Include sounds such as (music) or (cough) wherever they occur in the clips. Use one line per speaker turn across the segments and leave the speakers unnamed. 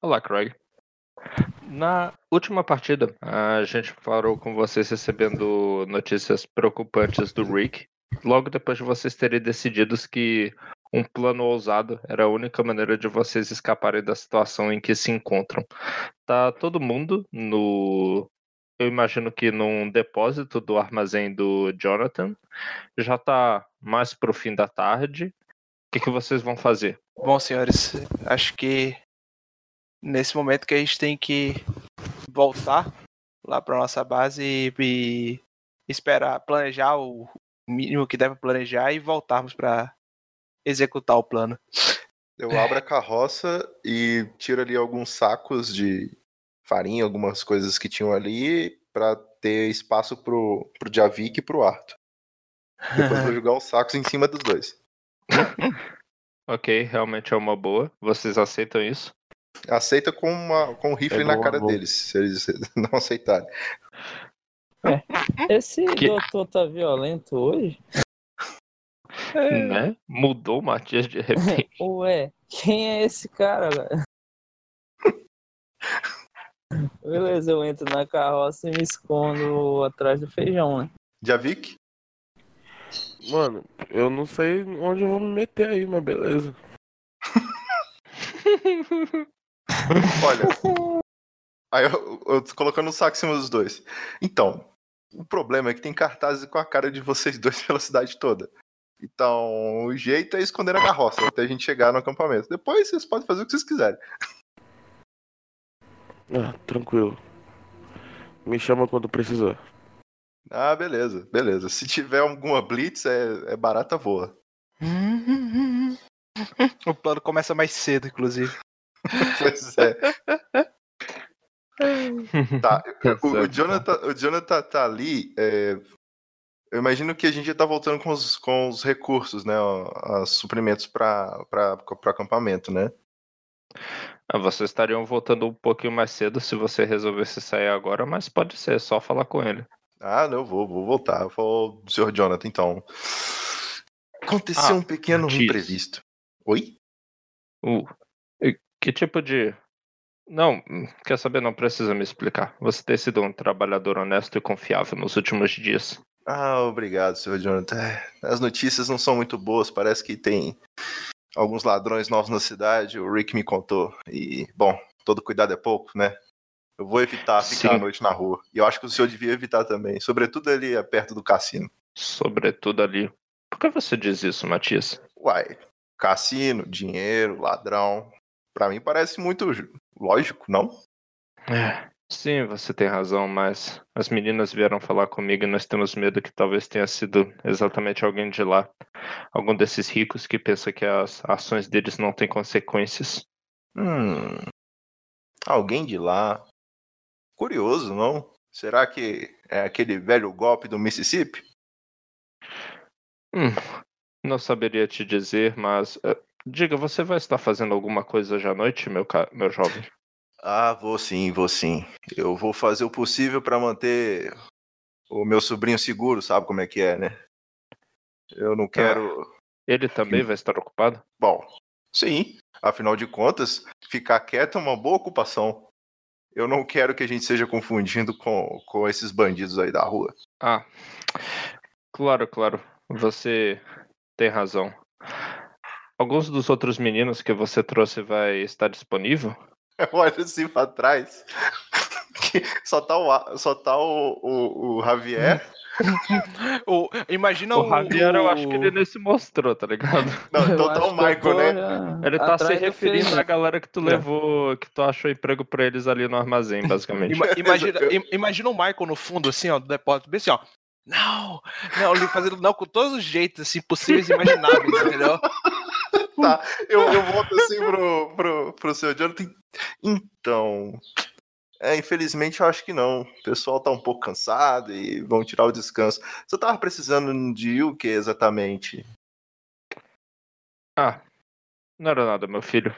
Olá, Craig. Na última partida, a gente parou com vocês recebendo notícias preocupantes do Rick, logo depois de vocês terem decidido que um plano ousado era a única maneira de vocês escaparem da situação em que se encontram. Tá todo mundo no. Eu imagino que num depósito do armazém do Jonathan. Já tá mais pro fim da tarde. O que, que vocês vão fazer?
Bom, senhores, acho que nesse momento que a gente tem que voltar lá para nossa base e, e esperar, planejar o mínimo que deve planejar e voltarmos para executar o plano.
Eu abro a carroça e tiro ali alguns sacos de farinha, algumas coisas que tinham ali, para ter espaço pro, pro Javik e pro Arthur. Depois vou (laughs) jogar os sacos em cima dos dois.
Ok, realmente é uma boa. Vocês aceitam isso?
Aceita com, uma, com um rifle
É
na
boa,
cara
boa.
deles, se eles (laughs) não aceitarem. (laughs)
Esse
Que-
doutor tá violento hoje?
Né? Mudou o Matias de repente. (laughs)
Ué, quem é esse cara, velho? Beleza, eu entro na carroça e me escondo atrás do feijão, né?
Javik?
Mano, eu não sei onde eu vou me meter aí, mas beleza. (laughs)
Olha. (laughs) Aí eu, eu tô colocando um saco em cima dos dois. Então, o problema é que tem cartazes com a cara de vocês dois (laughs) pela cidade toda. Então, o jeito é esconder a carroça até a gente chegar no acampamento. Depois vocês podem fazer o que vocês quiserem.
Ah, tranquilo. Me chama quando precisar.
Ah, beleza, beleza. Se tiver alguma blitz, é, é barata voa.
O plano começa mais cedo, inclusive. (laughs)
Pois é. Tá, (laughs)
Tá
o, o
certo.
Jonathan, o Jonathan tá ali. é, eu imagino que a gente já tá voltando com os, com os recursos, né? Os suprimentos para o acampamento, né?
Ah, vocês estariam voltando um pouquinho mais cedo se você resolvesse sair agora, mas pode ser, é só falar com ele.
Ah, não, eu vou, vou voltar. Vou, senhor Jonathan, então. Aconteceu
Ah,
um pequeno imprevisto. Oi?
Uh, que tipo de. Não, quer saber? Não precisa me explicar. Você tem sido um trabalhador honesto e confiável nos últimos dias.
Ah, obrigado, senhor Jonathan. É, As notícias não são muito boas. Parece que tem alguns ladrões novos na cidade. O Rick me contou. E, bom, todo cuidado é pouco, né? Eu vou evitar ficar
Sim.
à noite na rua. E eu acho que o senhor devia evitar também. Sobretudo ali é perto do cassino.
Sobretudo ali. Por que você diz isso, Matias?
Uai, cassino, dinheiro, ladrão. Pra mim parece muito lógico, não?
É, sim, você tem razão, mas as meninas vieram falar comigo e nós temos medo que talvez tenha sido exatamente alguém de lá. Algum desses ricos que pensa que as ações deles não têm consequências.
Hum. Alguém de lá. Curioso, não? Será que é aquele velho golpe do Mississippi?
Hum, não saberia te dizer, mas. Diga, você vai estar fazendo alguma coisa hoje à noite, meu, ca- meu jovem?
Ah, vou sim, vou sim. Eu vou fazer o possível pra manter o meu sobrinho seguro, sabe como é que é, né? Eu não quero.
Ele também vai estar ocupado?
Bom, sim. Afinal de contas, ficar quieto é uma boa ocupação. Eu não quero que a gente seja confundido com, com esses bandidos aí da rua.
Ah, claro, claro. Você tem razão. Alguns dos outros meninos que você trouxe vai estar disponível?
Olha assim pra trás. Que só tá o, só tá o, o, o Javier. (laughs)
O, imagina
O Javier, eu acho que ele nem se mostrou, tá ligado?
Não,
Eu
então tá o
eu
Michael,
tô
né?
já
Ele tá se
atrás
referindo à galera que tu levou, que tu achou emprego pra eles ali no armazém, basicamente.
Ima- (laughs) imagina, im- imagina o Michael no fundo, assim, ó, do depósito, bem assim, ó. Não, não, ele fazendo não com todos os jeitos assim, possíveis e imagináveis, (laughs) entendeu?
Tá, (laughs) eu, eu volto assim pro, pro, pro seu Jonathan. Então. É, infelizmente eu acho que não. O pessoal tá um pouco cansado e vão tirar o descanso. Você tava precisando de o que exatamente?
Ah, não era nada, meu filho.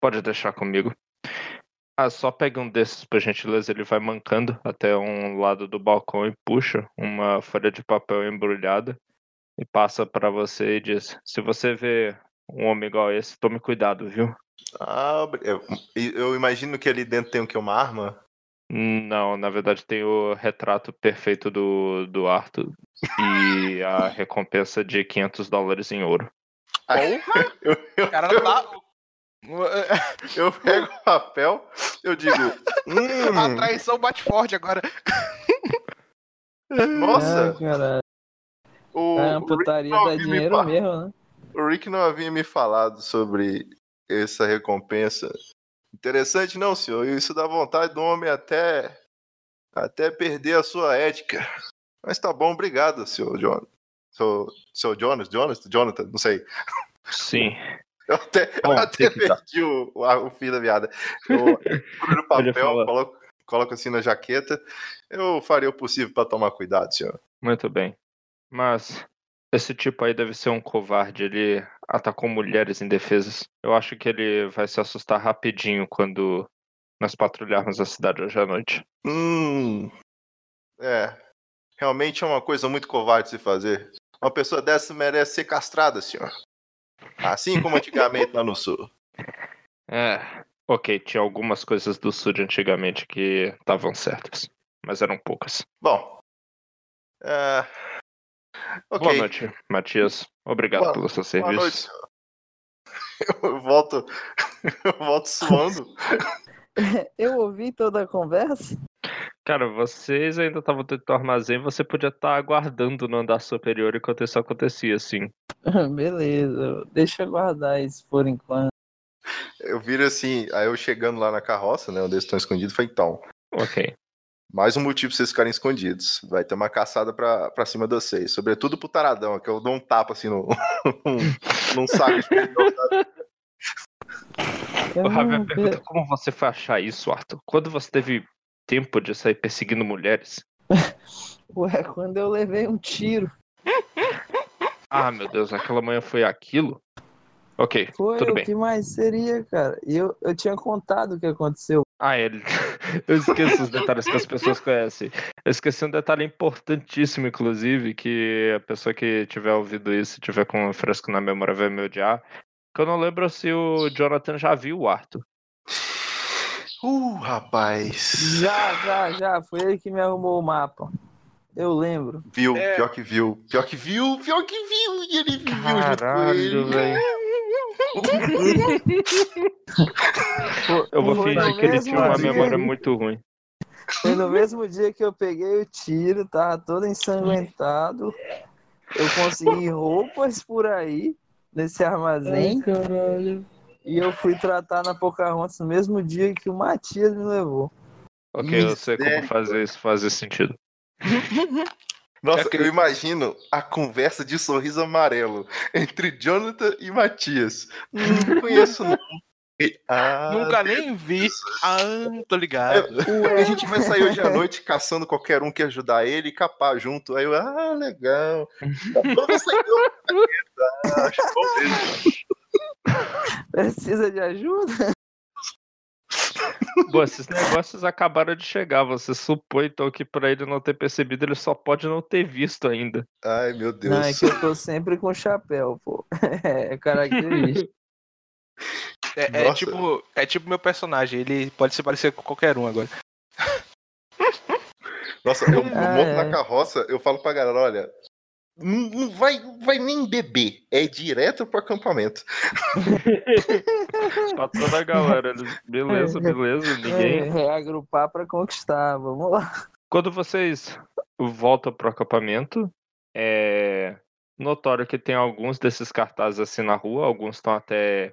Pode deixar comigo. Ah, só pega um desses, por gentileza. Ele vai mancando até um lado do balcão e puxa uma folha de papel embrulhada e passa pra você e diz: Se você vê um homem igual esse, tome cuidado, viu?
Ah, eu, eu imagino que ali dentro tem o que? Uma arma?
Não, na verdade tem o retrato perfeito do, do Arthur e a (laughs) recompensa de 500 dólares em ouro. (laughs)
Eu, eu,
O cara tá.
eu pego o papel, eu digo.
A
Hum,
traição bate forte agora.
nossa,
Ah,
o,
É, a
o Rick
putaria
não
dá
me
dinheiro
fa-
mesmo, né?
O Rick não havia me falado sobre essa recompensa. Interessante, não, senhor? Isso dá vontade do homem até até perder a sua ética. Mas tá bom, obrigado, senhor John. Seu, seu Jonas, Jonas, Jonathan, não sei.
Sim. (laughs)
Eu até, eu
Bom,
até
tem que dar.
perdi o, o, o fio da viada. Eu procuro o
Ele
papel, coloco, coloco assim na jaqueta. Eu farei o possível para tomar cuidado, senhor.
Muito bem. Mas esse tipo aí deve ser um covarde. Ele atacou mulheres indefesas. Eu acho que ele vai se assustar rapidinho quando nós patrulharmos a cidade hoje à noite.
Hum. É. Realmente é uma coisa muito covarde de se fazer. Uma pessoa dessa merece ser castrada, senhor. Assim como antigamente lá no sul. (laughs)
É. Ok, tinha algumas coisas do sul de antigamente que estavam certas. Mas eram poucas.
Bom. É... Ok.
Boa noite, Matias. Obrigado
Boa-
pelo seu
Boa
serviço.
noite, senhor. (laughs) Eu volto. (laughs) Eu volto suando. (laughs)
Eu ouvi toda a conversa.
Cara, vocês ainda estavam dentro do armazém, você podia estar aguardando no andar superior enquanto isso acontecia, assim.
Beleza, deixa eu guardar isso por enquanto.
Eu viro assim, aí eu chegando lá na carroça, né? Onde eles estão escondidos, foi então.
Ok.
Mais um motivo pra vocês ficarem escondidos. Vai ter uma caçada pra, pra cima de vocês. Sobretudo pro taradão, que eu dou um tapa assim no, (laughs) num saco de?
Eu
O Javier
não-
pergunta como você foi achar isso, Arthur? Quando você teve tempo de sair perseguindo mulheres? (laughs)
Ué, quando eu levei um tiro, (laughs)
Ah, meu Deus, aquela manhã foi aquilo? Ok,
foi
tudo
o
bem.
que mais seria, cara. E eu, eu tinha contado o que aconteceu.
Ah, ele. (laughs) Eu esqueço os detalhes que as pessoas conhecem. Eu esqueci um detalhe importantíssimo, inclusive, que a pessoa que tiver ouvido isso, tiver com fresco na memória, vai me odiar. Que eu não lembro se o Jonathan já viu o Arthur.
Uh, rapaz.
Já, já, já. Foi ele que me arrumou o mapa. Eu lembro.
Viu,
É.
pior que viu. Pior que viu, pior que viu. E ele viu junto com
Caralho,
ele.
velho. Eu vou
Foi
fingir que ele tinha uma
dia.
memória muito ruim.
Foi no mesmo dia que eu peguei o tiro, tava todo ensanguentado. Eu consegui (laughs) roupas por aí, nesse armazém.
caralho.
E eu fui tratar na Pocahontas no mesmo dia que o Matias me levou.
Ok, eu sei como fazer isso fazer sentido.
Nossa,
É que-
eu imagino a conversa de sorriso amarelo entre Jonathan e Matias. Não conheço, não. E- Ah,
Nunca nem vi. Ah, tô ligado.
a gente vai sair hoje à noite caçando qualquer um que ajudar ele e capar junto. Aí eu, ah, legal. Sair (laughs) mesmo.
Precisa de ajuda?
Bom, esses negócios acabaram de chegar. Você supõe então que pra ele não ter percebido, ele só pode não ter visto ainda.
Ai, meu Deus.
Não, é que eu tô sempre com chapéu, pô. (laughs) É característico. (laughs)
É, é tipo, é tipo meu personagem, ele pode se parecer com qualquer um agora.
Nossa, eu, eu
Ah,
monto
é.
na carroça, eu falo pra galera, olha, não, não vai, vai nem beber, é direto pro acampamento. (laughs)
Pra toda a galera. eles, Beleza, beleza, ninguém.
É, reagrupar pra conquistar, vamos lá.
Quando vocês voltam pro acampamento, é notório que tem alguns desses cartazes assim na rua, alguns estão até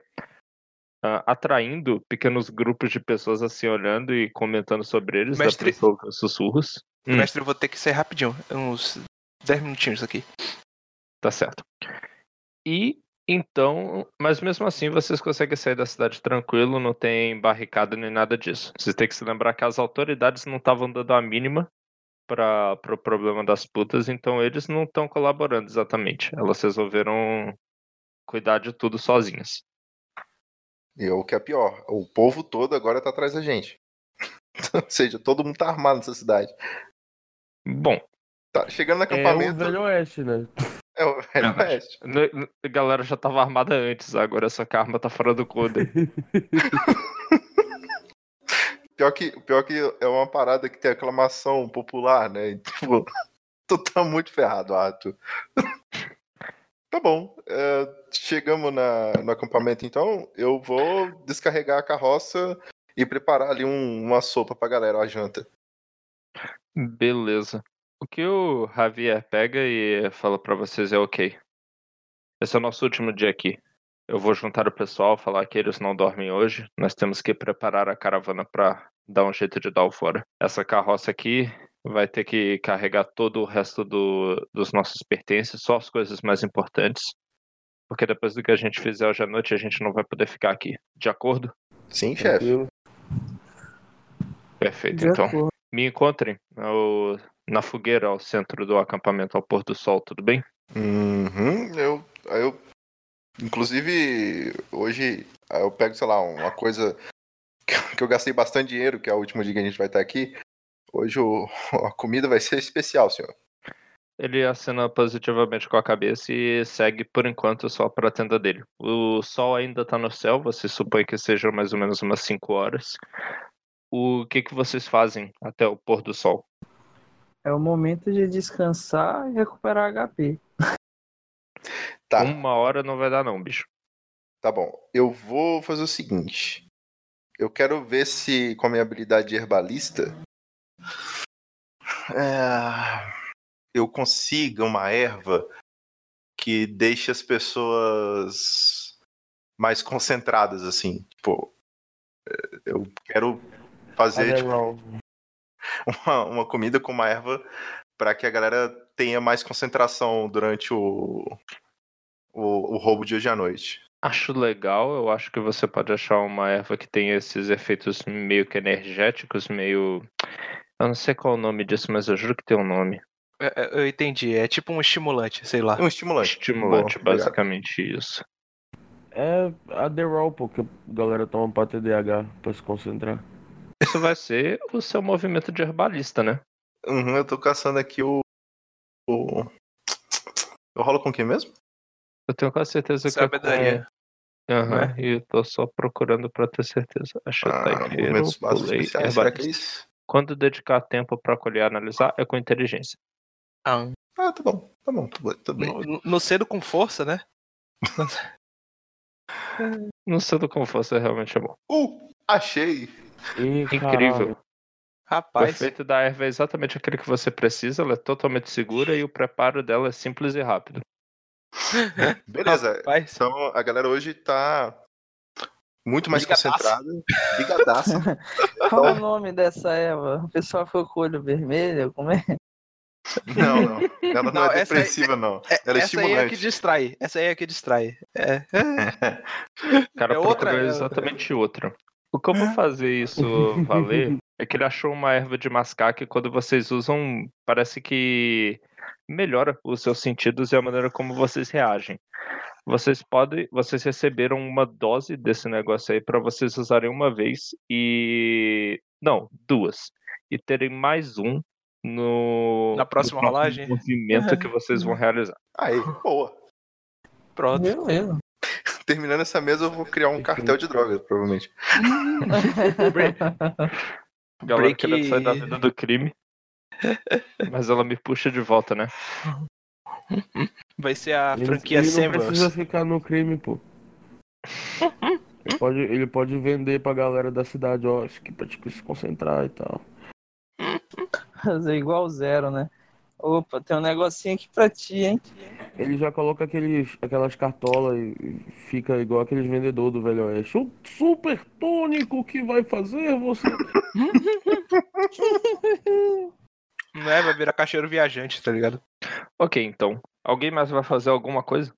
ah, atraindo pequenos grupos de pessoas assim olhando e comentando sobre eles,
Mestre-
sussurros. Hum.
Mestre, eu vou ter que sair rapidinho, uns 10 minutinhos aqui.
Tá certo. E então, mas mesmo assim vocês conseguem sair da cidade tranquilo, não tem barricada nem nada disso. Vocês têm que se lembrar que as autoridades não estavam dando a mínima para o problema das putas, então eles não estão colaborando exatamente. Elas resolveram cuidar de tudo sozinhas.
E é o que é pior, o povo todo agora tá atrás da gente. (laughs) Ou seja, todo mundo tá armado nessa cidade.
Bom,
Tá chegando no
É o
acampamento.
Velho Oeste, né?
É o Velho
É,
Oeste.
a galera já tava armada antes, agora essa arma tá fora do code. (laughs)
Pior que, pior que é uma parada que tem aclamação popular, né? E, (laughs) Tipo, tu tá muito ferrado, Arthur. (laughs) tá bom. é, chegamos na, no acampamento, então. Eu vou descarregar a carroça e preparar ali um- uma sopa pra galera, a janta.
Beleza. O que o Javier pega e fala pra vocês é ok. Esse é o nosso último dia aqui. Eu vou juntar o pessoal, falar que eles não dormem hoje. Nós temos que preparar a caravana pra dar um jeito de dar o fora. Essa carroça aqui vai ter que carregar todo o resto do- dos nossos pertences, só as coisas mais importantes. Porque depois do que a gente fizer hoje à noite, a gente não vai poder ficar aqui. De acordo?
Sim, chefe.
Perfeito,
De
então.
acordo.
Me encontrem ao- na fogueira ao centro do acampamento ao pôr do sol, tudo bem?
Uhum, eu, eu. Inclusive, hoje eu pego, sei lá, uma coisa que- eu gastei bastante dinheiro, que é o último dia que a gente vai estar aqui. Hoje o- a comida vai ser especial, senhor.
Ele acena positivamente com a cabeça e segue por enquanto só para a tenda dele. O sol ainda tá no céu, você supõe que seja mais ou menos umas 5 horas. O que que vocês fazem até o pôr do sol?
É o momento de descansar e recuperar HP.
Tá,
Uma hora não vai dar não, bicho.
tá bom. Eu vou fazer o seguinte. Eu quero ver se, com a minha habilidade de herbalista, é, eu consiga uma erva que deixe as pessoas mais concentradas, assim. Tipo, é, eu quero fazer tipo. Uma, uma comida com uma erva para que a galera tenha mais concentração durante o, o, o roubo de hoje à noite.
Acho legal, eu acho que você pode achar uma erva que tem esses efeitos meio que energéticos, meio. Eu não sei qual é o nome disso, mas eu juro que tem um nome.
É, é, Eu entendi, é tipo um estimulante, sei lá.
Um estimulante.
Estimulante,
obrigado.
basicamente isso.
É Adderall, pô, que a galera toma pra TDAH, pra se concentrar.
Isso vai ser o seu movimento de herbalista, né?
Uhum, eu tô caçando aqui o. o... Eu rolo com quem mesmo?
Eu tenho quase certeza que
Sabedoria.
é com... Aham,
né?
e eu tô só procurando pra ter certeza. Achei
Ah, básicos
pulei,
que é
herbalista.
isso?
Quando dedicar tempo pra colher e analisar, é com inteligência.
Ah,
Ah, tá bom. Tá bom, tudo, bem.
no, no cedo com força, né? (laughs)
Não sendo com força, realmente é bom.
Uh, achei!
Ih,
Incrível.
caralho.
O
Rapaz,
efeito da erva é exatamente aquele que você precisa, ela é totalmente segura e o preparo dela é simples e rápido. (laughs)
Beleza.
rapaz.
Então a galera hoje tá muito mais concentrada. (laughs)
Qual é o nome dessa erva? O pessoal ficou com o olho vermelho? Como é?
Não, não. Ela não,
Não,
é
essa aí-
depressiva, não.
É-
Ela é
essa aí é
estimulante.
que distrai. Essa aí é que distrai. É.
O (laughs) cara
É outra,
procurou
é
exatamente outra. O que eu vou fazer (laughs) isso valer é que ele achou uma erva de mascar que quando vocês usam, parece que melhora os seus sentidos e a maneira como vocês reagem. Vocês podem, vocês receberam uma dose desse negócio aí para vocês usarem uma vez e não, duas e terem mais um no
Na próxima rolagem?
movimento que vocês (laughs) vão realizar.
Aí, boa.
Pronto.
Beleza.
Terminando essa mesa, eu vou criar um cartel de drogas, provavelmente. (laughs)
Galera
Break-
querendo sair da vida do crime. (laughs) Mas ela me puxa de volta, né?
Vai ser a
Ele,
franquia
ele não
Semblance.
precisa ficar no crime, pô. (laughs) Ele pode, ele pode vender pra galera da cidade, ó, pra te se concentrar e tal.
Fazer igual zero, né? Opa, tem um negocinho aqui pra ti, hein?
Ele já coloca aqueles, aquelas cartolas e fica igual aqueles vendedores do Velho Oeste. O super tônico que vai fazer você. (laughs)
Não é? Vai virar caixeiro viajante, tá ligado?
Ok, então. Alguém mais vai fazer alguma coisa?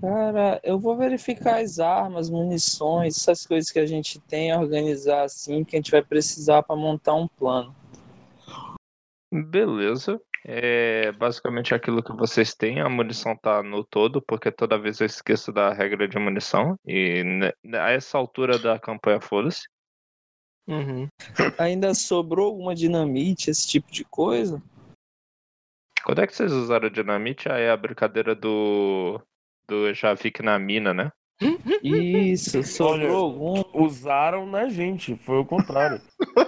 Cara, eu vou verificar as armas, munições, essas coisas que a gente tem, organizar assim, que a gente vai precisar pra montar um plano.
Beleza. É basicamente aquilo que vocês têm. A munição tá no todo, porque toda vez eu esqueço da regra de munição. E a essa altura da campanha, foda-se.
Uhum.
Ainda sobrou alguma dinamite, esse tipo de coisa?
Quando é que vocês usaram dinamite? Ah, é a brincadeira do. Do Javik na mina, né?
Isso, sobrou algum.
Usaram na gente, foi o contrário.
É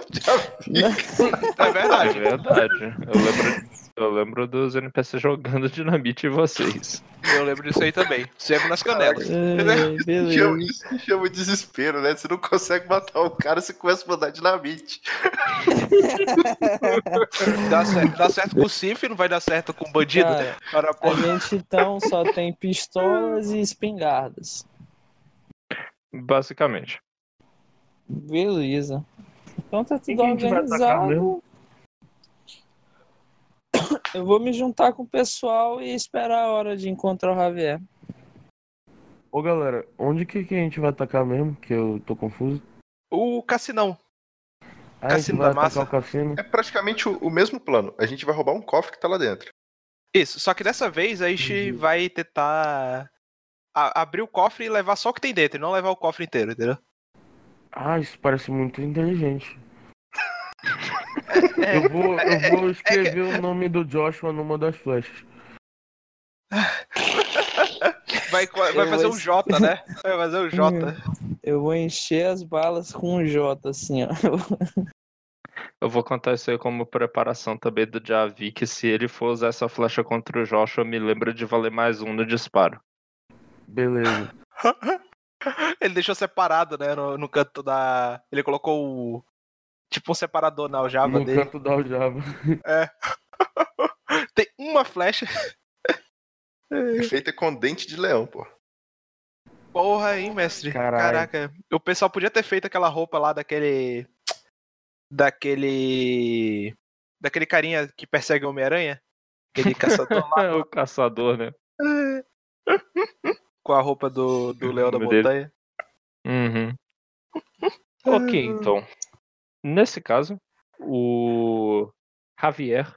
(laughs)
É
verdade.
verdade. Eu lembro, eu lembro dos NPC jogando dinamite em vocês.
Eu lembro disso aí também. Sempre nas canelas.
Chama, isso que chama de desespero, né? Você não consegue matar o cara, você começa a mandar dinamite. (laughs)
Dá certo, dá certo com o Sif, não vai dar certo com o bandido.
Cara,
Para,
a gente então só tem pistolas e espingardas.
Basicamente.
Beleza. Então tá tudo organizado. Eu vou me juntar com o pessoal e esperar a hora de encontrar o Javier.
Ô galera, onde que, que a gente vai atacar mesmo? Que eu tô confuso.
O Cassinão.
Ah,
Cassino
vai
da massa.
o cassino.
É praticamente o, o mesmo plano. A gente vai roubar um cofre que tá lá dentro.
Isso, só que dessa vez a gente
Uhum.
vai tentar a- abrir o cofre e levar só o que tem dentro, e não levar o cofre inteiro, entendeu?
Ah, isso parece muito inteligente. (laughs)
É,
Eu vou, eu vou escrever o nome do Joshua numa das flechas. (laughs)
vai, vai
Eu
fazer
vou-
um J, né? (laughs) Vai fazer um J.
Eu vou encher as balas com um J, assim, ó.
Eu vou contar isso aí como preparação também do Javi, que se ele for usar essa flecha contra o Joshua, me lembra de valer mais um no disparo.
Beleza. (laughs)
Ele deixou separado, né? No, no canto da. Ele colocou o. Tipo um separador na aljava
No
dele.
canto da aljava. (laughs) (laughs)
Tem uma flecha.
Feita com dente de leão, pô.
Porra, hein, mestre?
Caralho.
Caraca. O pessoal podia ter feito aquela roupa lá daquele. Daquele. Daquele carinha que persegue o Homem-Aranha. Aquele caçador lá
o caçador, né?
Com a roupa do, do Leão da? Montanha.
Uhum. (laughs) Ok, então. Nesse caso, o Javier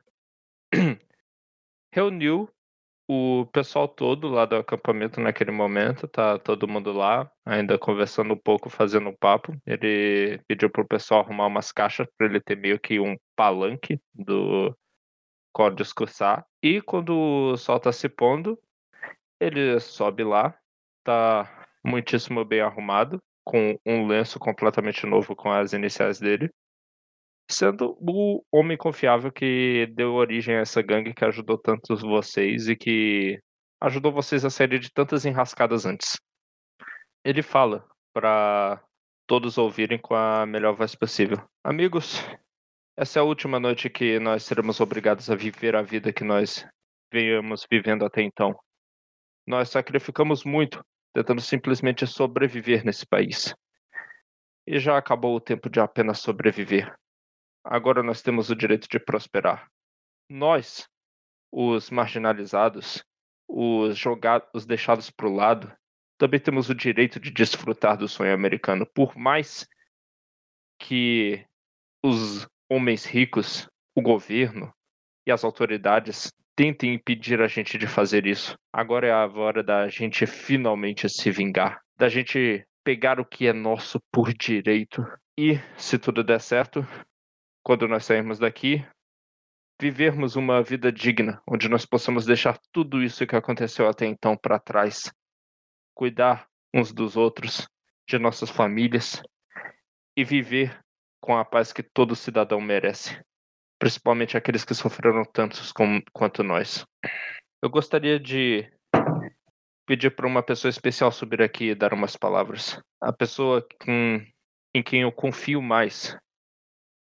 (clears throat) reuniu o pessoal todo lá do acampamento naquele momento, tá todo mundo lá, ainda conversando um pouco, fazendo um papo. Ele pediu pro pessoal arrumar umas caixas para ele ter meio que um palanque do qual discursar. E quando o sol tá se pondo, ele sobe lá, tá muitíssimo bem arrumado, com um lenço completamente novo com as iniciais dele, sendo o homem confiável que deu origem a essa gangue que ajudou tantos vocês e que ajudou vocês a saírem de tantas enrascadas antes. Ele fala para todos ouvirem com a melhor voz possível. Amigos, essa é a última noite que nós seremos obrigados a viver a vida que nós venhamos vivendo até então. Nós sacrificamos muito tentando simplesmente sobreviver nesse país. E já acabou o tempo de apenas sobreviver. Agora nós temos o direito de prosperar. Nós, os marginalizados, os jogados, os deixados para o lado, também temos o direito de desfrutar do sonho americano, por mais que os homens ricos, o governo e as autoridades tentem impedir a gente de fazer isso. Agora é a hora da gente finalmente se vingar, da gente pegar o que é nosso por direito. E, se tudo der certo, quando nós sairmos daqui, vivermos uma vida digna, onde nós possamos deixar tudo isso que aconteceu até então para trás, cuidar uns dos outros, de nossas famílias e viver com a paz que todo cidadão merece, principalmente aqueles que sofreram tantos com, quanto nós. Eu gostaria de pedir para uma pessoa especial subir aqui e dar umas palavras. A pessoa com, em quem eu confio mais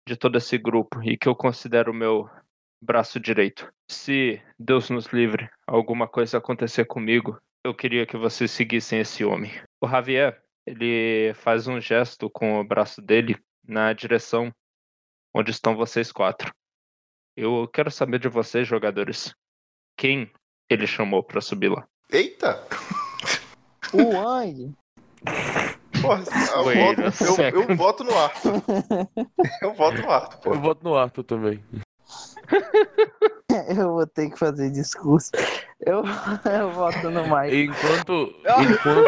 de todo esse grupo e que eu considero meu braço direito. Se Deus nos livre, alguma coisa acontecer comigo, eu queria que vocês seguissem esse homem. O Javier, ele faz um gesto com o braço dele na direção onde estão vocês quatro. Eu quero saber de vocês, jogadores, quem ele chamou para subir lá.
Eita!
O Wang.
Porra, eu, voto, eu- eu voto no Arthur. (laughs) Eu voto no Arthur, pô.
Eu voto no Arthur também. (laughs)
Eu vou ter que fazer discurso. Eu, eu voto no Mike.
Enquanto.
Ah.
Enquanto.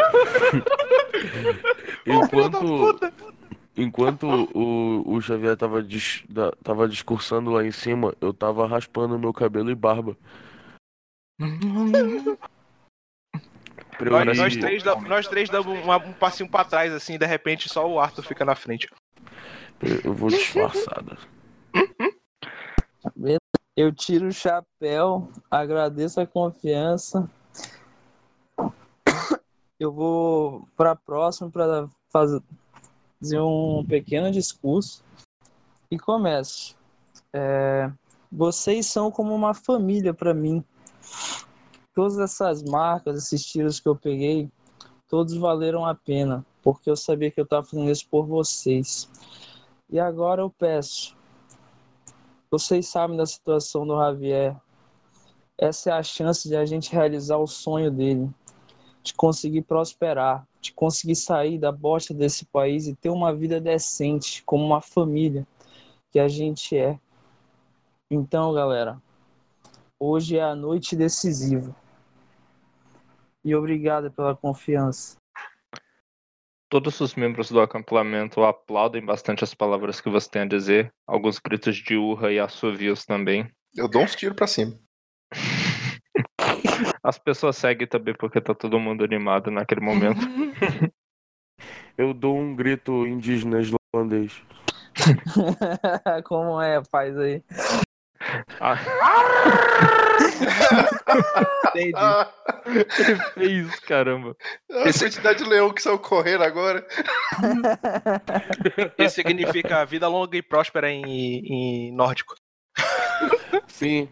(laughs) enquanto. Enquanto o, o Xavier tava, dis- da- tava discursando lá em cima, eu tava raspando meu cabelo e barba. Pra
Nós, nós três, dá- nós três damos uma- um passinho pra trás, assim, e de repente só o Arthur fica na frente.
Eu vou disfarçada.
Eu tiro o chapéu, agradeço a confiança. Eu vou para próximo para fazer um pequeno discurso e começo. É, vocês são como uma família para mim. Todas essas marcas, esses tiros que eu peguei, todos valeram a pena, porque eu sabia que eu estava fazendo isso por vocês. E agora eu peço, vocês sabem da situação do Javier. Essa é a chance de a gente realizar o sonho dele, de conseguir prosperar, de conseguir sair da bosta desse país e ter uma vida decente, como uma família que a gente é. Então, galera, hoje é a noite decisiva. E obrigado pela confiança.
Todos os membros do acampamento aplaudem bastante as palavras que você tem a dizer, alguns gritos de urra e assovios também.
Eu dou uns tiros pra cima.
As pessoas seguem também porque tá todo mundo animado naquele momento. (laughs)
Eu dou um grito indígena islandês. (laughs)
como é, faz aí.
Ah,
Entendi.
Ah,
ele fez, caramba.
a quantidade de leão que saiu correndo agora. (laughs)
Isso significa vida longa e próspera em, em nórdico.
Sim.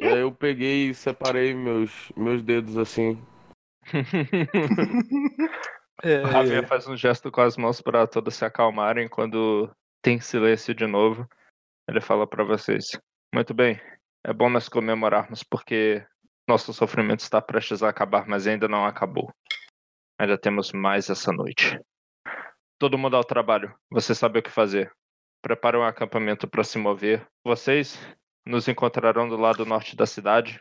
E aí eu peguei e separei meus, meus dedos assim. (laughs)
É,
O Javier faz um gesto com as mãos para todos se acalmarem quando tem silêncio de novo. Ele fala para vocês: Muito bem, é bom nós comemorarmos porque nosso sofrimento está prestes a acabar, mas ainda não acabou. Ainda temos mais essa noite. Todo mundo ao trabalho. Você sabe o que fazer. Prepare um acampamento para se mover. Vocês nos encontrarão do lado norte da cidade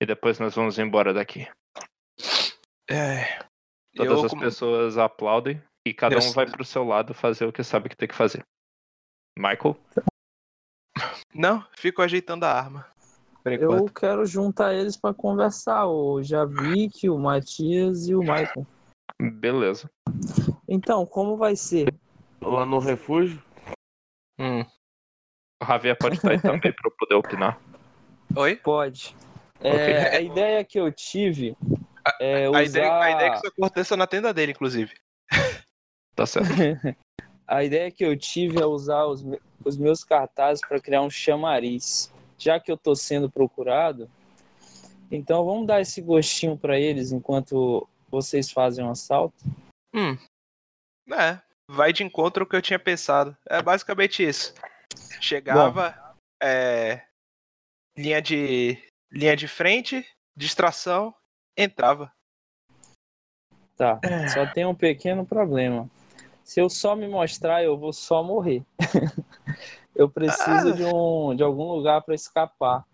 e depois nós vamos embora daqui.
é,
Todas
eu,
as
como-
pessoas aplaudem e cada um
Eu-
vai pro seu lado fazer o que sabe que tem que fazer. Michael?
Não, fico ajeitando a arma.
Eu quero juntar eles para conversar, o Javik, o Matias e o Michael.
Beleza.
Então, como vai ser?
Lá no refúgio.
Hum.
O Javier pode estar aí também pra eu poder opinar.
Oi?
Pode. É, a ideia que eu tive é usar...
A ideia, a ideia é que isso aconteça na tenda dele, inclusive. (laughs)
Tá certo. (laughs)
A ideia que eu tive é usar os, os meus cartazes para criar um chamariz. Já que eu tô sendo procurado, então vamos dar esse gostinho para eles enquanto vocês fazem um assalto.
Hum. É, vai de encontro ao que eu tinha pensado. É basicamente isso. Chegava, é, linha de linha de frente, distração, entrava.
Tá, só tem um pequeno problema. Se eu só me mostrar, eu vou só morrer. (laughs) eu preciso
Ah.
de, um, de algum lugar para escapar.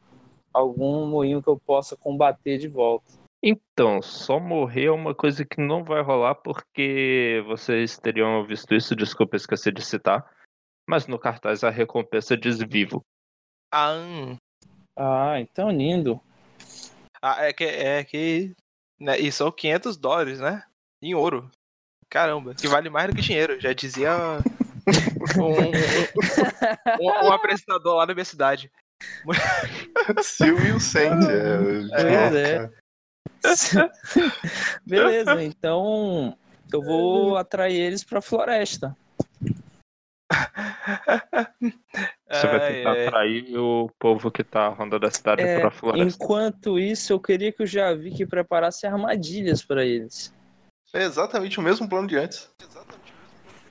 algum moinho que eu possa combater de volta.
Então, só morrer é uma coisa que não vai rolar porque vocês teriam visto isso, desculpa, esqueci de citar. Mas no cartaz a recompensa diz vivo.
Ah, hum.
Ah, então lindo.
Ah, é que. É que né, e são 500 dólares, né? Em ouro. Caramba, que vale mais do que dinheiro. Já dizia um, um- um apresentador lá da minha cidade. (laughs)
Silvio Sente.
Pois é. (laughs) Beleza, então eu vou atrair eles pra floresta.
Você vai
Ai,
tentar
ai.
atrair o povo que tá rondando a cidade
É,
pra floresta.
enquanto isso, eu queria que o Javik preparasse armadilhas pra eles.
É exatamente o mesmo plano de antes.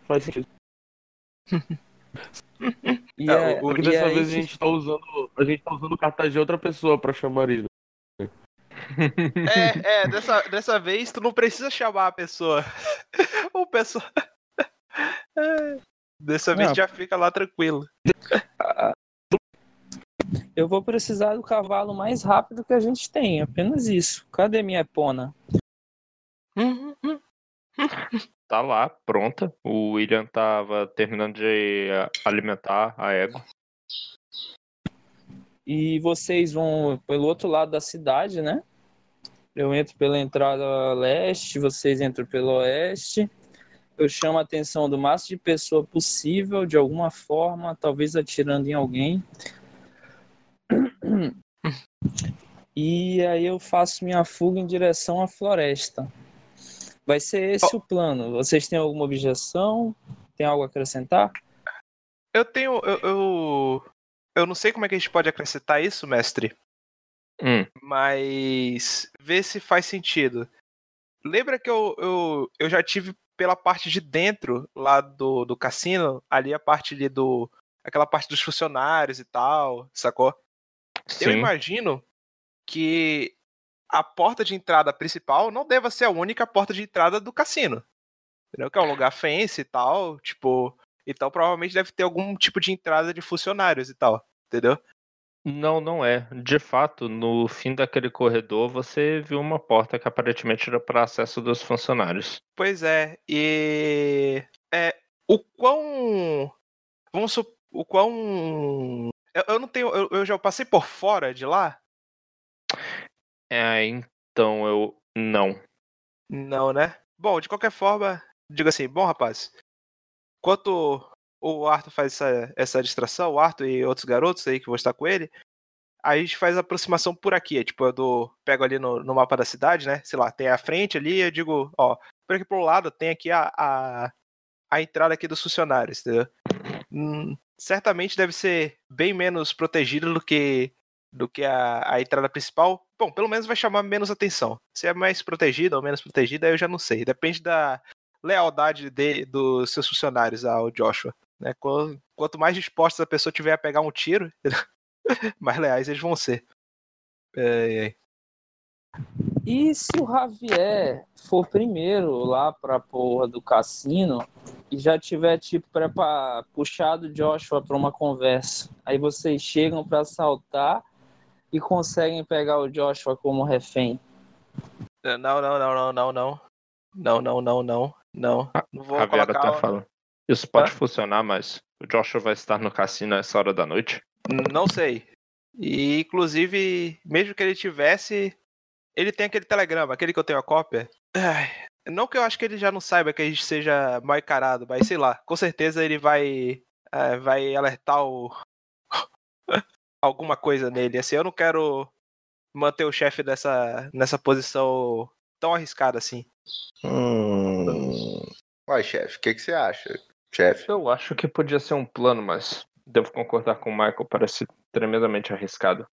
Faz sentido. (laughs)
E,
É,
e
dessa
aí
vez a gente tá usando. A gente tá usando o cartaz de outra pessoa pra chamar ele. (laughs)
É, é, dessa, dessa vez tu não precisa chamar a pessoa. (laughs) O pessoa. Dessa vez
Não.
já fica lá tranquilo.
eu vou precisar do cavalo mais rápido que a gente tem, apenas isso. Cadê minha Epona?
Tá lá, pronta. O William tava terminando de eh, alimentar a égua.
E vocês vão pelo outro lado da cidade, né? Eu entro pela entrada leste, vocês entram pelo oeste. Eu chamo a atenção do máximo de pessoa possível, de alguma forma, talvez atirando em alguém. E aí eu faço minha fuga em direção à floresta. Vai ser esse o plano. Vocês têm alguma objeção? Tem algo a acrescentar?
Eu tenho. Eu, eu, eu não sei como é que a gente pode acrescentar isso, mestre.
Hum.
Mas. Vê se faz sentido. Lembra que eu, eu, eu já tive pela parte de dentro lá do, do cassino, ali a parte ali do. aquela parte dos funcionários e tal, sacou? Eu
Sim.
imagino que a porta de entrada principal não deva ser a única porta de entrada do cassino. Entendeu? Que é um lugar fancy e tal, tipo. Então provavelmente deve ter algum tipo de entrada de funcionários e tal, entendeu?
Não, não é. De fato, no fim daquele corredor, você viu uma porta que aparentemente era para acesso dos funcionários.
Pois é, e. É. O quão. Vamos supor. O quão. Eu, eu não tenho. Eu, eu já passei por fora de lá?
É, então eu. Não.
Não, né? Bom, de qualquer forma, digo assim, bom rapaz, enquanto o Arthur faz essa, essa distração, o Arthur e outros garotos aí que vão estar com ele, a gente faz a aproximação por aqui, é tipo, eu pego ali no, no mapa da cidade, né? Sei lá, tem a frente ali, eu digo, ó, por aqui pro lado tem aqui a, a, a entrada aqui dos funcionários, entendeu? Hum, certamente deve ser bem menos protegida do que do que a, a entrada principal. Bom, pelo menos vai chamar menos atenção. Se é mais protegida ou menos protegida, eu já não sei. Depende da lealdade de, dos seus funcionários ao Joshua. Né? Qu- Quanto mais dispostos a pessoa tiver a pegar um tiro, (laughs) mais leais eles vão ser. É, é.
E se o Javier for primeiro lá pra porra do cassino e já tiver, tipo, prepa- puxado o Joshua pra uma conversa, aí vocês chegam pra assaltar e conseguem pegar o Joshua como refém.
Não, não, não, não, não, não. Não, não, não, não. Não. Não vou
a Vera
colocar.
tá falando. Isso pode funcionar, mas o Joshua vai estar no cassino a essa hora da noite.
Não sei. E, inclusive, mesmo que ele tivesse, ele tem aquele telegrama, aquele que eu tenho a cópia. Ai, não que eu acho que ele já não saiba que a gente seja mal encarado, mas sei lá, com certeza ele vai, eh, vai alertar o... (laughs) alguma coisa nele. Assim, eu não quero manter o chefe dessa, nessa posição tão arriscada assim.
Hum. Uai, chefe, o que, que você acha, chefe?
Eu acho que podia ser um plano, mas devo concordar com o Michael, parece tremendamente arriscado.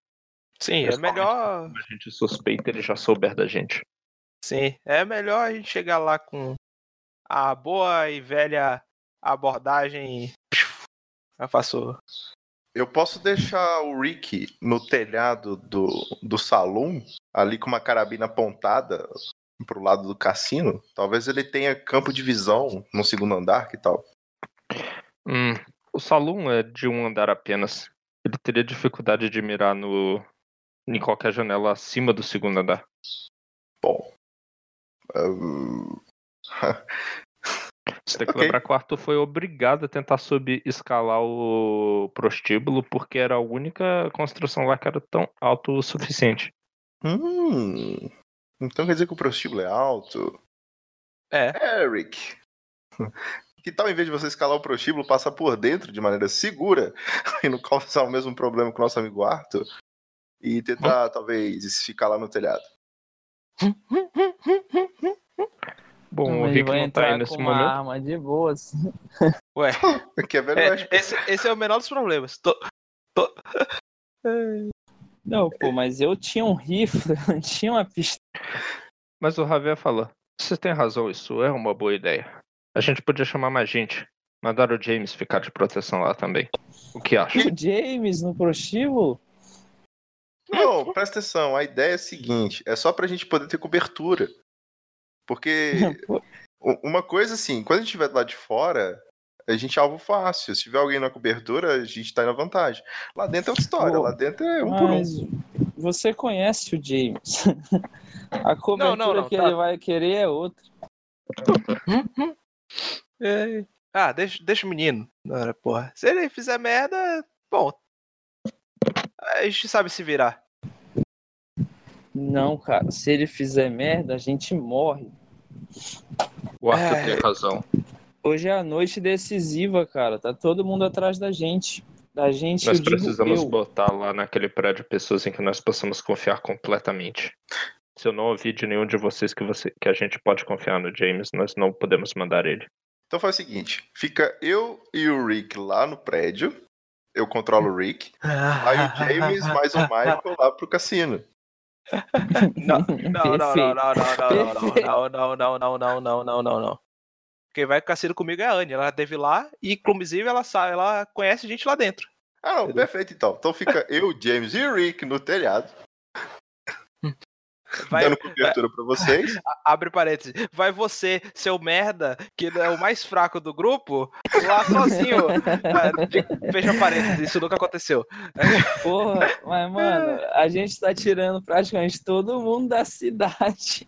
Sim, é melhor.
A gente suspeita ele já souber da gente.
Sim, é melhor a gente chegar lá com a boa e velha abordagem. Faço.
Eu posso deixar o Rick no telhado do, do salão, ali com uma carabina apontada pro lado do cassino. Talvez ele tenha campo de visão no segundo andar, que tal?
Hum, o salão é de um andar apenas. Ele teria dificuldade de mirar no, em qualquer janela acima do segundo andar.
Bom. ahn,
Você tem que lembrar que o Arthur foi obrigado a tentar subir, escalar o prostíbulo, porque era a única construção lá que era tão alto o suficiente.
hum, então quer dizer que o prostíbulo é alto?
É.
Eric. Que tal, em vez de você escalar o prostíbulo, passar por dentro de maneira segura (laughs) e não causar o mesmo problema com o nosso amigo Arthur? E tentar, talvez, ficar lá no telhado.
Bom, o Rick
vai
não tá aí
entrar
nesse
com uma
momento.
arma de boas. (laughs)
Ué, (laughs)
Que é
é, esse, esse é o menor dos problemas. Tô- tô-
Não, pô, mas eu tinha um rifle, eu não tinha uma pistola.
Mas o Javier falou: Você tem razão, isso é uma boa ideia. A gente podia chamar mais gente. Mandar o James ficar de proteção lá também. O que acha?
O James no prostíbulo?
Não, presta atenção. A ideia é a seguinte: é só pra gente poder ter cobertura. Porque (laughs) uma coisa assim, quando a gente estiver lado de fora, a gente é alvo fácil. Se tiver alguém na cobertura, a gente tá na vantagem. Lá dentro é outra história.
Pô,
Lá dentro é um por um.
Mas você conhece o James. (laughs) A cobertura
não, não,
que
tá.
ele vai querer é outra.
É. Ah, deixa, deixa o menino. Ora, porra. Se ele fizer merda, bom. A gente sabe se virar.
Não, cara, se ele fizer merda, a gente morre.
O Arthur
É.
tem razão.
Hoje é a noite decisiva, cara. Tá todo mundo atrás da gente. Da gente,
Nós precisamos
eu.
botar lá naquele prédio pessoas em que nós possamos confiar completamente. Se eu não ouvir de nenhum de vocês que, você, que a gente pode confiar no James, nós não podemos mandar ele.
Então faz o seguinte: fica eu e o Rick lá no prédio. Eu controlo o Rick. Aí o James mais o Michael lá pro cassino.
Não, não, não, não, não, não, não, não, não, não, não, não, não, não, não. Quem vai com cassino comigo é a Anne. Ela teve lá e, inclusive, ela sabe, ela conhece gente lá dentro.
Ah, não, perfeito então. Então fica eu, James e o Rick no telhado, (laughs)
Vai,
dando cobertura pra vocês. (laughs)
abre parênteses. Vai você, seu merda, que é o mais fraco do grupo, lá sozinho. (laughs) Fecha parênteses, isso nunca aconteceu.
Porra, mas, mano, a gente tá tirando praticamente todo mundo da cidade.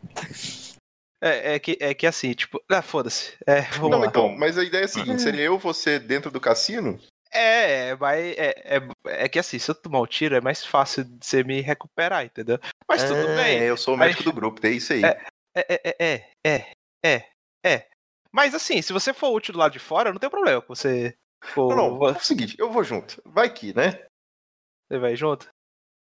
É, é que, é que assim, tipo, ah, foda-se. É,
Não,
lá.
então, mas a ideia é a seguinte: seria eu você dentro do cassino?
É, é, vai, é, é, é que assim, se eu tomar o tiro é mais fácil de você me recuperar, entendeu? Mas tudo
É,
bem.
Eu sou o
Mas-
médico do grupo, é isso aí.
É. É, é, é, é, é, é. Mas assim, se você for útil do lado de fora, não tem problema com você. for-
Não, não, é o seguinte, eu vou junto. Vai que, né?
Você vai junto?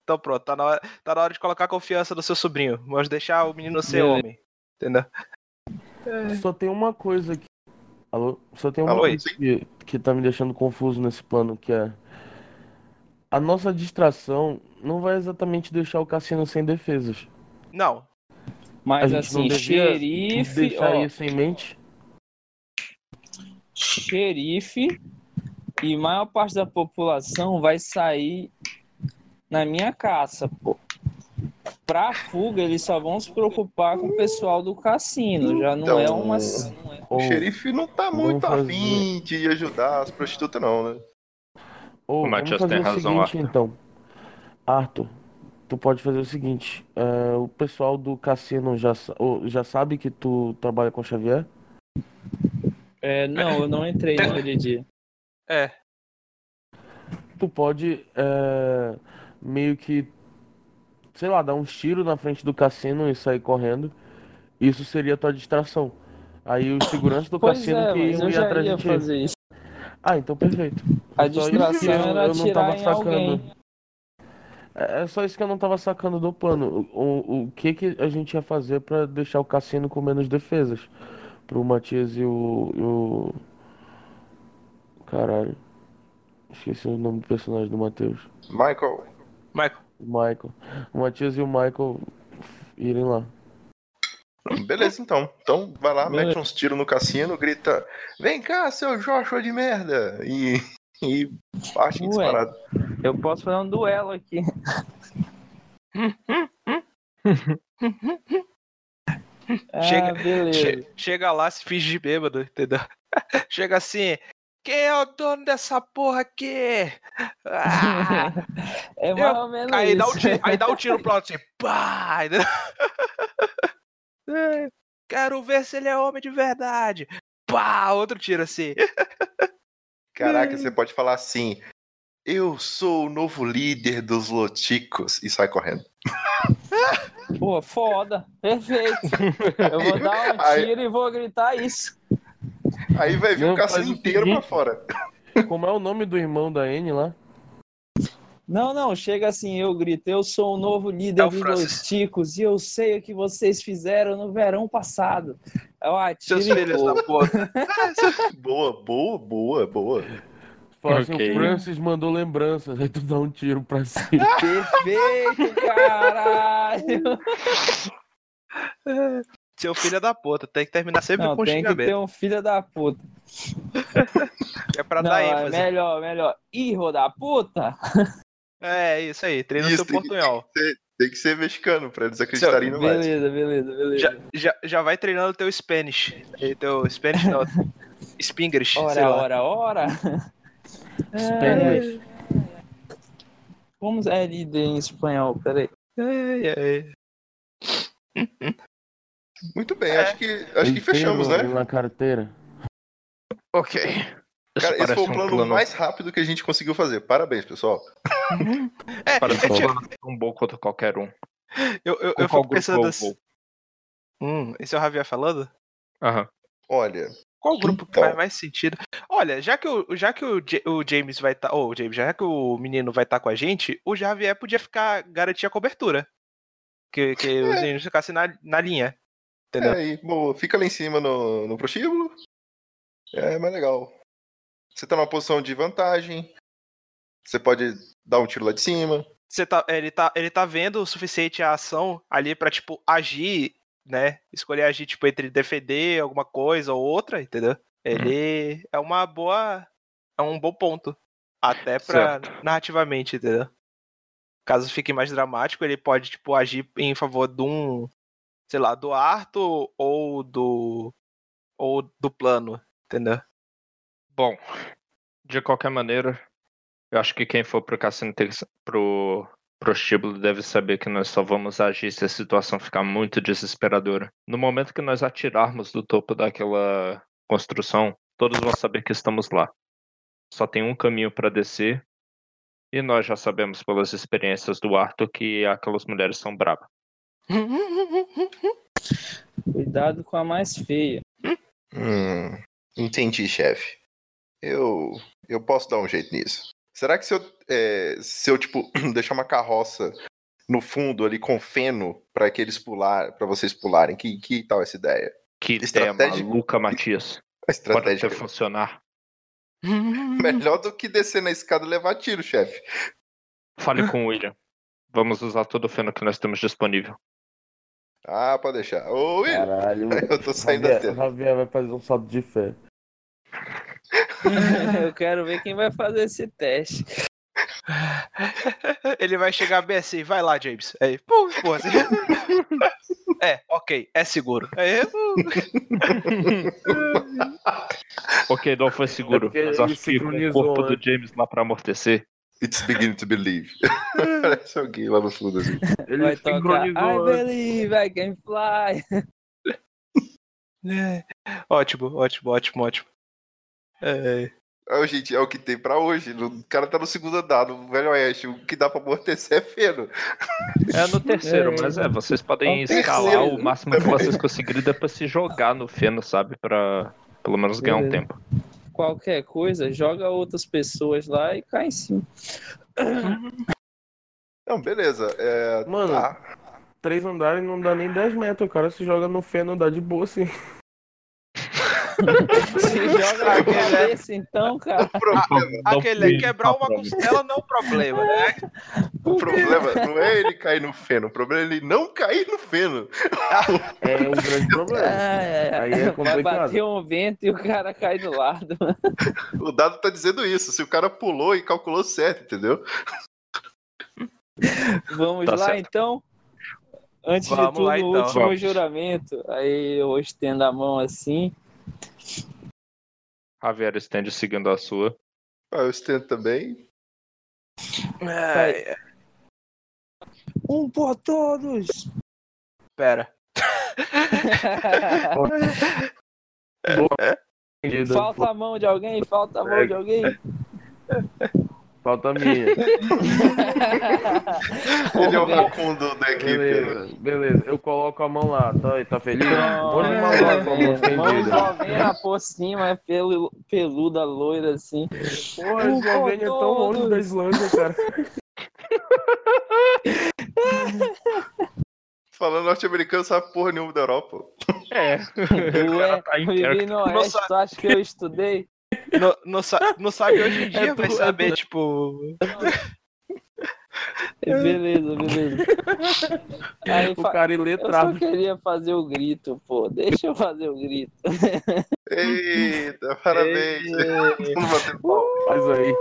Então pronto, tá na hora, tá na hora de colocar confiança no seu sobrinho. Vamos deixar o menino ser
Beleza.
homem. Entendeu?
Só tem uma coisa aqui. Alô? Só tem uma
Alô,
coisa que, que tá me deixando confuso nesse plano, que é. A nossa distração não vai exatamente deixar o cassino sem defesas.
Não.
A
Mas
gente não
assim,
devia
xerife,
deixar
ó,
isso em mente.
xerife e maior parte da população vai sair na minha caça, pô. Pra fuga, eles só vão se preocupar com o pessoal do cassino. Já não é
Então,
uma. não é-
O xerife não tá muito afim de ajudar as prostitutas, não, né?
ou
O Matias tem
o
razão,
seguinte, então. Arthur, tu pode fazer o seguinte. é, o pessoal do cassino já, já sabe que tu trabalha com Xavier?
É, não, eu não entrei naquele dia.
É.
tu pode é, meio que, sei lá, dar uns tiros na frente do cassino e sair correndo. Isso seria a tua distração. Aí os seguranças do
Pois
cassino
é,
que iam
eu
atrás
ia
de ti.
fazer isso.
Ah, então perfeito.
A
É só isso
distração
que eu-
era
eu não tava
em
sacando.
alguém.
É é só isso que eu não tava sacando do plano. O, o, o que que a gente ia fazer pra deixar o cassino com menos defesas? Pro Matias e o, e o... Caralho. Esqueci o nome do personagem do Matheus.
Michael,
Michael.
O Michael. O Matias e o Michael irem lá.
beleza então. Então vai lá,
Beleza.
mete uns tiros no cassino, grita: Vem cá, seu Joshua de merda! E, (laughs) e parte
Ué.
disparado.
Eu posso fazer um duelo aqui. Ah,
Chega-
beleza.
Che- chega lá, se finge de bêbado, entendeu? (laughs) Chega assim. Quem é o dono dessa porra aqui? (laughs) Ah!
É mais ou menos
aí, dá o
isso.
tiro, aí dá o tiro pro alto assim, (laughs) pá! É, (laughs) Quero ver se ele é homem de verdade. Pá! Outro tiro assim.
Caraca, você pode falar assim. Eu sou o novo líder dos Loticos e sai correndo.
Pô, foda. Perfeito. Eu vou dar um
Aí-
tiro e vou gritar isso.
Aí vai vir
Não,
o cassino
o
inteiro pra
seguinte.
fora.
Como é o nome do irmão da N lá?
Não, não, chega assim, eu grito, eu sou o novo líder
É
dos Ticos e eu sei o que vocês fizeram no verão passado. Eu atiro
Seus
e
filhos da. (laughs)
Boa, boa, boa, boa.
Fala assim, o Francis mandou lembranças, aí tu dá um tiro pra cima. (laughs)
Perfeito, caralho! (laughs)
Seu filho é da puta, tem que terminar sempre
Não,
com
tem que
xingamento.
ter um filho da puta. (laughs)
É pra
Não,
dar
é
ênfase.
melhor, melhor. Hijo da puta!
É, isso aí, treina
Isso,
seu portunhol.
Tem que ser mexicano pra eles acreditarem no mais.
Beleza, beleza, beleza.
Já, já, já vai treinando teu Spanish. Teu Spanish não. (laughs) Spinglish, sei
Ora, ora, ora. (laughs) É,
Spanish.
como é líder em espanhol? Peraí.
Ai, ai.
Muito bem, acho que, acho que fechamos, né?
Na carteira.
Ok.
Cara, esse foi o
um
plano mais rápido que a gente conseguiu fazer. Parabéns, pessoal.
É,
Parece
eu,
um
tinha-
plano tão bom quanto qualquer um.
eu, eu,
Com
eu fico pensando assim. Hum, esse é o Javier falando?
Aham.
Olha,
Qual grupo que
Então.
faz mais sentido? Olha, já que o, já que o, o James vai estar. Ou o James, já que o menino vai estar com a gente, o Javier podia ficar garantir a cobertura. Que, que os meninos ficassem na, na linha. Entendeu?
é aí, boa. Fica lá em cima no, no prostíbulo. É mais legal. Você tá numa posição de vantagem. Você pode dar um tiro lá de cima.
Você tá, ele, tá, ele tá vendo o suficiente a ação ali pra, tipo, agir, né? Escolher agir, tipo, entre defender alguma coisa ou outra, entendeu? Ele é uma boa. É um bom ponto. Até pra
Certo.
narrativamente, entendeu? Caso fique mais dramático, ele pode, tipo, agir em favor de um. Sei lá, do Arthur ou do. Ou do plano, entendeu?
Bom, de qualquer maneira, eu acho que quem for pro cassino pro prostíbulo deve saber que nós só vamos agir se a situação ficar muito desesperadora. No momento que nós atirarmos do topo daquela construção, todos vão saber que estamos lá. Só tem um caminho para descer. E nós já sabemos pelas experiências do Arthur que aquelas mulheres são bravas. (laughs)
Cuidado com a mais feia.
Hum, entendi, chefe. Eu, eu posso dar um jeito nisso. Será que se eu, é, se eu tipo, (clears throat) deixar uma carroça no fundo ali com feno para que eles pular, para vocês pularem, que, que tal essa ideia?
Que
Estratégia-
maluca, Matias. (laughs)
A
Pode
estratégia
até funcionar. (laughs)
melhor do que descer na escada e levar tiro, chefe.
Fale com o William. Vamos usar todo o feno que nós temos disponível.
Ah, pode deixar. Ô, Will,
Caralho. (laughs)
eu tô saindo da tela.
Javier vai fazer um salto de fé. (laughs)
Eu quero ver quem vai fazer esse teste. (laughs)
Ele vai chegar bem assim, vai lá, James. Aí, pum, pô, assim. É, ok, é seguro. Aí, pum.
Ok, não foi
É
seguro.
porque
mas acho que com o corpo do
antes.
James lá pra amortecer.
It's beginning to believe. (laughs) Parece alguém lá no fundo assim.
Ele
Vai tocar I
sincronizou antes.
believe I can fly.
É. Ótimo, ótimo, ótimo, ótimo. É,
Ah, gente, é o que tem pra hoje. O cara tá no segundo andar, no Velho Oeste. O que dá pra amortecer é feno.
É no terceiro,
É.
mas é, vocês podem
É o
escalar
terceiro.
o máximo que vocês conseguirem depois se jogar no feno, sabe? Pra pelo menos ganhar um
Beleza.
tempo.
Qualquer coisa, joga outras pessoas lá e cai em cima.
Não, beleza. É,
Mano,
tá.
Três andares não dá nem 10 metros. O cara se joga no feno, dá de boa assim.
Se joga na cabeça, então, cara.
O problema,
aquele é quebrar uma costela não é um problema, né?
o problema não é ele cair no feno. O problema é ele não cair no feno.
É um grande problema.
É,
Aí é
vai
complicado.
bater um vento e o cara cai do lado.
O dado tá dizendo isso. Se o cara pulou e calculou certo, entendeu?
Vamos
Tá
lá,
certo.
então. Antes
Vamos
de tudo,
lá,
o
então.
último
Vamos.
juramento. Aí eu estendo a mão assim.
Javier estende seguindo a sua.
Ah, eu estendo também.
É,
Um por todos!
pera.
Entendido. (laughs)
Falta a mão de alguém, falta a mão de alguém. (laughs)
Falta a minha. (laughs)
Ele é o racundo da equipe.
Beleza, beleza. Eu coloco a mão lá, tá, tá feliz? Pode me mandar com a mão estendida.
Eslovênia por cima, pelu, peluda, loira assim.
Porra, a Eslovênia é tão longe da Islândia, cara.
Falando norte-americano, sabe porra nenhuma da Europa.
É.
Ué,
tá em
vivi no Oeste, tu acha que eu estudei?
Não, não, não sabe hoje em dia,
É
vai
tu- é
saber,
tu-
tipo.
Beleza, beleza. (laughs) Aí,
O cara
eu só
iletrado.
queria fazer o grito, pô. Deixa eu fazer o grito.
Eita, parabéns. Batendo palma.
Faz aí.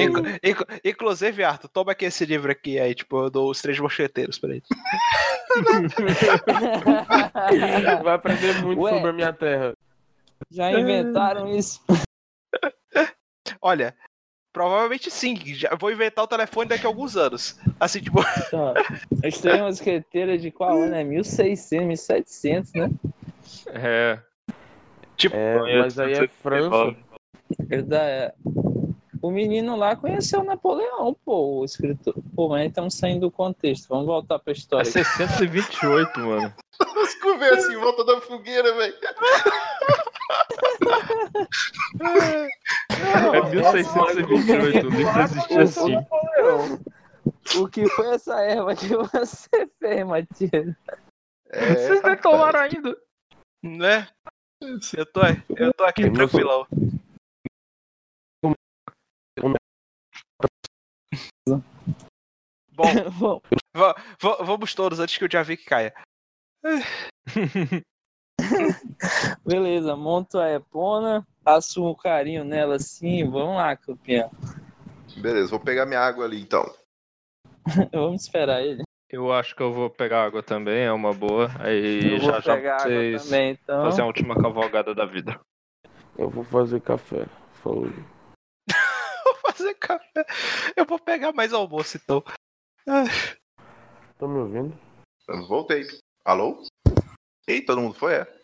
Inc- inc- inclusive, Arthur, toma aqui esse livro aqui, aí, tipo, eu dou os três mosqueteiros pra ele. (laughs)
Vai aprender muito
Ué.
sobre a minha terra.
Já inventaram isso? (laughs)
Olha, provavelmente sim. Já vou inventar o telefone daqui a alguns anos. Assim, tipo, (laughs)
Tá. A Estrela Mosqueteira de qual ano? É 1600, 1700, né?
É.
tipo,
É, mas aí é França.
Da- O menino lá conheceu Napoleão, pô, o escritor. Pô, mas estamos saindo do contexto. Vamos voltar pra
É
história.
628, mano. (laughs)
Os assim, em volta da fogueira, velho.
É 1628, o livro existia assim.
O que foi essa erva que você fez, Matias?
É,
Vocês nem tomaram ainda.
né? Eu tô, eu tô aqui
não
tranquilão. Bom, (laughs)
Bom,
va- va- vamos todos antes que o Javi caia. (laughs)
beleza, monto a Epona, passo um carinho nela assim. Vamos lá, campeão.
Beleza, vou pegar minha água ali então. (laughs)
Vamos esperar ele.
Eu acho que eu vou pegar água também, é uma boa. Aí
Eu vou
já já
pegar água
vocês
também, então.
fazem a última cavalgada da vida.
Eu vou fazer café. Falou. (laughs)
Vou fazer café. Eu vou pegar mais almoço, então.
Tá me ouvindo?
Eu voltei. Alô? Ih, todo mundo foi? É.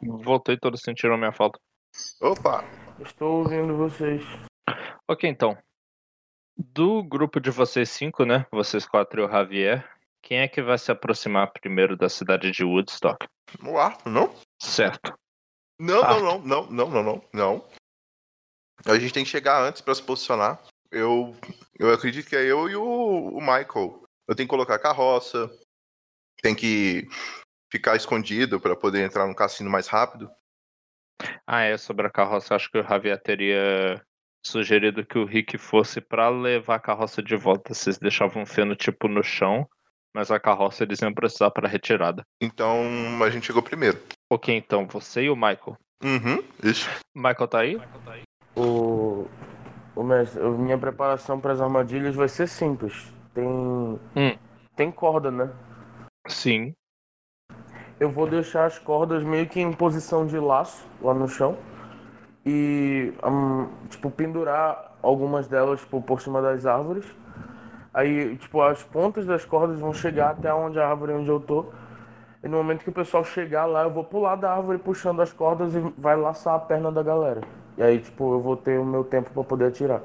Voltei, todos sentiram minha falta.
Opa!
Estou ouvindo vocês.
Ok, então. Do grupo de vocês cinco, né? Vocês quatro e o Javier. Quem é que vai se aproximar primeiro da cidade de Woodstock?
O Arthur, não?
Certo.
Não,
Ah.
não, não, não, não, não, não, não. A gente tem que chegar antes pra se posicionar. Eu, eu acredito que é eu e o, o Michael. Eu tenho que colocar a carroça, tem que ficar escondido pra poder entrar no cassino mais rápido.
Ah, é, sobre a carroça, acho que o Javier teria sugerido que o Rick fosse pra levar a carroça de volta. Vocês deixavam o fenotipo no chão, mas a carroça eles iam precisar pra retirada.
Então a gente chegou primeiro.
Ok, então, você e o Michael.
Uhum, isso.
Michael tá aí?
O, o mestre, minha preparação para as armadilhas vai ser simples. Tem, tem corda, né?
Sim.
Eu vou deixar as cordas meio que em posição de laço lá no chão e hum, tipo pendurar algumas delas tipo, por cima das árvores. Aí tipo as pontas das cordas vão chegar até onde a árvore onde eu tô. E no momento que o pessoal chegar lá, eu vou pular da árvore puxando as cordas e vai laçar a perna da galera. E aí tipo eu vou ter o meu tempo para poder atirar.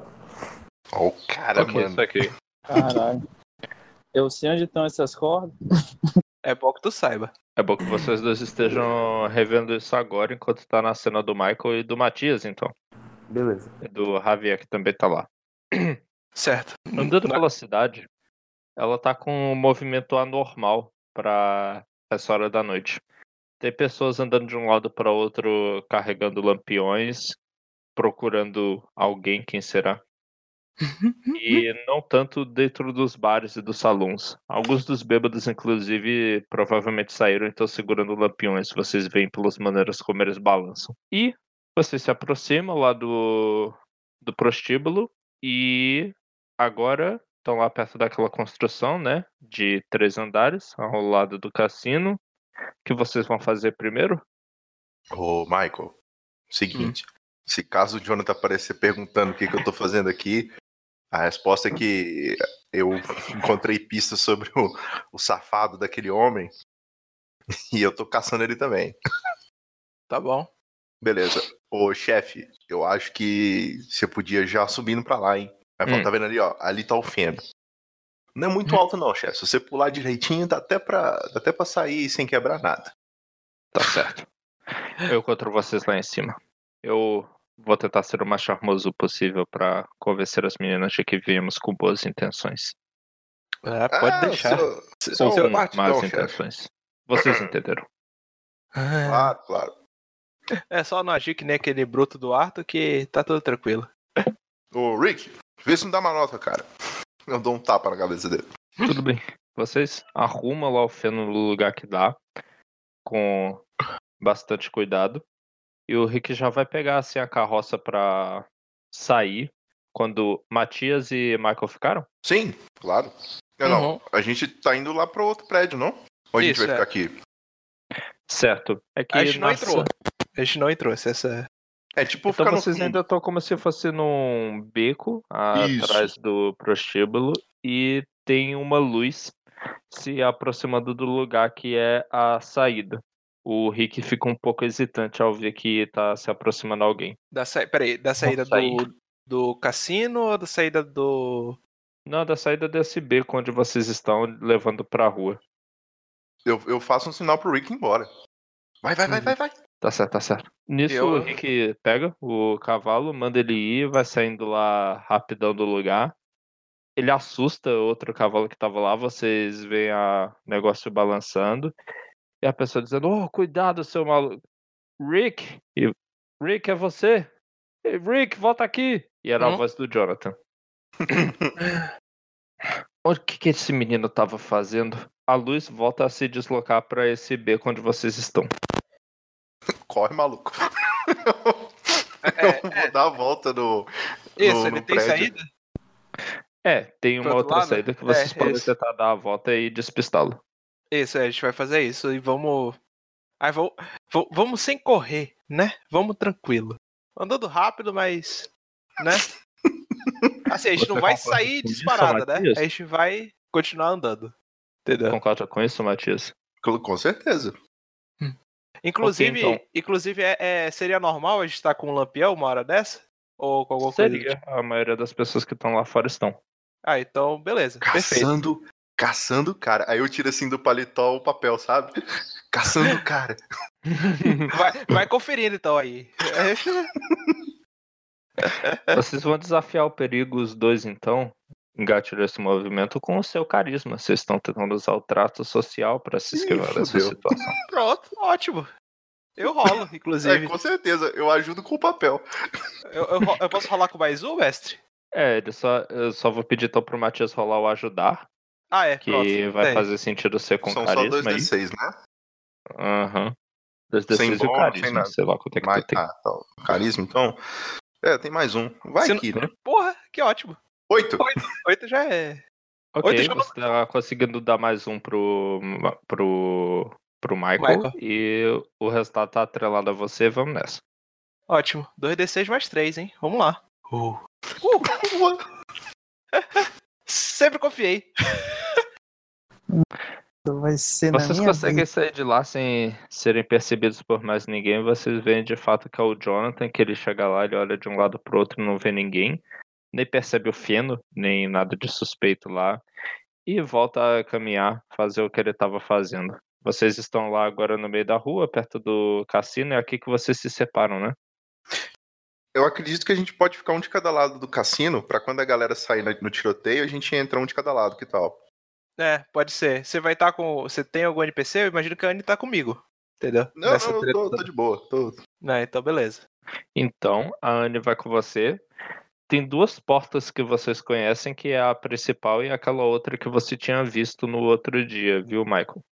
Ó, o cara,
ok,
mano.
isso aqui.
Caralho. Eu sei onde estão essas cordas.
É bom que tu saiba.
É bom que vocês dois estejam revendo isso agora, enquanto tá na cena do Michael e do Matias, então.
Beleza.
E do Javier, que também tá lá.
Certo.
Andando pela cidade, ela tá com um movimento anormal pra essa hora da noite. Tem pessoas andando de um lado para outro carregando lampiões, procurando alguém, quem será? E não tanto dentro dos bares e dos salões. Alguns dos bêbados, inclusive, provavelmente saíram e estão segurando lampiões. Vocês veem pelas maneiras como eles balançam. E vocês se aproximam lá do, do prostíbulo e agora estão lá perto daquela construção, né? De três andares, ao lado do cassino. O que vocês vão fazer primeiro?
Ô, Michael, Seguinte, se caso o Jonathan aparecer perguntando o que, que eu tô fazendo aqui, a resposta é que eu encontrei pistas sobre o, o safado daquele homem (laughs) e eu tô caçando ele também.
Tá bom.
Beleza. Ô, chefe, eu acho que você podia já subindo pra lá, hein?
Hum.
tá vendo ali, ó? Ali tá o feno. Não é muito alto, não, chefe. Se você pular direitinho, dá até pra, dá até pra sair sem quebrar nada.
Tá certo. Eu encontro vocês lá em cima. Eu vou tentar ser o mais charmoso possível pra convencer as meninas de que viemos com boas intenções.
É, pode
Ah,
deixar.
Ou
sou
com más
chefe.
intenções. Vocês entenderam. (clears throat)
Ah,
Claro, claro.
É só não agir que nem aquele bruto do Arthur que tá tudo tranquilo.
Ô, Rick, vê se não dá uma nota, cara. Eu dou um tapa na cabeça dele.
Tudo bem. Vocês arrumam lá o feno no lugar que dá, com bastante cuidado. E o Rick já vai pegar assim a carroça pra sair quando Matias e Michael ficaram?
Sim, claro. Não, não.
Uhum.
A gente tá indo lá pro outro prédio, não? Ou a gente
Isso,
vai
é.
ficar aqui?
Certo. É que
A gente não entrou. A gente não entrou. Essa, essa...
É tipo
Então
ficar no
vocês
fundo.
ainda estão como se fosse num beco
Isso.
atrás do prostíbulo e tem uma luz se aproximando do lugar que é a saída. O Rick fica um pouco hesitante ao ver que tá se aproximando alguém.
Da sa... Peraí, da saída do, do cassino ou da saída do.
Não, da saída desse beco onde vocês estão levando pra rua.
Eu, eu faço um sinal pro Rick ir embora. Vai, vai, vai, vai, vai.
Tá certo, tá certo. Nisso
Eu-
o Rick pega o cavalo, manda ele ir, vai saindo lá rapidão do lugar. Ele assusta outro cavalo que tava lá, vocês veem a negócio balançando. E a pessoa dizendo, oh, cuidado, seu maluco. Rick! E, Rick, é você? Ei, Rick, volta aqui! E era a
Hum?
voz do Jonathan. (coughs) O que, que esse menino tava fazendo? A luz volta a se deslocar pra esse beco onde vocês estão.
Corre, maluco.
É, (laughs)
eu vou dar a volta no.
Isso,
no-
ele
no
tem
prédio.
saída?
É, tem uma outra
lado?
saída que vocês
É,
podem
isso.
tentar dar a volta e despistá-lo.
Isso, é, a gente vai fazer isso e vamos. Aí vamos, vamos sem correr, né? Vamos tranquilo. Andando rápido, mas. Né? (laughs) Assim, a gente
Você
não vai sair
isso,
disparada, né? A gente vai continuar andando. Entendeu?
Concorda com isso, Matias?
Com certeza.
Inclusive,
então.
inclusive é, é- seria normal a gente estar com um lampião uma hora dessa? Ou com alguma coisa? do
Seria.
tipo?
A maioria das pessoas que estão lá fora estão.
Ah, então, beleza. Perfeito.
Caçando. O cara. Aí eu tiro assim do paletó o papel, sabe? Caçando o cara. (laughs)
Vai, vai conferindo então aí. (laughs)
Vocês vão desafiar o perigo, os dois, então, engatilhar esse movimento com o seu carisma. Vocês estão tentando usar o trato social para se esquivar dessa situação. (laughs)
Pronto, ótimo. Eu rolo,
É,
inclusive.
com certeza. Eu ajudo com o papel.
Eu, eu eu posso rolar com mais um, mestre?
É, ele só, eu só vou pedir então pro Matias rolar o ajudar,
Ah, é.
que
pronto.
vai
Tem.
fazer sentido ser com
São só
carisma aí.
D6, né?
Aham. Dois
Sem
D6 e o carisma, sei lá quanto é que
Mais,
tu tem.
ah, tá. Carisma, então. É, tem mais um. Vai
Se
aqui, né?
Porra, que ótimo.
Oito.
Oito já é.
Ok,
deixa eu-
você tá conseguindo dar mais um pro, pro, pro Michael,
Michael.
e o resultado tá atrelado a você, vamos nessa.
Ótimo. 2d6 mais 3, hein? Vamos lá. Uh. (laughs) Sempre confiei.
Vai ser na
Vocês
minha
conseguem
vez.
sair de lá sem serem percebidos por mais ninguém, vocês veem de fato que é o Jonathan, que ele chega lá, ele olha de um lado pro outro e não vê ninguém, nem percebe o feno, nem nada de suspeito lá, e volta a caminhar, fazer o que ele estava fazendo. Vocês estão lá agora no meio da rua, perto do cassino, é aqui que vocês se separam, né?
Eu acredito que a gente pode ficar um de cada lado do cassino, pra quando a galera sair no- tiroteio, a gente entra um de cada lado, que tal?
É, pode ser. Você vai estar com. Você tem algum NPC? Eu imagino que a Anne tá comigo. Entendeu?
Não,
Nessa
não, eu tô, tô de boa. Tô...
Não, então beleza.
Então, a Anne vai com você. Tem duas portas que vocês conhecem, que é a principal e aquela outra que você tinha visto no outro dia, viu, Michael?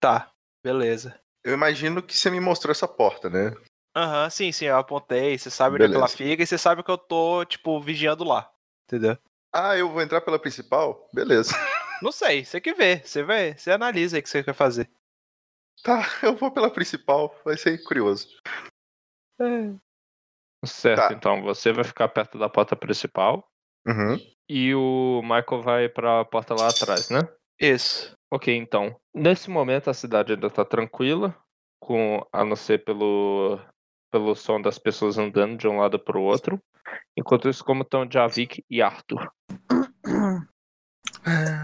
Tá, beleza.
Eu imagino que você me mostrou essa porta, né?
Aham, sim, sim, eu apontei. Você sabe onde é que ela fica e você sabe que eu tô, tipo, vigiando lá. Entendeu?
Ah, eu vou entrar pela principal? Beleza. (laughs)
Não sei, você que vê. Você vê, você analisa aí o que você quer fazer.
Tá, (laughs) eu vou pela principal, vai ser curioso.
Certo,
Tá.
então você vai ficar perto da porta principal
Uhum.
e o Michael vai pra porta lá atrás, né?
Isso.
Ok, então. Nesse momento a cidade ainda tá tranquila, com a não ser pelo, pelo som das pessoas andando de um lado pro outro. Enquanto isso, como estão Javik e Arthur?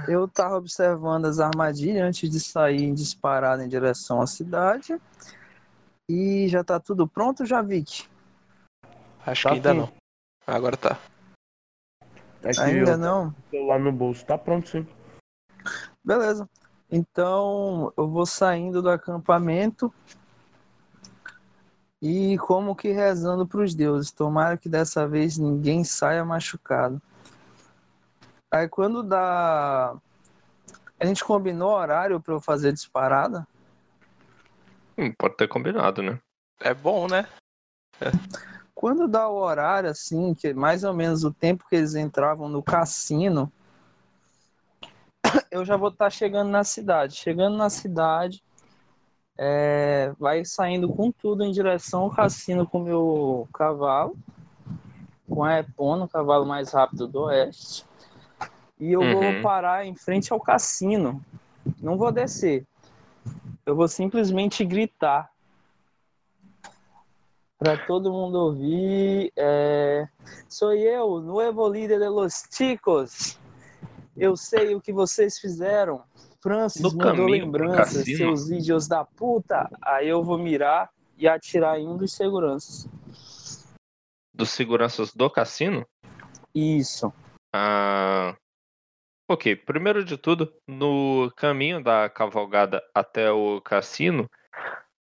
Eu tava observando as armadilhas antes de sair em disparada em direção à cidade. E já tá tudo pronto, Javik?
Acho
Tá
que ainda
sim.
não. Agora tá.
Aqui
Ainda
eu
não?
celular no bolso. Tá pronto sim.
Beleza. Então eu vou saindo do acampamento e como que rezando para os deuses. Tomara que dessa vez ninguém saia machucado. Aí quando dá. A gente combinou horário para eu fazer disparada?
Hum, pode ter combinado, né?
É bom, né?
Quando dá o horário, assim, que é mais ou menos o tempo que eles entravam no cassino, (coughs) eu já vou estar chegando na cidade. Chegando na cidade, é, vai saindo com tudo em direção ao cassino com o meu cavalo, com a Epona, o cavalo mais rápido do oeste. E eu vou
Uhum.
parar em frente ao cassino. Não vou descer. Eu vou simplesmente gritar para todo mundo ouvir. É... Sou eu, nuevo líder de los chicos. Eu sei o que vocês fizeram. Francis
No
mandou
caminho
lembranças, seus vídeos da puta. Aí eu vou mirar e atirar em um dos seguranças.
Dos seguranças do cassino?
Isso.
Ah, ok, primeiro de tudo, no caminho da cavalgada até o cassino,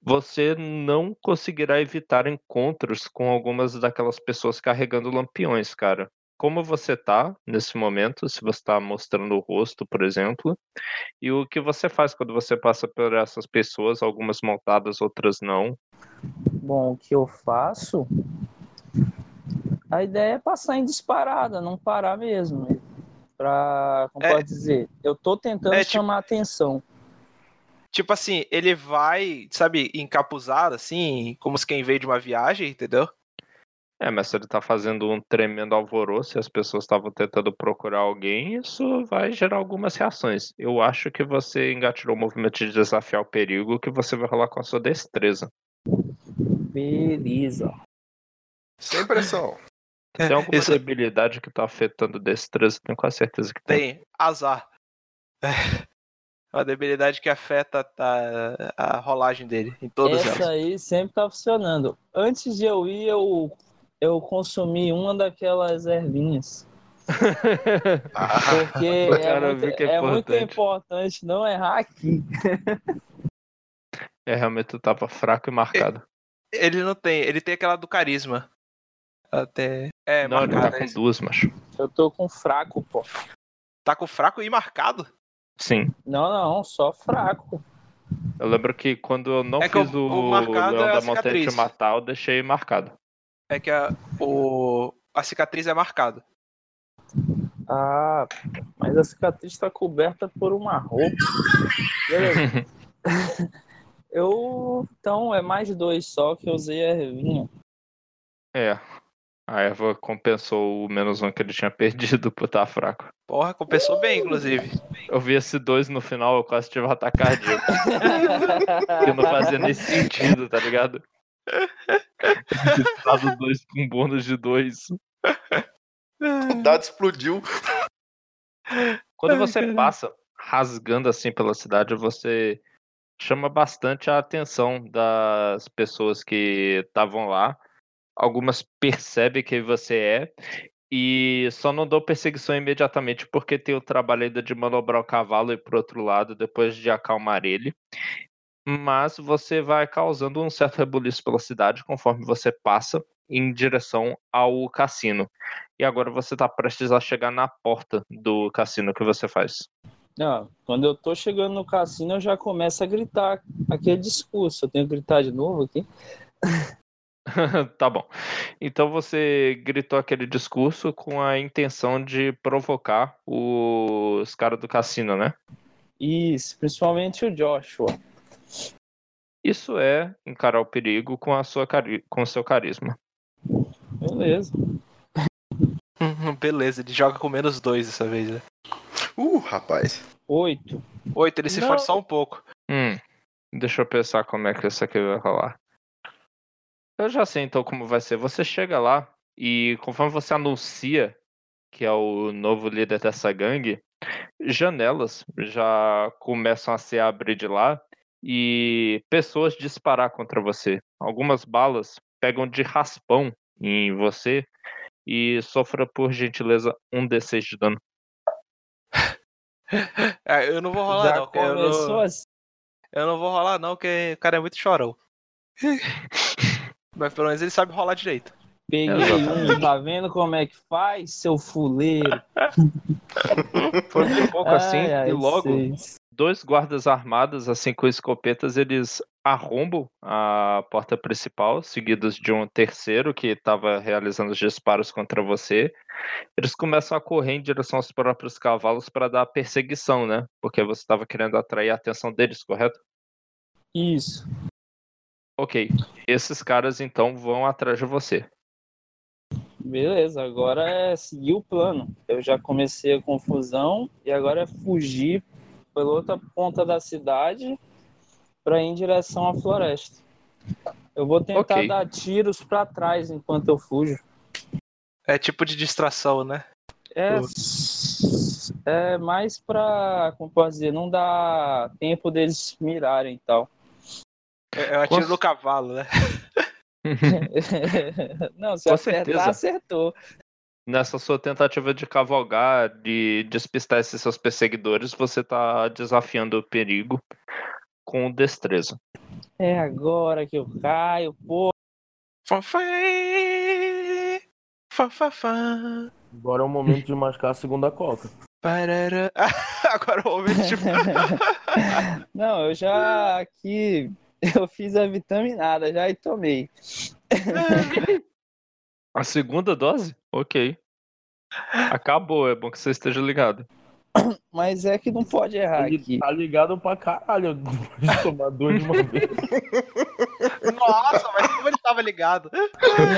você não conseguirá evitar encontros com algumas daquelas pessoas carregando lampiões, cara. Como você tá nesse momento, se você tá mostrando o rosto, por exemplo, e o que você faz quando você passa por essas pessoas, algumas montadas, outras não.
Bom, o que eu faço? A ideia é passar em disparada, não parar mesmo. Pra, como
É.
pode dizer, eu tô tentando
É, tipo-
chamar atenção.
Tipo assim, ele vai, sabe, encapuzado, assim, como se quem veio de uma viagem, entendeu?
É, mas se ele tá fazendo um tremendo alvoroço e as pessoas estavam tentando procurar alguém, isso vai gerar algumas reações. Eu acho que você engatilhou o movimento de desafiar o perigo que você vai rolar com a sua destreza.
Beleza.
Sem pressão.
Tem alguma
Isso-
debilidade que tá afetando destreza? Tenho quase certeza que tem.
Tem azar. É uma debilidade que afeta a, a rolagem dele, em todas
Essa
elas.
aí sempre tá funcionando. Antes de eu ir, eu, eu consumi uma daquelas ervinhas. (laughs)
Ah,
Porque (laughs) é,
cara
muito,
é
é muito
importante.
não errar aqui.
É, realmente tu tava fraco e marcado.
Ele não tem, ele tem aquela do carisma. Até. É,
Não, ele
marcado.
tá
é
com
isso.
duas, macho.
Eu tô com fraco, pô.
Tá com fraco e marcado?
Sim.
Não, não, só fraco.
Eu lembro que quando eu não
É o-
fiz
o
o,
marcado
Leão
é
da Montanha te
cicatriz.
matar, eu deixei marcado.
É que a, o, a cicatriz é marcada.
Ah, mas a cicatriz tá coberta por uma roupa. Beleza. (laughs) Eu. Então é mais dois só que eu usei a ervinha.
É. A Eva compensou o menos um que ele tinha perdido por estar fraco.
Porra, compensou bem, inclusive.
Eu vi esse dois no final, eu quase tive um ataque cardíaco. (laughs) que não fazia nem sentido, tá ligado? Dado dois com bônus de dois.
o dado explodiu.
Quando você passa rasgando assim pela cidade, você chama bastante a atenção das pessoas que estavam lá. Algumas percebem quem você é e só não dão perseguição imediatamente porque tem o trabalho ainda de manobrar o cavalo e pro outro lado depois de acalmar ele. Mas você vai causando um certo rebuliço pela cidade conforme você passa em direção ao cassino. E agora você tá prestes a chegar na porta do cassino. O que você faz?
Não, quando eu tô chegando no cassino, eu já começo a gritar aquele discurso. Eu tenho que gritar de novo aqui? (laughs)
tá bom. Então você gritou aquele discurso com a intenção de provocar os caras do cassino, né?
Isso, principalmente o Joshua.
Isso é encarar o perigo com a sua cari com o seu carisma.
Beleza. (laughs)
Beleza, ele joga com menos dois dessa vez, né?
Uh, rapaz.
Oito.
Oito, ele se
Não.
força só um pouco.
Hum, deixa eu pensar como é que isso aqui vai rolar. Eu já sei então como vai ser. Você chega lá e conforme você anuncia que é o novo líder dessa gangue, janelas já começam a se abrir de lá e pessoas disparar contra você. Algumas balas pegam de raspão em você e sofra por gentileza um D6 de dano. (laughs)
É, eu não vou rolar,
Já
não. Eu não,
assim.
eu não vou rolar, não, porque o cara é muito chorão. (laughs) Mas pelo menos ele sabe rolar direito.
Peguei um, tá vendo como é que faz, seu fuleiro? (laughs)
Foi um pouco assim
Ai, ai,
e logo
seis.
Dois guardas armados, assim com escopetas, eles arrombam a porta principal, seguidos de um terceiro que estava realizando os disparos contra você. Eles começam a correr em direção aos próprios cavalos para dar perseguição, né? Porque você estava querendo atrair a atenção deles, correto?
Isso.
Ok. Esses caras então vão atrás de você.
Beleza, agora é seguir o plano. Eu já comecei a confusão e agora é fugir pela outra ponta da cidade para ir em direção à floresta. Eu vou tentar
Ok.
dar tiros para trás enquanto eu fujo.
É tipo de distração, né?
É, é mais pra, como posso dizer, não dá tempo deles mirarem e tal.
Eu, eu atiro
Com-
no cavalo, né? (laughs) (laughs)
não, se
Com
acertar,
certeza.
acertou.
Nessa sua tentativa de cavalgar, de despistar esses seus perseguidores, você tá desafiando o perigo com destreza.
É agora que eu caio, pô.
Fanfã, fanfã,
Agora é o momento de mascar a segunda coca.
parará. (laughs) Agora o momento de... (laughs)
Não, eu já aqui eu fiz a vitaminada já e tomei.
A segunda dose? Ok. Acabou, é bom que você esteja ligado. (coughs)
Mas é que não pode errar
Ele
aqui.
tá ligado pra caralho (laughs) de tomar duas de uma vez. (laughs)
Nossa, mas como ele tava ligado?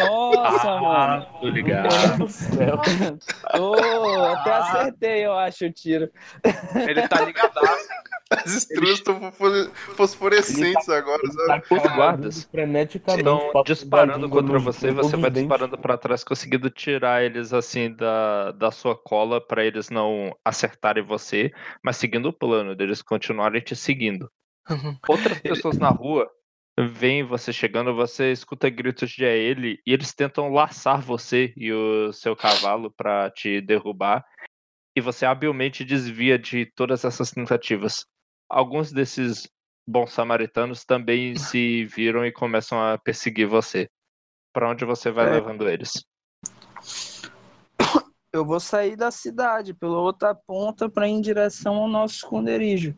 Nossa, mano.
Tô ligado.
Meu Deus do (laughs) céu.
Ô, até acertei, eu acho, o tiro.
Ele tá ligadaço.
As estrelas estão fosfore- fosforescentes agora, sabe?
Os guardas
freneticamente
estão
pra-
disparando
da língua
contra você, você vai disparando pra trás, conseguindo tirar eles assim da, da sua cola pra eles não acertarem você, mas seguindo o plano deles continuarem te seguindo. Outras pessoas na rua veem você chegando, você escuta gritos de a ele e eles tentam laçar você e o seu cavalo pra te derrubar e você habilmente desvia de todas essas tentativas. Alguns desses bons samaritanos também (laughs) se viram e começam a perseguir você. Pra onde você vai
É.
levando eles?
Eu vou sair da cidade pela outra ponta para ir em direção ao nosso esconderijo,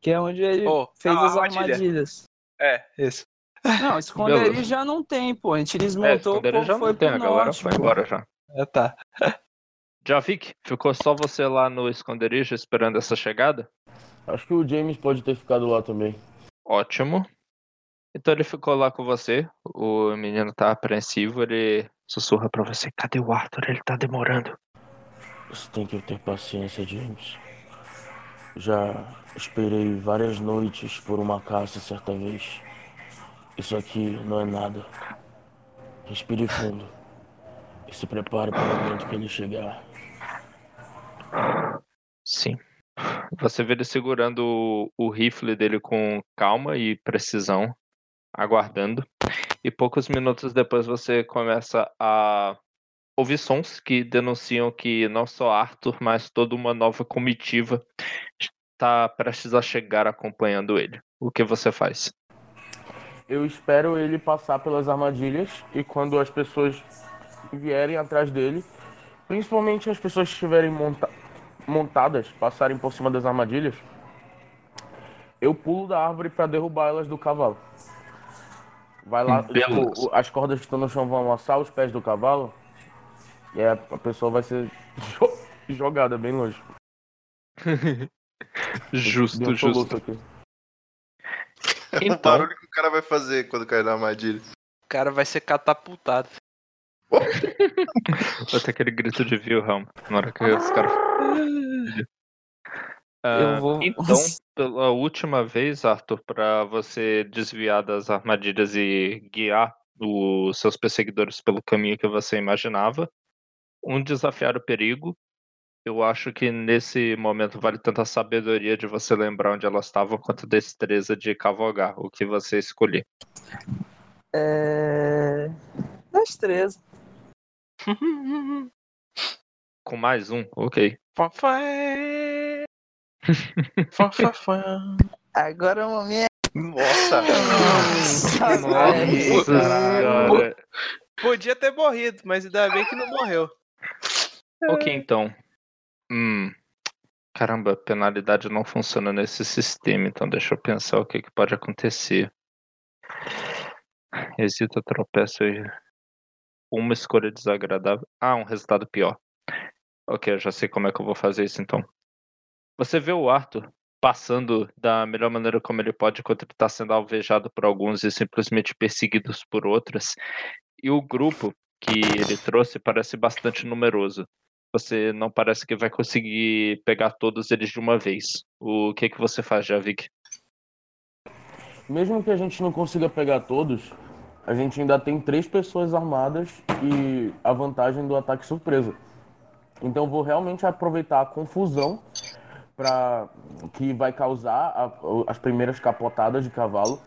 que é onde ele
Oh,
fez as
armadilha.
armadilhas.
É, isso.
Não, (laughs) esconderijo
Beleza.
já não tem, pô. A gente
É,
desmontou, o
esconderijo
povo
já
foi
não tem,
pro
a galera
norte,
foi embora já.
É, tá.
Javik, ficou só você lá no esconderijo esperando essa chegada?
Acho que o James pode ter ficado lá também.
Ótimo. Então ele ficou lá com você. O menino tá apreensivo, ele sussurra pra você: Cadê o Arthur? Ele tá demorando.
Você tem que ter paciência, James. Já esperei várias noites por uma caça certa vez. Isso aqui não é nada. Respire fundo. E se prepare para o momento que ele chegar.
Sim. Você vê ele segurando o, o rifle dele com calma e precisão, aguardando. E poucos minutos depois você começa a ouvir sons que denunciam que não só Arthur, mas toda uma nova comitiva está prestes a chegar acompanhando ele. O que você faz?
Eu espero ele passar pelas armadilhas e quando as pessoas vierem atrás dele, principalmente as pessoas que estiverem monta- montadas, passarem por cima das armadilhas, eu pulo da árvore para derrubar elas do cavalo. Vai lá,
Beleza.
tipo, o- as cordas que estão no chão vão amassar os pés do cavalo e aí a pessoa vai ser (laughs) jo- jogada bem longe. (laughs)
Justo,
um
justo.
aqui.
É o
Então,
barulho que o cara vai fazer quando cair na armadilha.
O cara vai ser catapultado.
vai ter aquele grito de Wilhelm na hora que os caras.
Eu vou-
Então, pela última vez, Arthur, para você desviar das armadilhas e guiar os seus perseguidores pelo caminho que você imaginava, um desafiar o perigo. Eu acho que nesse momento vale tanto a sabedoria de você lembrar onde elas estavam, quanto a destreza de cavalgar, o que você escolher.
É. Destreza. (laughs)
Com mais um, ok.
Fá, fá. Fá, fá, fá.
Agora é o momento.
Nossa!
Nossa,
Nossa.
Podia ter morrido, mas ainda bem que não morreu.
Ok, então. Hum. Caramba, a penalidade não funciona nesse sistema, então deixa eu pensar o que, que pode acontecer. Hesita, tropeça e. Uma escolha desagradável. Ah, um resultado pior. Ok, eu já sei como é que eu vou fazer isso então. Você vê o Arthur passando da melhor maneira como ele pode enquanto ele está sendo alvejado por alguns e simplesmente perseguidos por outros. E o grupo que ele trouxe parece bastante numeroso. Você não parece que vai conseguir pegar todos eles de uma vez. O que que você faz, Javik?
Mesmo que a gente não consiga pegar todos, a gente ainda tem três pessoas armadas e a vantagem do ataque surpresa. Então eu vou realmente aproveitar a confusão para que vai causar a- as primeiras capotadas de cavalo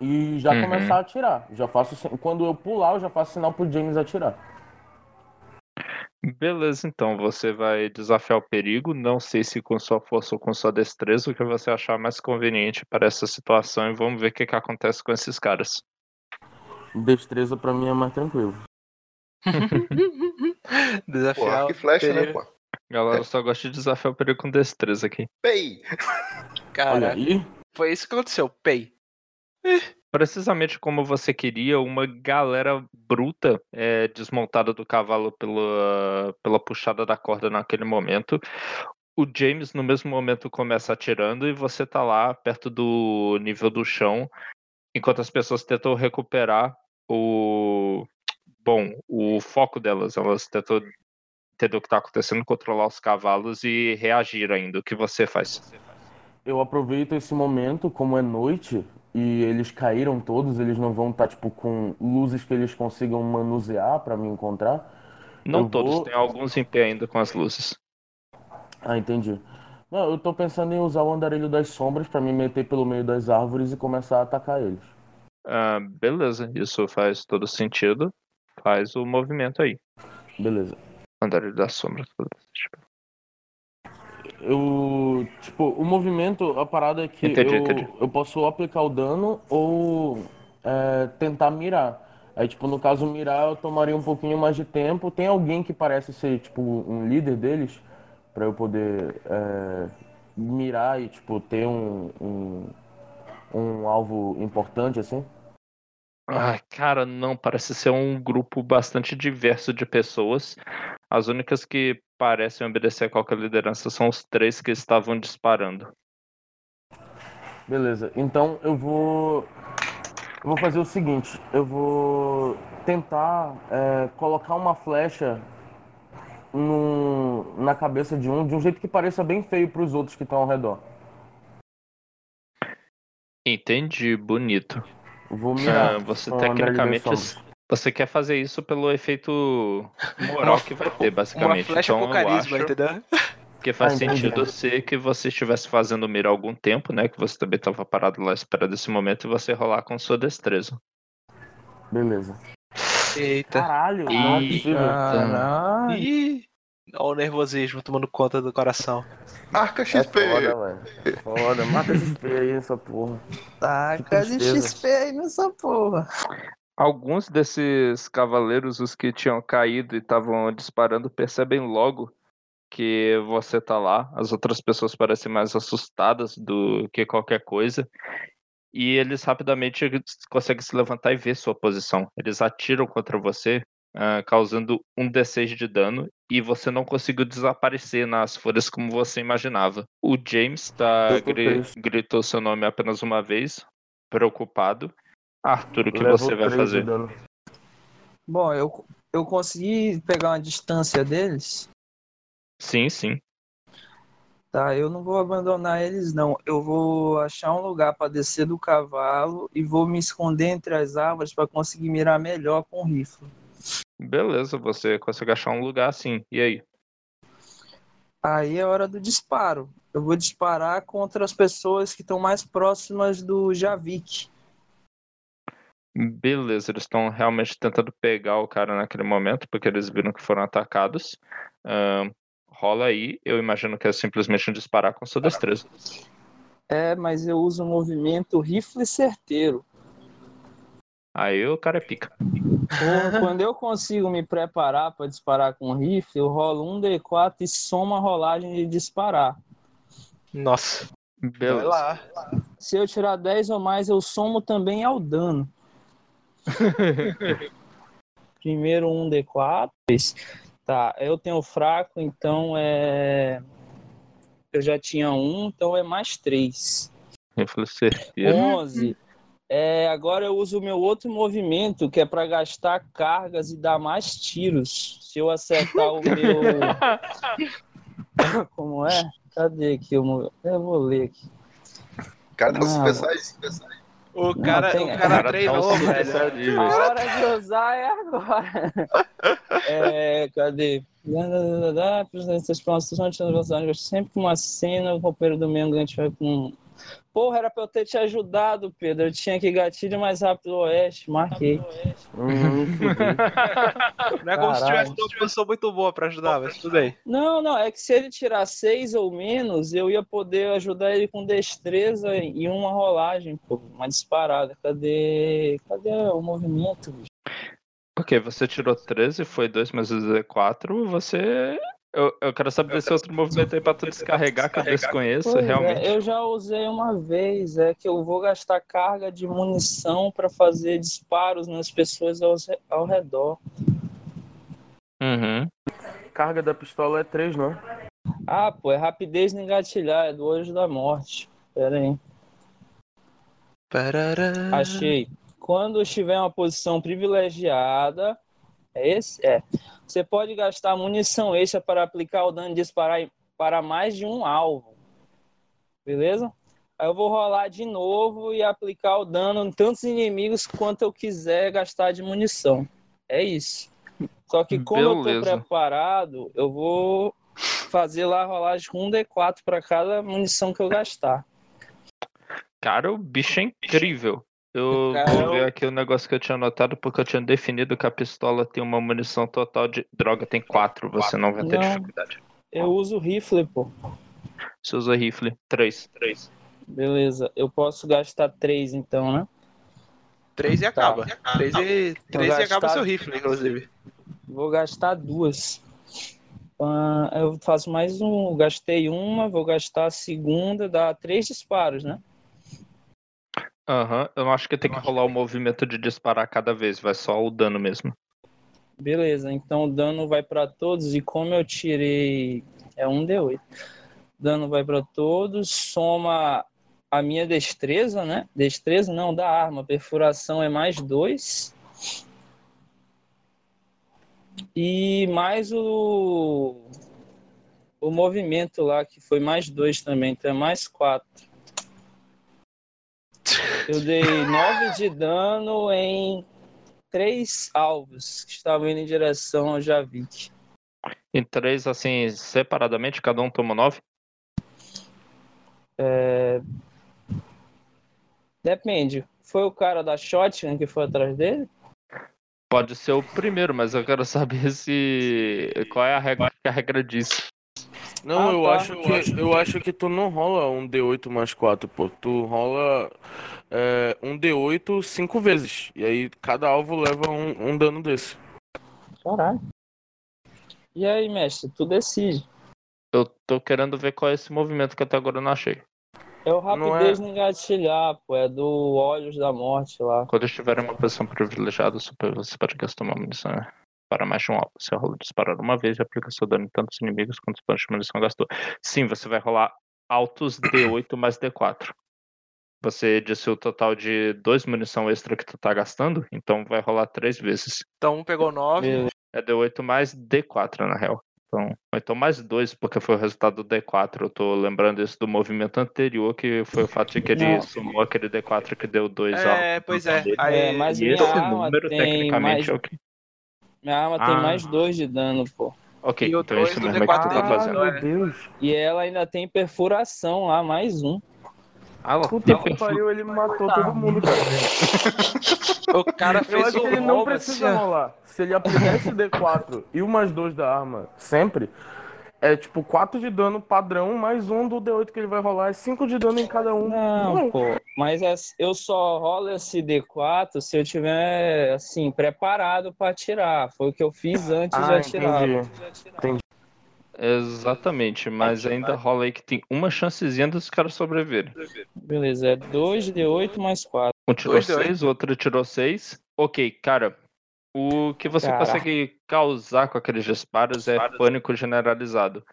e já
Uhum.
começar a atirar. Já faço quando eu pular, eu já faço sinal pro James atirar.
Beleza, então você vai desafiar o perigo. Não sei se com sua força ou com sua destreza, o que você achar mais conveniente para essa situação e vamos ver o que, que acontece com esses caras.
Destreza pra mim é mais tranquilo. (laughs)
Pô,
Desafiar
arco e
o
flecha, né, pô?
Galera, eu só gosto de desafiar o perigo com destreza aqui.
Pei!
Cara,
aí,
foi isso que aconteceu. Pei.
Precisamente como você queria, uma galera bruta é, desmontada do cavalo pela, pela puxada da corda naquele momento. O James, no mesmo momento, começa atirando e você tá lá perto do nível do chão, enquanto as pessoas tentam recuperar o. Bom, o foco delas. Elas tentam entender o que tá acontecendo, controlar os cavalos e reagir ainda. O que você faz?
eu aproveito esse momento, como é noite e eles caíram todos, eles não vão estar tipo com luzes que eles consigam manusear pra me encontrar.
Não
Eu
todos,
vou-
tem alguns em pé ainda com as luzes.
Ah, entendi. Não, eu tô pensando em usar o andarilho das sombras pra me meter pelo meio das árvores e começar a atacar eles.
Ah, beleza, isso faz todo sentido. Faz o movimento aí.
Beleza.
Andarilho da sombra.
Eu, tipo, o movimento, a parada é que
Entendi,
eu,
entendi.
eu posso aplicar o dano ou é, tentar mirar. Aí, tipo, no caso mirar, eu tomaria um pouquinho mais de tempo. Tem alguém que parece ser, tipo, um líder deles pra eu poder é, mirar e, tipo, ter um, um, um alvo importante, assim?
Ai, cara, não, parece ser um grupo bastante diverso de pessoas. As únicas que parecem obedecer a qualquer liderança são os três que estavam disparando.
Beleza, então eu vou. Eu vou fazer o seguinte: eu vou tentar é, colocar uma flecha no- na cabeça de um, de um jeito que pareça bem feio para os outros que estão ao redor.
Entendi, bonito.
Vou mirar.
Ah, você tecnicamente. Você quer fazer isso pelo efeito moral que vai ter,
Uma
basicamente.
flecha
então
com
eu
carisma,
acho
entendeu?
que faz
Ah,
sentido ser que você estivesse fazendo mira há algum tempo, né? Que você também estava parado lá esperando esse momento e você rolar com sua destreza.
Beleza.
Eita.
Caralho, não é possível.
Caralho.
Ih, olha o nervosismo tomando conta do coração.
Arca
É
XP!
foda, velho. Foda, mata XP aí, essa porra.
Taca de. XP aí nessa porra.
Alguns desses cavaleiros, os que tinham caído e estavam disparando, percebem logo que você tá lá. As outras pessoas parecem mais assustadas do que qualquer coisa. E eles rapidamente conseguem se levantar e ver sua posição. Eles atiram contra você ah, causando um D6 de dano e você não conseguiu desaparecer nas folhas como você imaginava. O James tá, gri- gritou seu nome apenas uma vez, preocupado. Arthur, o que
Levo
você vai fazer?
Bom, eu, eu consegui pegar uma distância deles.
Sim, sim.
Tá, eu não vou abandonar eles, não. Eu vou achar um lugar para descer do cavalo e vou me esconder entre as árvores para conseguir mirar melhor com o rifle.
Beleza, você consegue achar um lugar assim. E aí?
Aí é hora do disparo. Eu vou disparar contra as pessoas que estão mais próximas do Javik.
Beleza, eles estão realmente tentando pegar o cara naquele momento, porque eles viram que foram atacados. Ahn, rola aí, eu imagino que é simplesmente um disparar com sua destreza.
É, mas eu uso o movimento rifle certeiro.
Aí o cara é pica. (laughs)
Quando eu consigo me preparar para disparar com o rifle, eu rolo um D4 e soma a rolagem de disparar.
Nossa.
Beleza.
lá.
Se eu tirar 10 ou mais, eu somo também ao dano. (laughs) Primeiro um D4. Tá, eu tenho fraco, então é. Eu já tinha um, então é mais 3.
Rifle certeiro.
11. É, agora eu uso o meu outro movimento, que é para gastar cargas e dar mais tiros. Se eu acertar o meu. Como é? Cadê aqui? o Eu vou ler aqui.
Cara,
Ah.
O cara,
tem-
o cara
cara tá
treinou,
um super
velho.
A hora de usar é agora. É, cadê? Sempre com uma cena, o roupeiro do mesmo gancho vai com. Porra, era pra eu ter te ajudado, Pedro. Eu tinha que gatilho mais rápido do oeste, marquei.
Hum. (laughs)
Não é como se tivesse uma posição muito boa pra ajudar, mas tudo bem.
Não, não, é que se ele tirar seis ou menos, eu ia poder ajudar ele com destreza e uma rolagem, pô, uma disparada. Cadê? Cadê o movimento, bicho?
Ok, você tirou 13, foi 2 mais 4, você. Eu, eu quero saber desse outro movimento aí pra tu descarregar, que eu desconheço,
Pois é,
realmente.
eu já usei uma vez, é que eu vou gastar carga de munição para fazer disparos nas pessoas ao, ao redor.
Uhum.
Carga da pistola é 3, não é?
Ah, pô, é rapidez no engatilhar, é do olho da morte. Pera aí.
Parará.
Achei. Quando estiver em uma posição privilegiada, é esse? É. Você pode gastar munição extra para aplicar o dano de disparar para mais de um alvo. Beleza? Aí eu vou rolar de novo e aplicar o dano em tantos inimigos quanto eu quiser gastar de munição. É isso. Só que como eu
Beleza.
tô preparado, eu vou fazer lá a rolagem com um D4 para cada munição que eu gastar.
Cara, o bicho é incrível. Eu
Cara,
vou
eu-
ver aqui o negócio que eu tinha anotado, porque eu tinha definido que a pistola tem uma munição total de. Droga, tem 4, você não vai ter
Não.
dificuldade.
Eu uso rifle, pô.
Você usa rifle. 3. 3.
Beleza, eu posso gastar três então, né?
Três e acaba. Três e, três e
gastar-
acaba seu rifle, inclusive.
Vou gastar duas. Ah, eu faço mais um. Gastei uma, vou gastar a segunda, dá três disparos, né?
Aham, eu não acho que tem que rolar o movimento de disparar cada vez, vai só o dano mesmo.
Beleza, então o dano vai para todos e como eu tirei é um D8. Dano vai para todos, soma a minha destreza, né? Destreza não da arma, perfuração é mais dois. E mais o o movimento lá que foi mais dois também, então é mais quatro. Eu dei nove de dano em três alvos que estavam indo em direção ao Javik.
Em 3, assim, separadamente, cada um toma 9?
Depende. Foi o cara da shotgun que foi atrás dele?
Pode ser o primeiro, mas eu quero saber se. Qual é a regra que a regra diz.
Não,
Ah,
eu,
tá.
acho que, eu acho que tu não rola um D8 mais 4, pô. Tu rola é, um D8 cinco vezes. E aí cada alvo leva um, um dano desse.
Caralho. E aí, mestre, tu decide.
Eu tô querendo ver qual é esse movimento que até agora eu não achei.
É o
Não
rapidez
é-
no engatilhar, pô. É do Olhos da Morte lá.
Quando estiver em uma posição privilegiada, super- você pode gastar uma munição. né? Dispara mais de um alvo. Você rola disparar uma vez e aplica seu dano em tantos inimigos quanto os pontos de munição gastou. Sim, você vai rolar altos D8 mais D4. Você disse o total de dois munição extra que tu tá gastando, então vai rolar três vezes.
Então um pegou 9.
Beleza.
É D8 mais D4, na real. Então, então mais dois, porque foi o resultado do D4. Eu tô lembrando isso do movimento anterior, que foi o fato de que ele
Não.
sumou aquele D4 que deu dois
É,
altos.
pois é.
dele.
Aí,
É, mas
E esse número, tecnicamente,
mais-
é o que.
Minha arma tem
Ah.
mais dois de dano, pô.
Ok,
E
então
dois
isso
do
mesmo é que tu
D4
tá fazendo.
é.
meu Deus.
E ela ainda tem perfuração lá, mais um.
Ah,
Puta
tem
que pariu, ele matou todo mundo, cara. (laughs)
O cara
Eu
fez
acho
o
que ele não
assim,
precisa
ó.
rolar. Se ele aplicar esse D4 e o mais dois da arma sempre, é tipo 4 de dano padrão, mais um do D8 que ele vai rolar, é 5 de dano em cada um.
Não, pô. Mas as- eu só rolo esse D4 se eu tiver, assim, preparado pra atirar. Foi o que eu fiz antes de
Ah,
atirar.
entendi.
Exatamente, mas ainda rola aí que tem uma chancezinha dos caras sobreviverem.
Beleza, é 2 de 8 mais 4.
Um tirou
Dois de oito.
6, o outro tirou 6. Ok, cara. O que você
Caraca.
consegue causar com aqueles disparos é pânico generalizado.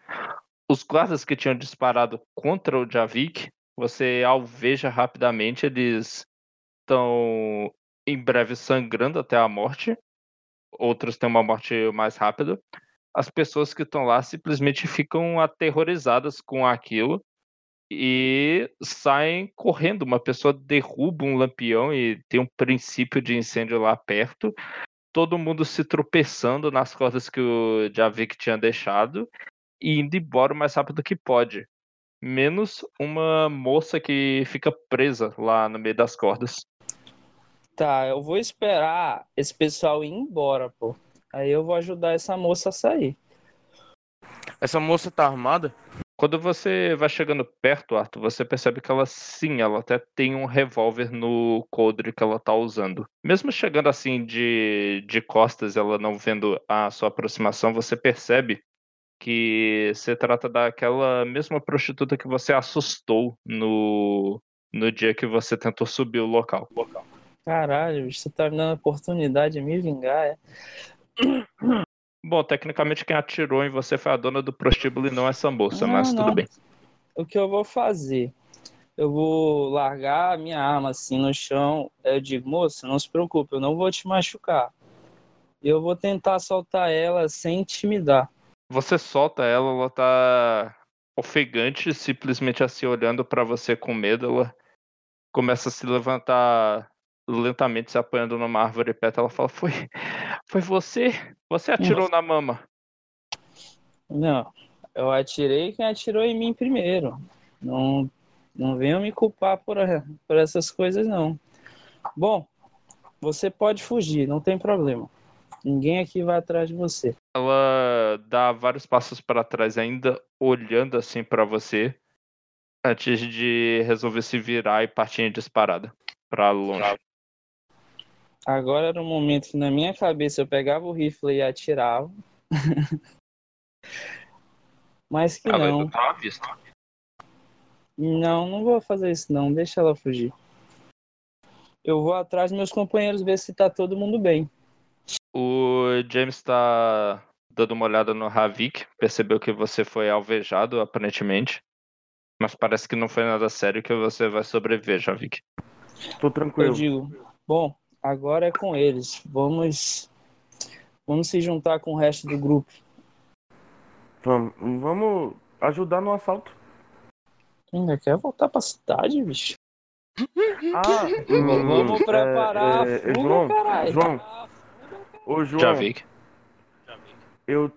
Os guardas que tinham disparado contra o Javik, você alveja rapidamente, eles estão em breve sangrando até a morte. Outros têm uma morte mais rápida. As pessoas que estão lá simplesmente ficam aterrorizadas com aquilo e saem correndo. Uma pessoa derruba um lampião e tem um princípio de incêndio lá perto. Todo mundo se tropeçando nas cordas que o Javik tinha deixado e indo embora o mais rápido que pode. Menos uma moça que fica presa lá no meio das cordas.
Tá, eu vou esperar esse pessoal ir embora, pô. Aí eu vou ajudar essa moça a sair.
Essa moça tá armada?
Quando você vai chegando perto, Arthur, você percebe que ela sim, ela até tem um revólver no coldre que ela tá usando. Mesmo chegando assim de, de costas, ela não vendo a sua aproximação, você percebe que se trata daquela mesma prostituta que você assustou no, no dia que você tentou subir o local.
Caralho, você tá me dando a oportunidade de me vingar, é?
Bom, tecnicamente quem atirou em você foi a dona do prostíbulo e não essa moça,
Não,
mas tudo
não.
bem.
O que eu vou fazer? Eu vou largar a minha arma assim no chão. Eu digo, moça, não se preocupe, eu não vou te machucar. Eu vou tentar soltar ela sem intimidar.
Você solta ela, ela tá ofegante, simplesmente assim olhando pra você com medo, ela começa a se levantar lentamente, se apoiando numa árvore perto, ela fala, foi, foi você? Você atirou na mama.
Não, eu atirei quem atirou em mim primeiro. Não, não venham me culpar por, por essas coisas, não. Bom, você pode fugir, não tem problema. Ninguém aqui vai atrás de você.
Ela dá vários passos pra trás ainda, olhando assim pra você, antes de resolver se virar e partir em disparada pra longe.
Agora era um momento que na minha cabeça eu pegava o rifle e atirava. (laughs) Mas que
Ela
não.
tá à vista.
Não, não vou fazer isso não. Deixa ela fugir. Eu vou atrás dos meus companheiros ver se tá todo mundo bem.
O James tá dando uma olhada no Havik, percebeu que você foi alvejado, aparentemente. Mas parece que não foi nada sério que você vai sobreviver, Javik.
Tô
Eu
tranquilo.
digo, bom, agora é com eles. Vamos vamos se juntar com o resto do grupo.
Vamos, vamos ajudar no assalto.
Ainda quer voltar pra cidade, bicho?
Ah, (laughs) hum,
Vamos preparar
é,
a
é,
fuga,
João,
caralho.
João, ô João,
Javik.
eu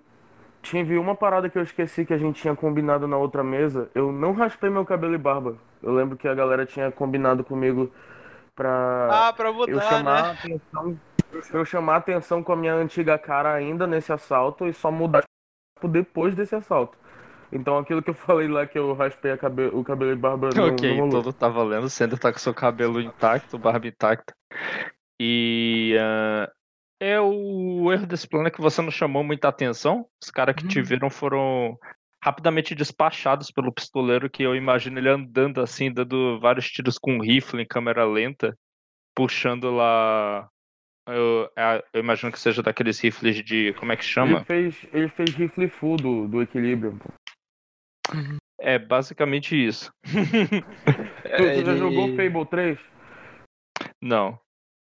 tive uma parada que eu esqueci que a gente tinha combinado na outra mesa. Eu não raspei meu cabelo e barba. Eu lembro que a galera tinha combinado comigo pra
Ah, pra
eu
mudar,
chamar a
né?
atenção, pra eu chamar a atenção com a minha antiga cara ainda nesse assalto e só mudar tipo, depois desse assalto. Então aquilo que eu (laughs) falei lá que eu raspei a cabe- o cabelo e barba não,
ok,
não rolou.
tudo tá valendo. Você ainda tá com seu cabelo intacto, barba intacta. E ah, é o erro desse plano é que você não chamou muita atenção. Os caras que te viram foram rapidamente despachados pelo pistoleiro, que eu imagino ele andando assim, dando vários tiros com rifle em câmera lenta, puxando lá Eu, é, eu imagino que seja daqueles rifles de. Como é que chama?
Ele fez, ele fez rifle full do, do Equilibrium. pô.
É basicamente isso. (laughs)
Tu, tu já jogou Fable 3?
Não.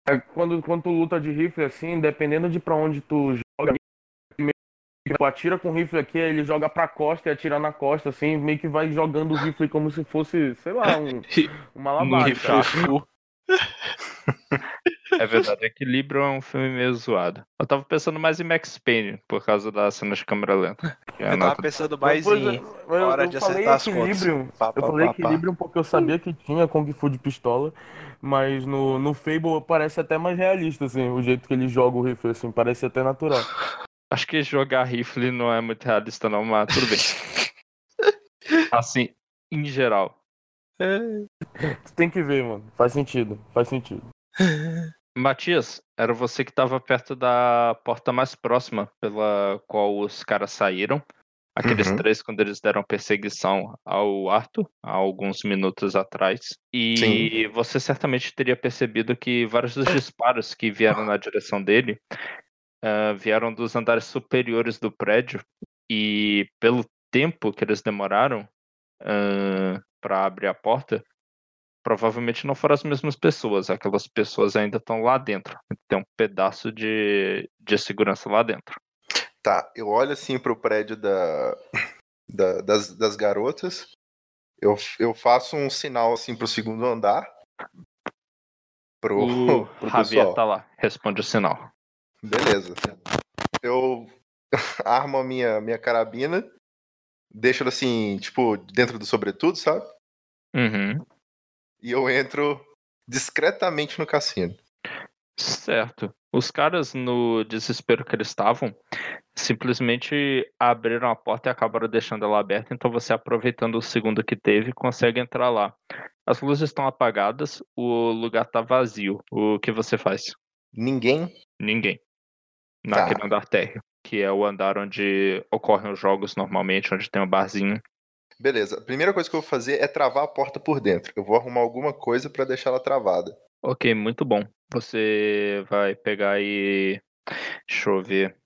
É, quando, quando tu luta de rifle assim, dependendo de pra onde tu tu atira com o rifle aqui, ele joga pra costa e atira na costa, assim, meio que vai jogando o rifle como se fosse, sei lá, um, (laughs) um malabar.
Rifle
cara.
full.
É verdade, Equilíbrio é um filme meio zoado. Eu tava pensando mais em Max Payne, por causa da cena de câmera lenta. É
Eu tava
nota-
pensando mais
Pois é,
em
eu-
hora
eu
de acertar as contas.
Equilibrium,
Pá,
Eu
pá,
falei
pá, pá.
Equilibrium porque eu sabia que tinha Kung Fu de pistola, mas no, no Fable parece até mais realista, assim, o jeito que ele joga o rifle, assim, parece até natural.
Acho que jogar rifle não é muito realista, não, mas tudo bem. (laughs) Assim, em geral.
Tu tem que ver, mano, faz sentido, faz sentido. (laughs)
Matias, era você que estava perto da porta mais próxima pela qual os caras saíram. Aqueles
Uhum.
três, quando eles deram perseguição ao Arthur, há alguns minutos atrás. E você certamente teria percebido que vários dos disparos que vieram na direção dele ah, vieram dos andares superiores do prédio. E pelo tempo que eles demoraram para abrir a porta, provavelmente não foram as mesmas pessoas. Aquelas pessoas ainda estão lá dentro. Tem um pedaço de, de segurança lá dentro.
Tá, eu olho assim pro prédio da, da- das, das garotas. Eu, eu faço um sinal assim pro segundo andar. Pro,
O (laughs)
pro
Javier
pessoal.
tá lá, responde o sinal.
Beleza. Eu (laughs) armo a minha, minha carabina, deixo ela assim, tipo, dentro do sobretudo, sabe?
Uhum.
E eu entro discretamente no cassino.
Certo. Os caras, no desespero que eles estavam, simplesmente abriram a porta e acabaram deixando ela aberta. Então você, aproveitando o segundo que teve, consegue entrar lá. As luzes estão apagadas, o lugar tá vazio. O que você faz?
Ninguém.
Ninguém.
Tá.
Naquele andar térreo, que é o andar onde ocorrem os jogos normalmente, onde tem um barzinho.
Beleza. A primeira coisa que eu vou fazer é travar a porta por dentro. Eu vou arrumar alguma coisa pra deixar ela travada.
Ok, muito bom. Você vai pegar e. Deixa eu ver.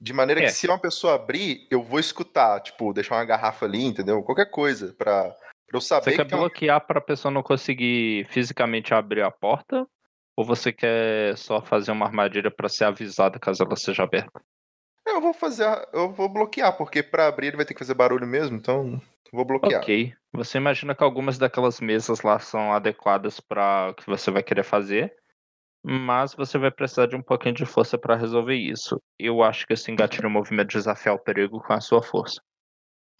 De maneira
É.
que se uma pessoa abrir, eu vou escutar, tipo, deixar uma garrafa ali, entendeu? Qualquer coisa pra, pra eu saber
Você quer
que uma...
bloquear para a pessoa não conseguir fisicamente abrir a porta? Ou você quer só fazer uma armadilha para ser avisada caso ela seja aberta?
Eu vou fazer, eu vou bloquear, porque pra abrir ele vai ter que fazer barulho mesmo, então vou bloquear.
Ok. Você imagina que algumas daquelas mesas lá são adequadas para o que você vai querer fazer, mas você vai precisar de um pouquinho de força para resolver isso. Eu acho que esse engatilha o (laughs) movimento de desafiar o perigo com a sua força.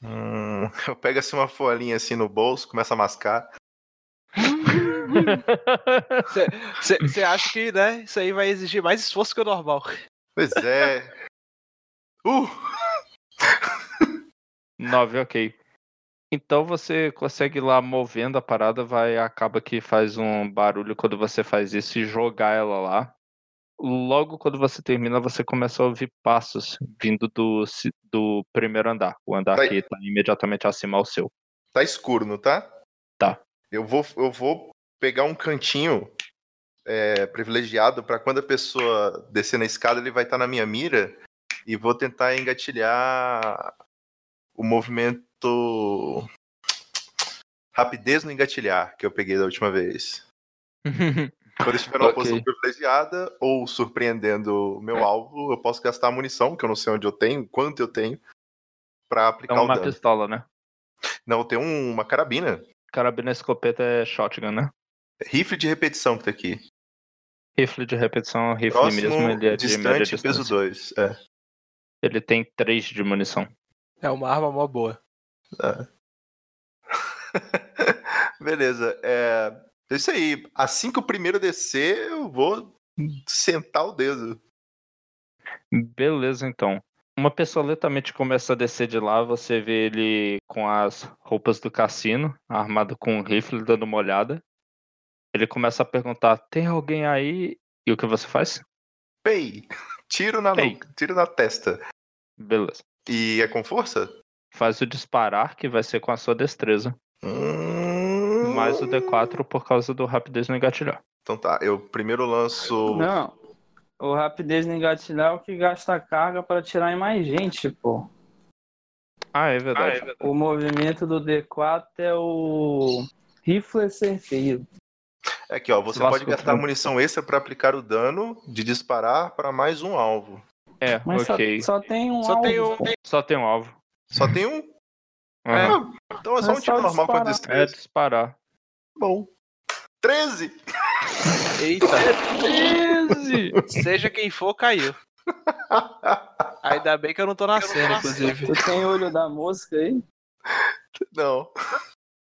Hum, (laughs) eu pego assim uma folhinha assim no bolso, começo a mascar.
Você acha que, né, isso aí vai exigir mais esforço que o normal.
Pois é. (laughs) Uh!
9, ok. Então você consegue ir lá movendo a parada, vai acaba que faz um barulho quando você faz isso e jogar ela lá. Logo quando você termina, você começa a ouvir passos vindo do, do primeiro andar, o andar
Vai.
que está imediatamente acima ao seu.
Tá escuro, não tá?
Tá.
Eu vou, eu vou pegar um cantinho é, privilegiado pra quando a pessoa descer na escada, ele vai estar na minha mira e vou tentar engatilhar o movimento rapidez no engatilhar que eu peguei da última vez. (laughs) Quando eu estiver numa
Ok.
posição privilegiada ou surpreendendo o meu alvo, eu posso gastar a munição, que eu não sei onde eu tenho, quanto eu tenho, pra
É
aplicar o
uma
dano.
pistola, né?
Não, eu tenho um- uma carabina.
Carabina escopeta é shotgun, né?
Rifle de repetição que tá aqui.
Rifle de repetição, rifle
Próximo,
mesmo, ele é de média
peso
distância.
2. É.
Ele tem 3 de munição.
É uma arma mó boa. (laughs)
Beleza. É... é isso aí. Assim que o primeiro descer, eu vou sentar o dedo.
Beleza, então. Uma pessoa lentamente começa a descer de lá, você vê ele com as roupas do cassino, armado com um rifle, dando uma olhada. Ele começa a perguntar: tem alguém aí? E o que você faz?
Pei! Tiro na
Pei.
nuca, tiro na testa.
Beleza.
E é com força?
Faz o disparar, que vai ser com a sua destreza.
Hum...
Mais o D4 por causa do rapidez no engatilhar.
Então tá, eu primeiro lanço.
Não. O rapidez no engatilhar é o que gasta carga para tirar em mais gente, pô.
Ah, é verdade.
O movimento do D4 é o rifle certeiro.
É aqui, ó. Você
Lascou
pode gastar
tudo.
munição extra pra aplicar o dano de disparar para mais um alvo.
É,
Mas só-
ok.
só, tem um
Só
alvo.
tem um.
Só tem um alvo.
Só tem um?
Aham.
Então é só
É
um tiro
só
normal com a
disparar.
É
destreza.
disparar.
Bom. 13!
Eita. (laughs) Seja quem for, caiu. Ainda bem que eu não tô na cena, inclusive.
Tu tem olho da mosca aí?
Não.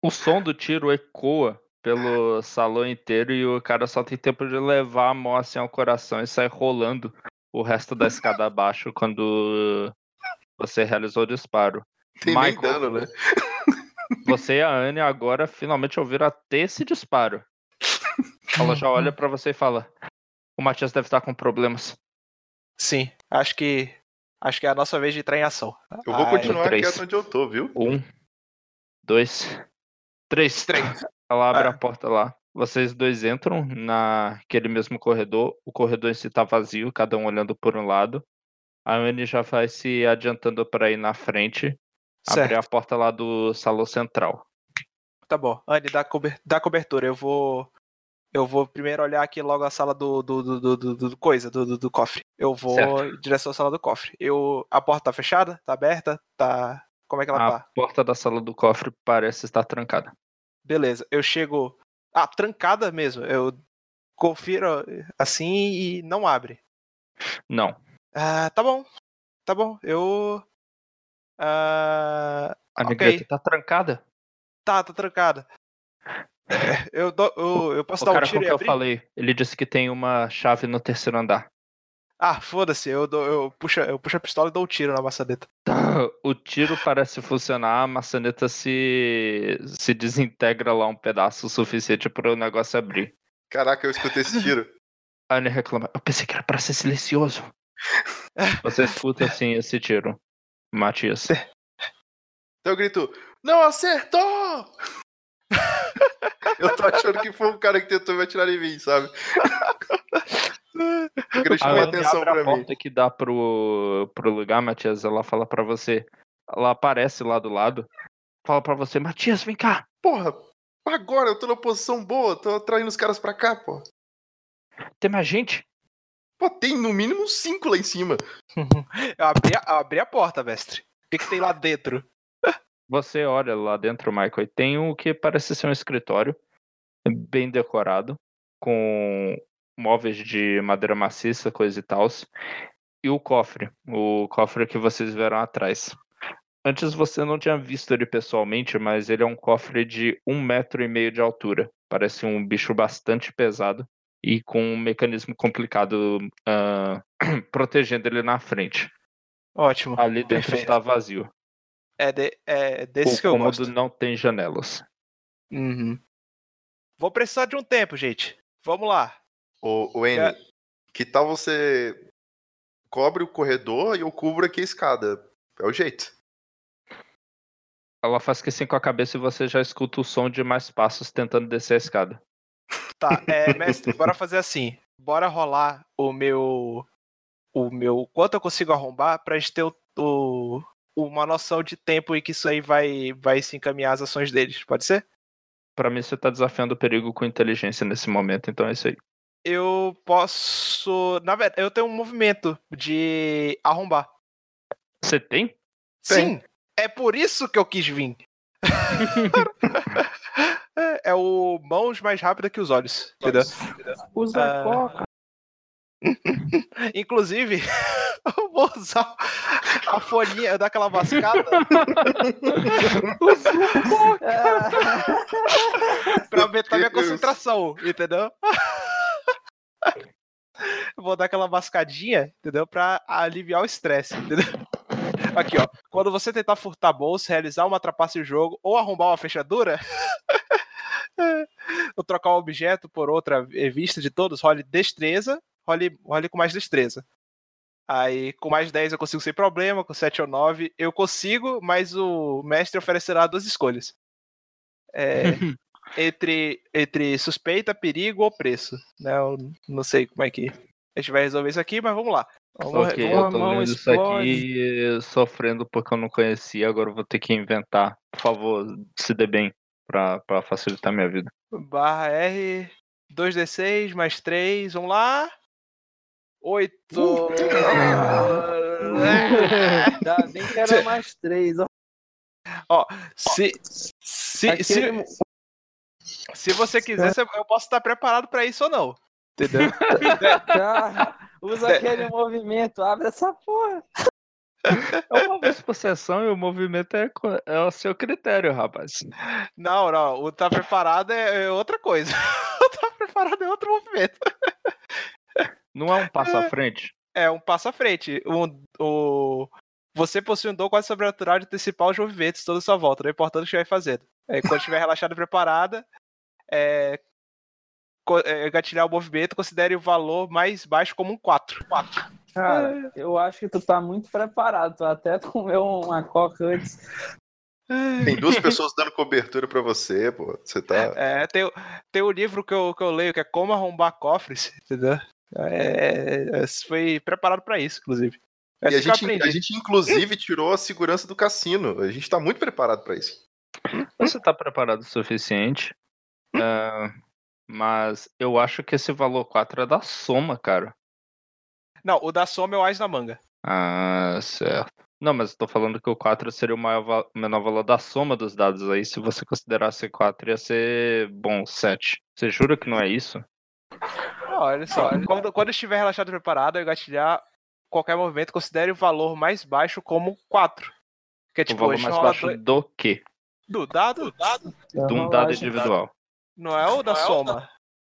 O som do tiro ecoa pelo salão inteiro e o cara só tem tempo de levar a mão assim ao coração e sair rolando o resto da escada (laughs) abaixo quando você realizou o disparo.
Tem nem
Michael.
dano, né?
Você e a Anne agora finalmente ouviram até esse disparo. Ela já olha pra você e fala: O Matias deve estar com problemas.
Sim, acho que. Acho que é a nossa vez de entrar em ação.
Eu vou
Ai,
continuar
três.
quieto onde eu tô, viu?
Um, dois, três.
Três.
Ela abre
Ah.
a porta lá. Vocês dois entram naquele mesmo corredor. O corredor em si tá vazio, cada um olhando por um lado. A Anne já vai se adiantando para ir na frente, abrir a
Certo,
porta lá do salão central.
tá bom. Anne, dá, cober- dá cobertura. Eu vou. Eu vou primeiro olhar aqui logo a sala do, do, do, do, do- coisa, do, do, cofre. Eu vou
Certo.
em direção à sala do cofre. Eu, a porta tá fechada? Tá aberta? Tá. Como é que ela
A
tá?
porta da sala do cofre parece estar trancada.
Beleza. Eu chego. Ah, trancada mesmo. Eu confiro assim e não abre.
Não.
Ah, tá bom. Tá bom. Eu. Ah,
A
Ok.
negreta tá trancada.
tá, tá trancada. É, eu, dou- eu, eu posso
O
dar um
cara com
tiro
que
e
eu
abrir?
falei, ele disse que tem uma chave no terceiro andar.
Ah, foda-se, eu, dou- eu, puxo, eu puxo a pistola e dou um tiro na maçaneta.
O tiro parece funcionar, a maçaneta se, se desintegra lá um pedaço o suficiente para o negócio abrir.
Caraca, eu escutei esse tiro.
A Anne reclama, eu pensei que era para ser silencioso. (laughs) Você escuta assim esse tiro. Matias.
Então eu grito, não acertou! (laughs) eu tô achando que foi um cara que tentou me atirar em mim, sabe?
A Anne
atenção
a
pra mim.
porta que dá pro, pro lugar, Matias. Ela fala pra você. Ela aparece lá do lado. Fala pra você, Matias, vem cá.
Porra, agora eu tô numa posição boa, tô atraindo os caras pra cá, pô.
Tem mais gente?
Pô, tem no mínimo cinco lá em cima. (laughs)
Eu abri, a- eu abri a porta, mestre. O que, que tem lá dentro?
Você olha lá dentro, Michael, e tem o que parece ser um escritório bem decorado, com móveis de madeira maciça, coisa e tal. E o cofre, o cofre que vocês viram atrás. Antes você não tinha visto ele pessoalmente, mas ele é um cofre de um metro e meio de altura. Parece um bicho bastante pesado e com um mecanismo complicado ah, (clears throat) protegendo ele na frente.
Ótimo.
Ali dentro
Perfeito.
está vazio.
É, de, é desses
o
que eu
cômodo
gosto.
não tem janelas.
Uhum. Vou precisar de um tempo, gente. Vamos lá.
Ô, ô N,
É.
que tal você cobre o corredor e eu cubro aqui a escada? É o jeito.
Ela faz que sim com a cabeça e você já escuta o som de mais passos tentando descer a escada.
Tá, (laughs) é, mestre, bora fazer assim. Bora rolar o meu. O meu. Quanto eu consigo arrombar pra gente ter o, o- uma noção de tempo em que isso aí vai, vai se encaminhar as ações deles. Pode ser?
Pra mim, você tá desafiando o perigo com inteligência nesse momento, então é isso aí.
Eu posso. Na verdade, eu tenho um movimento de arrombar.
Você tem?
Sim, é por isso que eu quis vir. (laughs) É- é o mãos mais rápida que os olhos, entendeu?
Usa
Ah.
coca. (laughs)
Inclusive, (laughs) eu vou usar a folhinha, eu dar aquela mascada pra aumentar minha concentração, entendeu? Vou dar aquela mascadinha, entendeu? Pra aliviar o estresse, entendeu? Aqui, ó. Quando você tentar furtar bolsa, realizar uma trapaça em jogo ou arrombar uma fechadura, (laughs) ou trocar um objeto por outra vista de todos, role destreza, role, role com mais destreza. Aí, com mais 10 eu consigo sem problema, com 7 ou 9 eu consigo, mas o mestre oferecerá duas escolhas. É, (laughs) entre, entre suspeita, perigo ou preço. Né? Eu não sei como é que A gente vai resolver isso aqui, mas vamos lá. Vamos,
Ok,
vamos-
eu tô
mão
lendo isso aqui sofrendo porque eu não conhecia, agora eu vou ter que inventar. Por favor, se dê bem pra, pra facilitar minha vida.
Barra R, 2D6 mais 3, vamos lá. 8. (laughs)
Ainda bem que era mais três. ó.
se, se, se,
Aquele-
se você quiser, eu posso estar preparado pra isso ou não. Entendeu? (laughs)
Cara, usa aquele movimento, abre essa porra.
É uma vez por sessão e o movimento é, é o seu critério, rapaz.
Não, não. O tá preparado é, é outra coisa. (laughs) O tá preparado é outro movimento.
Não é um passo à frente?
É um passo à frente. Um, o, você possui um dom quase sobrenatural de antecipar os movimentos toda a sua volta, não importa o que estiver fazendo. É, quando estiver (laughs) relaxada e preparada, é, é, gatilhar o movimento, considere o valor mais baixo como um 4.
Cara, eu acho que tu tá muito preparado. Tu até (laughs) comeu uma coca antes.
Tem duas pessoas dando cobertura pra você, pô. Você tá.
É, tem, o- tem um livro que eu, que eu leio que é Como Arrombar Cofres, entendeu? É, é, foi preparado pra isso, inclusive. É
E a gente, a gente, inclusive, tirou a segurança do cassino. A gente tá muito preparado pra isso.
Você tá preparado o suficiente. Ah, mas eu acho que esse valor 4 é da soma, cara.
Não, o da soma é o Ais na manga.
Ah, certo. Não, mas eu tô falando que o 4 seria o maior menor valor da soma dos dados aí. Se você considerasse 4, ia ser, bom, 7. Você jura que não é isso?
Não, olha só, quando, quando estiver relaxado e preparado, eu gatilhar qualquer movimento, considere o valor mais baixo como 4. Que é
o
tipo,
valor
a gente
mais baixo
dois-
do que?
do dado,
De um dado individual.
Não é o da soma.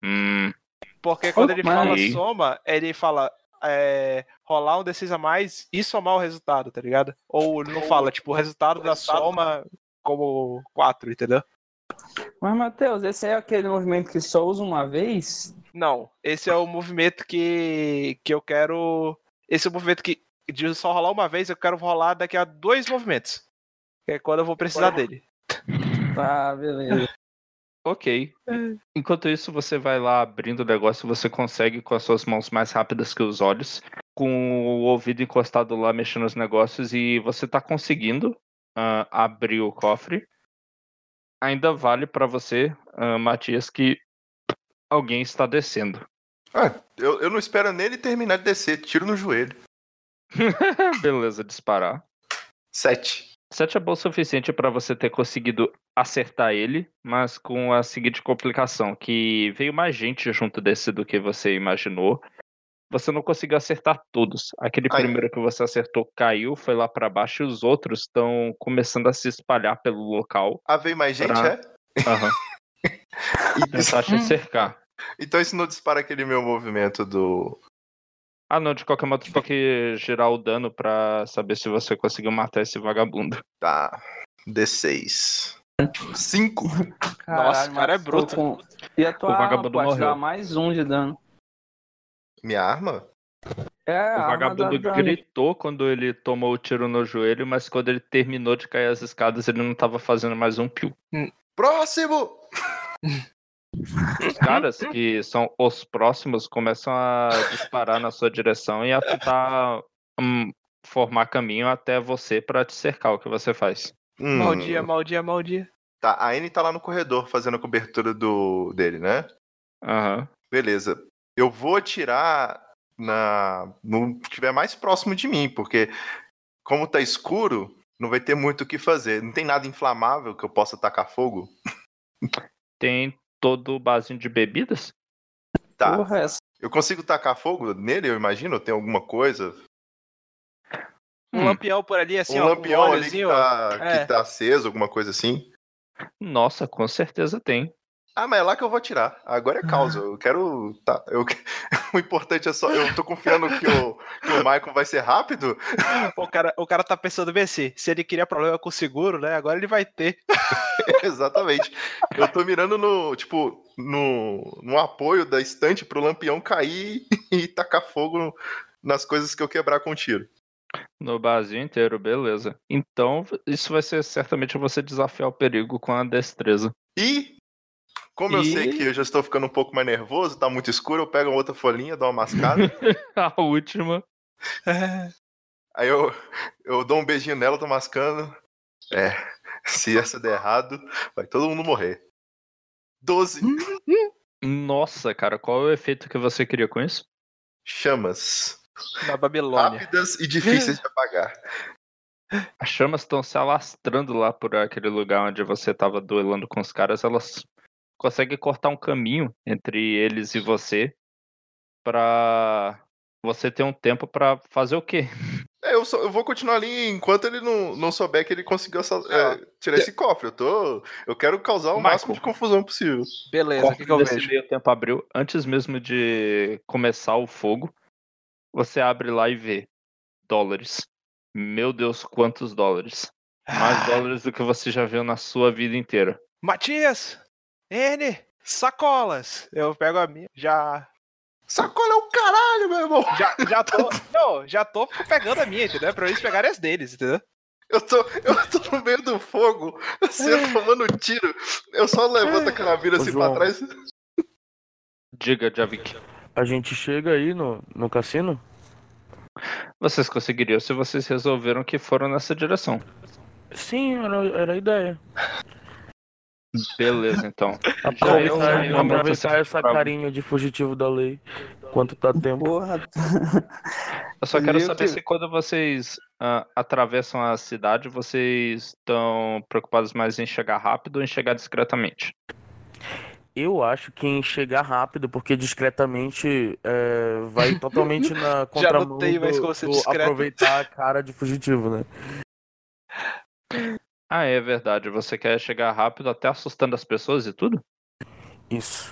Hum,
Porque quando ele fala soma, ele fala é, rolar um D6 a mais e somar o resultado, tá ligado? Ou ele não fala, tipo, o resultado da soma como 4, entendeu?
Mas, Matheus, esse é aquele movimento que só usa uma vez?
Não, esse é o movimento que, que eu quero. Esse é o movimento que de só rolar uma vez, eu quero rolar daqui a dois movimentos. Que é quando eu vou precisar dele.
Tá, (laughs) beleza.
Ok. Enquanto isso, você vai lá abrindo o negócio, você consegue com as suas mãos mais rápidas que os olhos, com o ouvido encostado lá mexendo nos negócios, e você tá conseguindo ah, abrir o cofre. Ainda vale pra você, ah, Matias, que alguém está descendo.
Ah, eu, eu não espero nele terminar de descer. Tiro no joelho. (laughs)
Beleza, disparar.
Sete.
7 é bom o suficiente para você ter conseguido acertar ele, mas com a seguinte complicação, que veio mais gente junto desse do que você imaginou. Você não conseguiu acertar todos. Aquele
Ai.
primeiro que você acertou caiu, foi lá para baixo e os outros estão começando a se espalhar pelo local.
Ah, veio mais gente,
Pra-
é?
Aham. (laughs)
E-
Tentar te cercar.
Então isso não dispara aquele meu movimento do.
Ah não, de qualquer modo tem que girar o dano pra saber se você conseguiu matar esse vagabundo.
Tá. D6. Cinco.
Nossa, o cara é bruto.
com- E a tua
O
arma
vagabundo
pode
morreu.
dar mais um de dano.
Minha arma?
É, a
O
arma
vagabundo
dá dano.
gritou quando ele tomou o tiro no joelho, mas quando ele terminou de cair as escadas, ele não tava fazendo mais um pio.
Próximo!
Os caras que são os próximos começam a disparar na sua direção e a tentar hum, formar caminho até você pra te cercar. O que você faz?
Hum,
Maldia, maldia, maldia.
Tá, a Anne tá lá no corredor fazendo a cobertura do dele, né?
Aham.
Beleza. Eu vou atirar na. no que tiver mais próximo de mim, porque como tá escuro, não vai ter muito o que fazer. Não tem nada inflamável que eu possa tacar fogo?
Tem todo o barzinho de bebidas?
Tá.
Porra, essa.
Eu consigo tacar fogo nele, eu imagino? Tem alguma coisa?
Um
Hum.
lampião por ali, assim,
um
ó,
lampião
um
ali que tá,
É.
que tá aceso, alguma coisa assim.
Nossa, com certeza tem.
Ah, mas é lá que eu vou atirar. Agora é causa. Eu quero. Tá. Eu... (laughs) o importante é só. Eu tô confiando que o, que o Michael vai ser rápido. (laughs)
O cara, o cara tá pensando bem assim, se ele queria problema com o seguro, né? Agora ele vai ter. (laughs)
Exatamente. Eu tô mirando no. Tipo, no, no apoio da estante pro lampião cair e tacar fogo nas coisas que eu quebrar com tiro.
No barzinho inteiro, beleza. Então, isso vai ser certamente você desafiar o perigo com a destreza.
E Como eu
E-
sei que eu já estou ficando um pouco mais nervoso, tá muito escuro, eu pego uma outra folhinha, dou uma mascada. (laughs)
A última.
aí eu, eu dou um beijinho nela, tô mascando. É, se essa der errado, vai todo mundo morrer. 12
Nossa, cara, qual é o efeito que você queria com isso?
chamas.
Na Babilônia.
Rápidas e difíceis de apagar.
As chamas estão se alastrando lá por aquele lugar onde você estava duelando com os caras. Elas conseguem cortar um caminho entre eles e você pra você ter um tempo pra fazer o quê?
É, eu, só- eu vou continuar ali enquanto ele não, não souber que ele conseguiu essa- é, tirar esse cofre. Eu tô. Eu quero causar o
Michael.
máximo de confusão possível.
Beleza, o que, que eu vejo?
meio tempo abriu, antes mesmo de começar o fogo, você abre lá e vê dólares. Meu Deus, quantos dólares? Mais
Ah,
dólares do que você já viu na sua vida inteira.
Matias! N! Sacolas! Eu pego a minha. Já.
Sacola é o caralho, meu irmão!
Já, já tô. (laughs) Não, já tô pegando a minha, entendeu? Pra eles pegarem as deles, entendeu?
Eu tô, eu tô no meio do fogo, você tomando tiro. Eu só levanto a carabina
Ô,
assim pra
João.
trás.
Diga, Javik.
A gente chega aí no, no cassino?
Vocês conseguiriam se vocês resolveram que foram nessa direção.
Sim, era, era a ideia.
Beleza, então. (laughs)
Aproveitar,
eu- eu-
aproveitar essa carinha de fugitivo da lei. Quanto tá tempo.
Porra. (laughs)
Eu só quero
Meu
saber
Deus.
se quando vocês ah, atravessam a cidade, vocês estão preocupados mais em chegar rápido ou em chegar discretamente.
Eu acho que em chegar rápido, porque discretamente é, vai totalmente (laughs) na contramão do-
como ser
do
discreto.
aproveitar a cara de fugitivo, né?
Ah, é verdade. Você quer chegar rápido até assustando as pessoas e tudo?
Isso.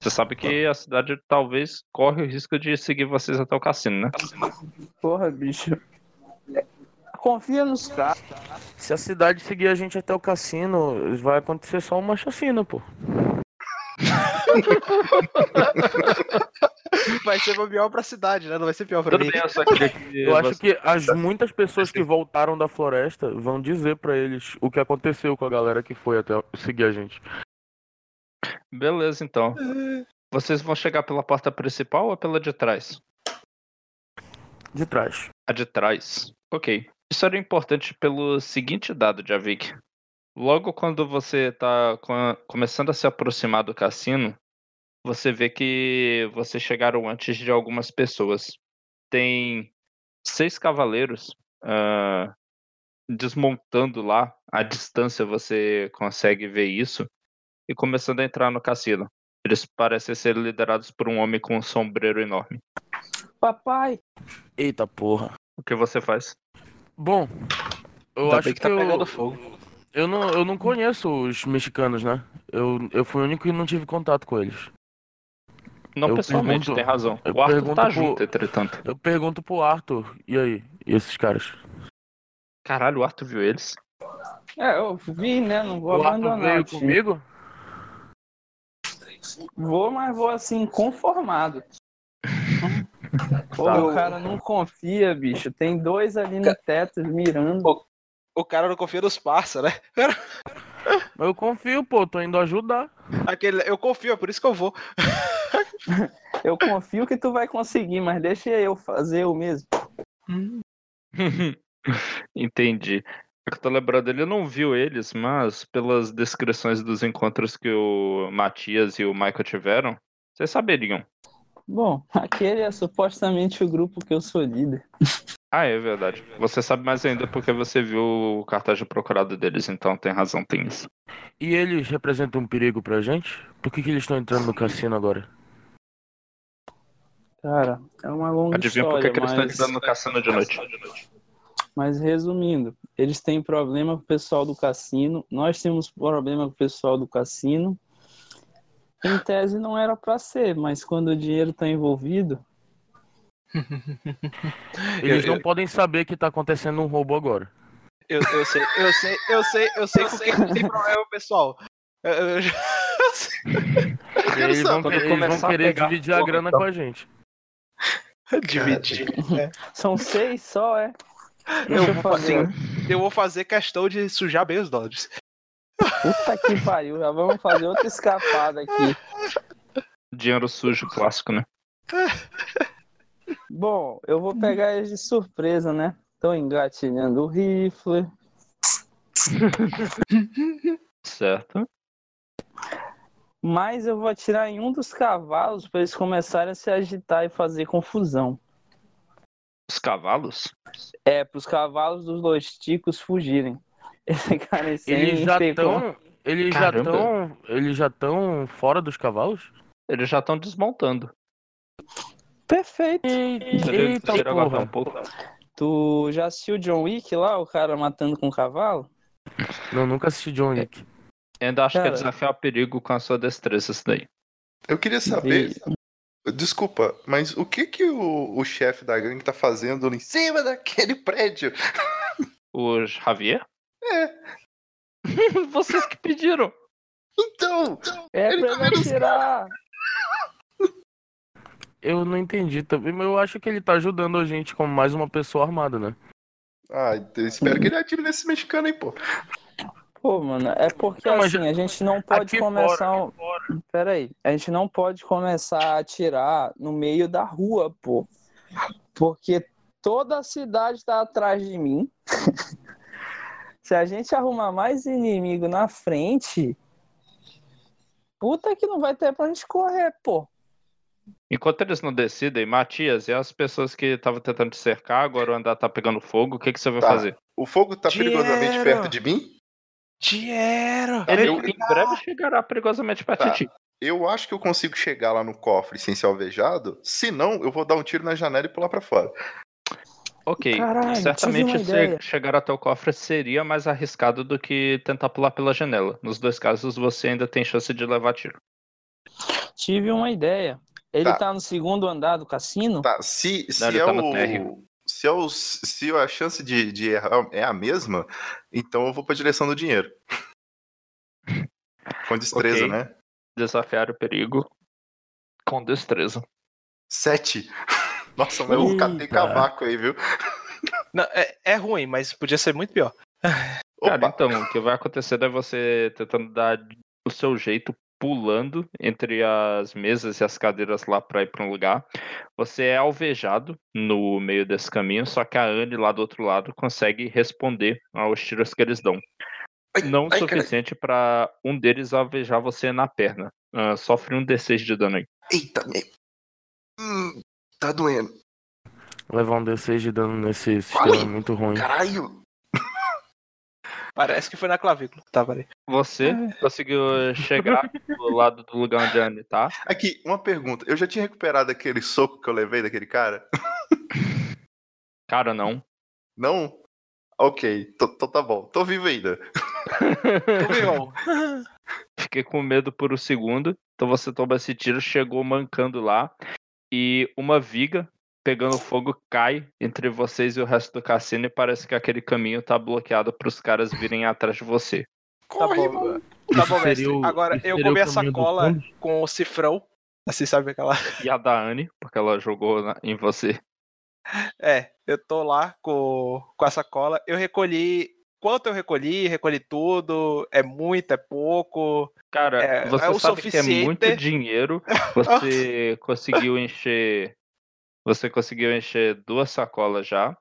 Você sabe que a cidade talvez corre o risco de seguir vocês até o cassino, né?
Porra, bicho. Confia nos caras.
Se a cidade seguir a gente até o cassino, vai acontecer só uma chacina, pô. (laughs) (laughs)
Vai ser pior pra cidade, né? Não vai ser pior pra
Tudo
mim.
bem, eu (laughs) que
Eu acho que as muitas pessoas que voltaram da floresta vão dizer pra eles o que aconteceu com a galera que foi até seguir a gente.
Beleza, então. Vocês vão chegar pela porta principal ou pela de trás?
De trás.
A de trás. Ok. Isso era importante pelo seguinte dado, Javik. Logo quando você tá co- começando a se aproximar do cassino, você vê que vocês chegaram antes de algumas pessoas. Tem seis cavaleiros ah, desmontando lá. À distância você consegue ver isso. E começando a entrar no cassino. Eles parecem ser liderados por um homem com um sombreiro enorme.
Papai.
Eita porra.
O que você faz?
Bom, eu
Ainda
acho que,
que tá
eu,
pegando fogo.
eu não eu não conheço os mexicanos, né? Eu, eu fui o único que não tive contato com eles.
Não
Eu
pessoalmente,
pergunto-
tem razão. O Arthur tá
pro-
junto, entretanto.
Eu pergunto pro Arthur, e aí? E esses caras?
Caralho, o Arthur viu eles?
É, eu vi, né? Não vou
o Arthur
abandonar
veio
o time.
comigo?
Vou, mas vou assim, conformado. (laughs) Pô,
Tá.
o cara não confia, bicho. Tem dois ali no teto mirando.
O cara não confia nos parça, né? (laughs)
Mas eu confio, pô, tô indo ajudar.
Aquele, eu confio, é por isso que eu vou. (laughs)
Eu confio que tu vai conseguir, mas deixa eu fazer o mesmo. (laughs)
Entendi. É que eu tô lembrando, ele não viu eles, mas pelas descrições dos encontros que o Matias e o Michael tiveram, vocês saberiam.
Bom, (laughs) aquele é supostamente o grupo que eu sou líder.
Ah, é verdade. Você sabe mais ainda porque você viu o cartaz de procurado deles, então tem razão, tem isso.
E eles representam um perigo pra gente? Por que, que eles estão entrando no cassino agora?
Cara, é uma longa
Adivinha por que
história,
que eles estão
mas...
entrando no cassino de noite?
Mas resumindo, eles têm problema com o pessoal do cassino, nós temos problema com o pessoal do cassino. Em tese não era pra ser, mas quando o dinheiro tá envolvido, (laughs)
Eles
Eu-
não podem saber que tá acontecendo um roubo agora.
Eu, eu sei, eu sei, eu sei, eu sei com quem não tem problema, pessoal. Eu- eu já- (laughs)
E eles vão, eles vão
a
querer
pegar
dividir a grana
então.
com a gente. (laughs)
Dividir.
são seis só, é?
Eu
eu
vou
fazer.
fazer, eu vou fazer questão de sujar bem os dólares.
Puta que pariu, já vamos fazer outra escapada aqui.
Dinheiro sujo clássico, né?
Bom, eu vou pegar eles de surpresa, né? Estão engatilhando o rifle. (laughs)
Certo.
Mas eu vou atirar em um dos cavalos para eles começarem a se agitar e fazer confusão.
Os cavalos?
É, para os cavalos dos dois ticos fugirem. (laughs) Eles
já estão. Eles já
Caramba.
estão. Eles já estão fora dos cavalos?
Eles já estão desmontando.
Perfeito.
Eita, eita porra.
um pouco.
Tu já assistiu John Wick lá, o cara matando com cavalo?
Não, nunca assisti John Wick.
Ainda acho que é
Cara.
desafiar o perigo com a sua destreza isso daí.
Eu queria saber. Desculpa, mas o que que o, o chefe da gangue tá fazendo em cima daquele prédio?
O Javier?
É. (laughs)
Vocês que pediram.
Então,
É
Ele
pra
tá os
atirar.
Eu não entendi também, mas eu acho que ele tá ajudando a gente como mais uma pessoa armada, né?
ah, eu espero que ele atire nesse mexicano aí, pô.
Pô, mano, é porque
Não,
assim, a gente não pode
aqui
começar.
fora,
um- Pera aí, a gente não pode começar a atirar no meio da rua, pô. Porque toda a cidade tá atrás de mim. (laughs) Se a gente arrumar mais inimigo na frente, puta que não vai ter pra gente correr, pô.
Enquanto eles não decidem, Matias e as pessoas que estavam tentando te cercar, agora o andar tá pegando fogo, o que, que você vai
Tá.
fazer?
O fogo tá perigosamente perto de mim?
Dinheiro!
Ele
eu-
em breve chegará perigosamente perto
Tá.
de ti.
Eu acho que eu consigo chegar lá no cofre sem ser alvejado. Se não, eu vou dar um tiro na janela e pular pra fora.
Ok,
Caralho,
certamente chegar até o cofre seria mais arriscado do que tentar pular pela janela. Nos dois casos, você ainda tem chance de levar tiro.
Tive uma ideia. Ele
Tá.
tá, no segundo andar do cassino?
Tá, se, se é
tá
o. Se, é o, se a chance de, de errar é a mesma, então eu vou pra direção do dinheiro. Com (laughs) destreza,
Ok.
né?
Desafiar o perigo com destreza.
Sete. (laughs) Nossa, mas eu catei cavaco aí, viu?
Não, é, é ruim, mas podia ser muito pior.
Cara,
Opa,
então, o que vai acontecer é você tentando dar o seu jeito, pulando entre as mesas e as cadeiras lá pra ir pra um lugar. Você é alvejado no meio desse caminho, só que a Anne lá do outro lado consegue responder aos tiros que eles dão. Não o suficiente pra um deles alvejar você na perna. Ah, sofre um D6 de dano aí.
Eita, me... hum, tá doendo.
Levar um D6 de dano nesse sistema é muito ruim.
Caralho.
Parece que foi na clavícula. Tá, peraí.
Você conseguiu chegar do lado do lugar onde a Anne tá.
Aqui, uma pergunta. Eu já tinha recuperado aquele soco que eu levei daquele cara?
Cara, não.
Não? Ok, tô, tô- tá bom. Tô vivo ainda. (laughs)
Tu viu?
Fiquei com medo por um segundo. Então você toma esse tiro, chegou mancando lá. E uma viga pegando fogo cai entre vocês e o resto do cassino. E parece que aquele caminho tá bloqueado pros caras virem atrás de você.
Tá
Corre,
bom.
mano.
Tá
Isso
bom, mestre.
o-
Agora eu comi a
caminho do
sacola
fundo?
com o cifrão. Assim, sabe aquela.
E a da Anne, porque ela jogou na- em você.
É, eu tô lá com, com a sacola. Eu recolhi. Quanto eu recolhi? Recolhi tudo. É muito, é pouco.
Cara,
É,
você
é o
sabe que é muito dinheiro. Você (laughs) conseguiu encher. Você conseguiu encher duas sacolas já.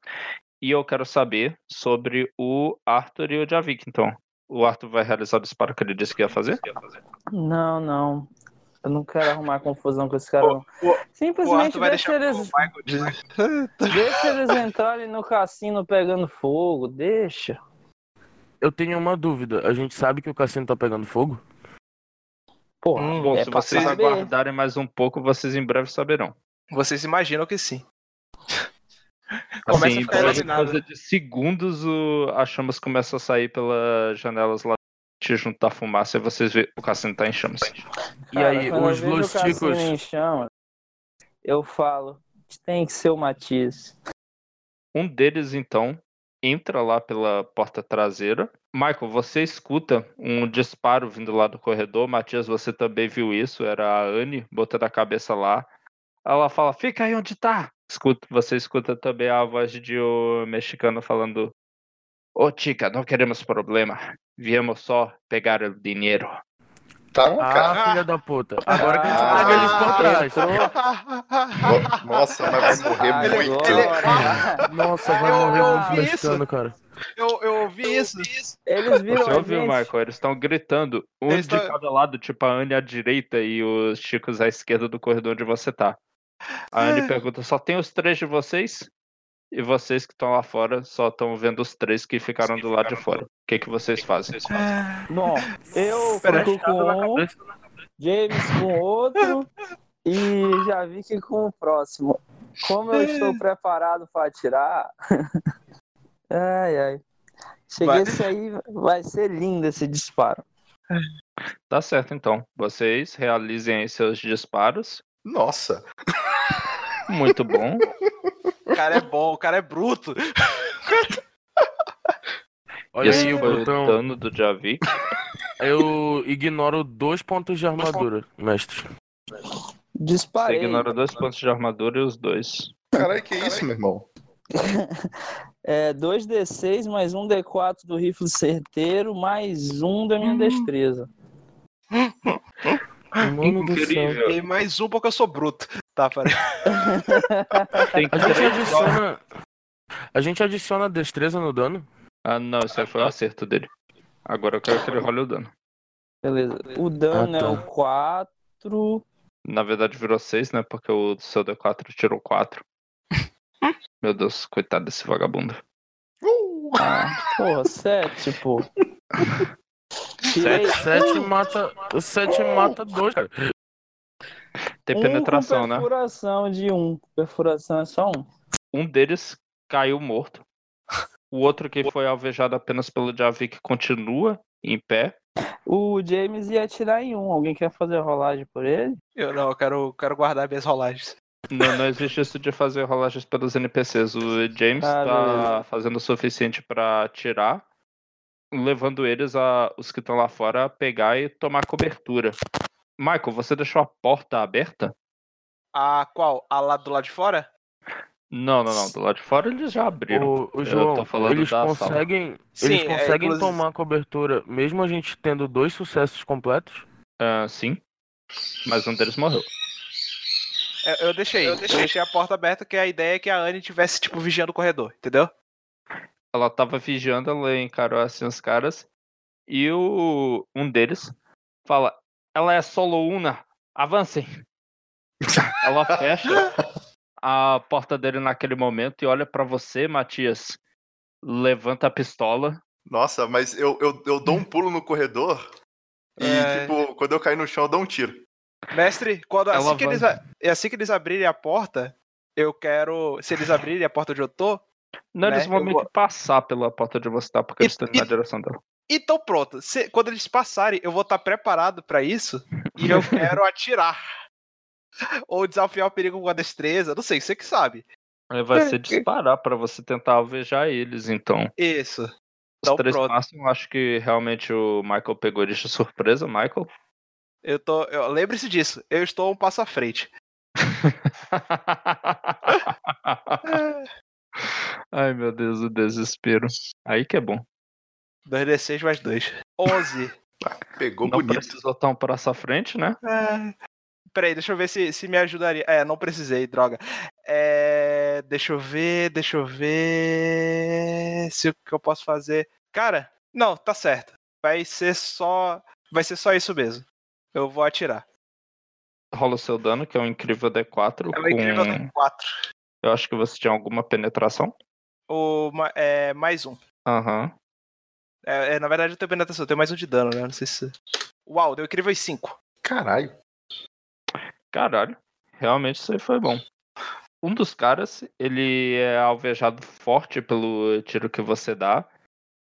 E eu quero saber sobre o Arthur e o Javik, então. O Arthur vai realizar o disparo que ele disse que ia fazer?
Não, não. Eu não quero arrumar confusão com esse cara. não.
O- O
Simplesmente
vai
deixa eles,
o
deixa eles entrarem no cassino pegando fogo. Deixa.
Eu tenho uma dúvida. A gente sabe que o cassino tá pegando fogo?
Porra,
Hum,
Bom,
é
se vocês
saber.
aguardarem mais um pouco, vocês em breve saberão.
Vocês imaginam que sim. (laughs) Começa
Assim,
a ficar iluminado.
de segundos, o... as chamas começam a sair pelas janelas lá junto da fumaça e vocês veem o cassino tá em chamas.
E aí, os
vejo o cassino
lusticos.
em chama, eu falo, tem que ser o Matias.
Um deles, então, entra lá pela porta traseira. Michael, você escuta um disparo vindo lá do corredor. Matias, você também viu isso. Era a Anne botando a cabeça lá. Ela fala: Fica aí onde tá. Escuta, você escuta também a voz de um mexicano falando: Ô, Tica, não queremos problema. Viemos só pegar o dinheiro.
Tá, cara.
Ah, filha da puta. Agora que a gente
Ah,
pega eles por trás.
No- Nossa, mas vai morrer
Agora.
muito.
Nossa, vai
Eu-
morrer
eu
muito mexicano, cara.
Eu, eu ouvi isso.
Eles viram
Você ouviu,
gente.
Michael? Eles estão gritando, um
Eles
de
tão-
cada lado, tipo a Anne à direita e os Chicos à esquerda do corredor onde você tá. A Anne
É.
pergunta: só tem os três de vocês? E vocês que estão lá fora só estão vendo os três que ficaram do lado de fora. O que, que vocês fazem?
Bom, eu fico com um, James com outro e já vi que com o próximo. Como eu estou preparado para atirar. (laughs) ai, ai. Cheguei
Vai.
esse aí, vai ser lindo esse disparo.
Tá certo, então. Vocês realizem aí seus disparos.
Nossa.
Muito bom.
O cara é bom, o cara é bruto.
Olha aí,
foi o
Brutão.
dano do Javik.
Eu ignoro dois pontos de armadura, mestre.
Você
Disparei.
ignora dois pontos de armadura e os dois.
Caralho, que isso, meu irmão? (laughs)
É 2d6 mais um d4 do rifle certeiro, mais um da minha destreza. (laughs)
Mano do céu.
E mais um porque eu sou bruto. (laughs) Tá, pera. (laughs)
Tem
A gente adiciona. A gente adiciona destreza no dano?
Ah, não, isso aí foi o acerto dele. Agora eu quero que ele role o dano.
Beleza. O dano
Ah, tá.
é o 4.
Na verdade virou 6, né? Porque o seu D4 tirou 4. (laughs) Meu Deus, coitado desse vagabundo.
Ah, porra, 7, pô. Tirei
Sete mata. Sete mata dois, cara.
Tem
um
penetração, né?
perfuração de um. Perfuração é só um.
Um deles caiu morto. O outro que foi alvejado apenas pelo Javik continua em pé.
O James ia atirar em um. Alguém quer fazer a rolagem por ele?
Eu não, eu quero, quero guardar minhas rolagens.
Não, não existe isso de fazer rolagens pelos NPCs. O James
Ah,
tá
beleza.
fazendo o suficiente pra atirar, levando eles, a, os que estão lá fora, a pegar e tomar cobertura. Michael, você deixou a porta aberta?
A qual? A lá do lado de fora?
Não, não, não. Do lado de fora eles já abriram.
O, o
Eu
João,
tô falando
eles
da sala.
conseguem.
Sim,
eles
é,
conseguem
inclusive-
tomar cobertura, mesmo a gente tendo dois sucessos completos?
Ah, sim. Mas um deles morreu.
Eu, eu deixei. Eu deixei. a porta aberta, que a ideia é que a Anne estivesse, tipo, vigiando o corredor, entendeu?
Ela tava vigiando, ela encarou assim os caras. E o um deles fala: Ela é solo una, avancem. (laughs) ela fecha a porta dele naquele momento e olha pra você, Matias. Levanta a pistola.
Nossa, mas eu, eu, eu dou um pulo no corredor e,
É.
tipo, quando eu cair no chão, eu dou um tiro.
Mestre, quando,
Ela
assim, que
vai-
eles, é assim que eles abrirem a porta, eu quero. Se eles abrirem a porta onde eu tô,
Não,
Né,
eles vão meio
vou-
que passar pela porta de você, tá? Porque
E-
eles estão indo
e-
na direção dela.
Então pronto, se- quando eles passarem, eu vou estar preparado pra isso e eu (laughs) quero atirar. Ou desafiar o perigo com a destreza, não sei, você que sabe.
Vai
É,
ser disparar pra você tentar alvejar eles, então.
Isso.
Os
Então
três
pronto.
passam, eu acho que realmente o Michael pegou eles de surpresa, Michael.
Eu tô. eu- Lembre-se disso, eu estou um passo à frente. (laughs)
Ai meu Deus, o desespero. Aí que é bom.
2d6 mais 2. 11.
Pegou
Não
bonito.
precisou tão pra essa frente, né?
Ah, Peraí, deixa eu ver se, se me ajudaria. É, não precisei, droga. É, deixa eu ver, deixa eu ver. Se o que eu posso fazer. Cara, não, tá certo. Vai ser só. Vai ser só isso mesmo. Eu vou atirar.
Rola o seu dano, que é um incrível D4.
É
com...
o incrível 4.
Eu acho que você tinha alguma penetração.
O, é, mais um.
Aham.
É, é, na verdade, eu tenho penetração, eu tenho mais um de dano, né? Não sei se. Uau, deu incrível 5.
Caralho.
Caralho. Realmente isso aí foi bom. Um dos caras, ele é alvejado forte pelo tiro que você dá.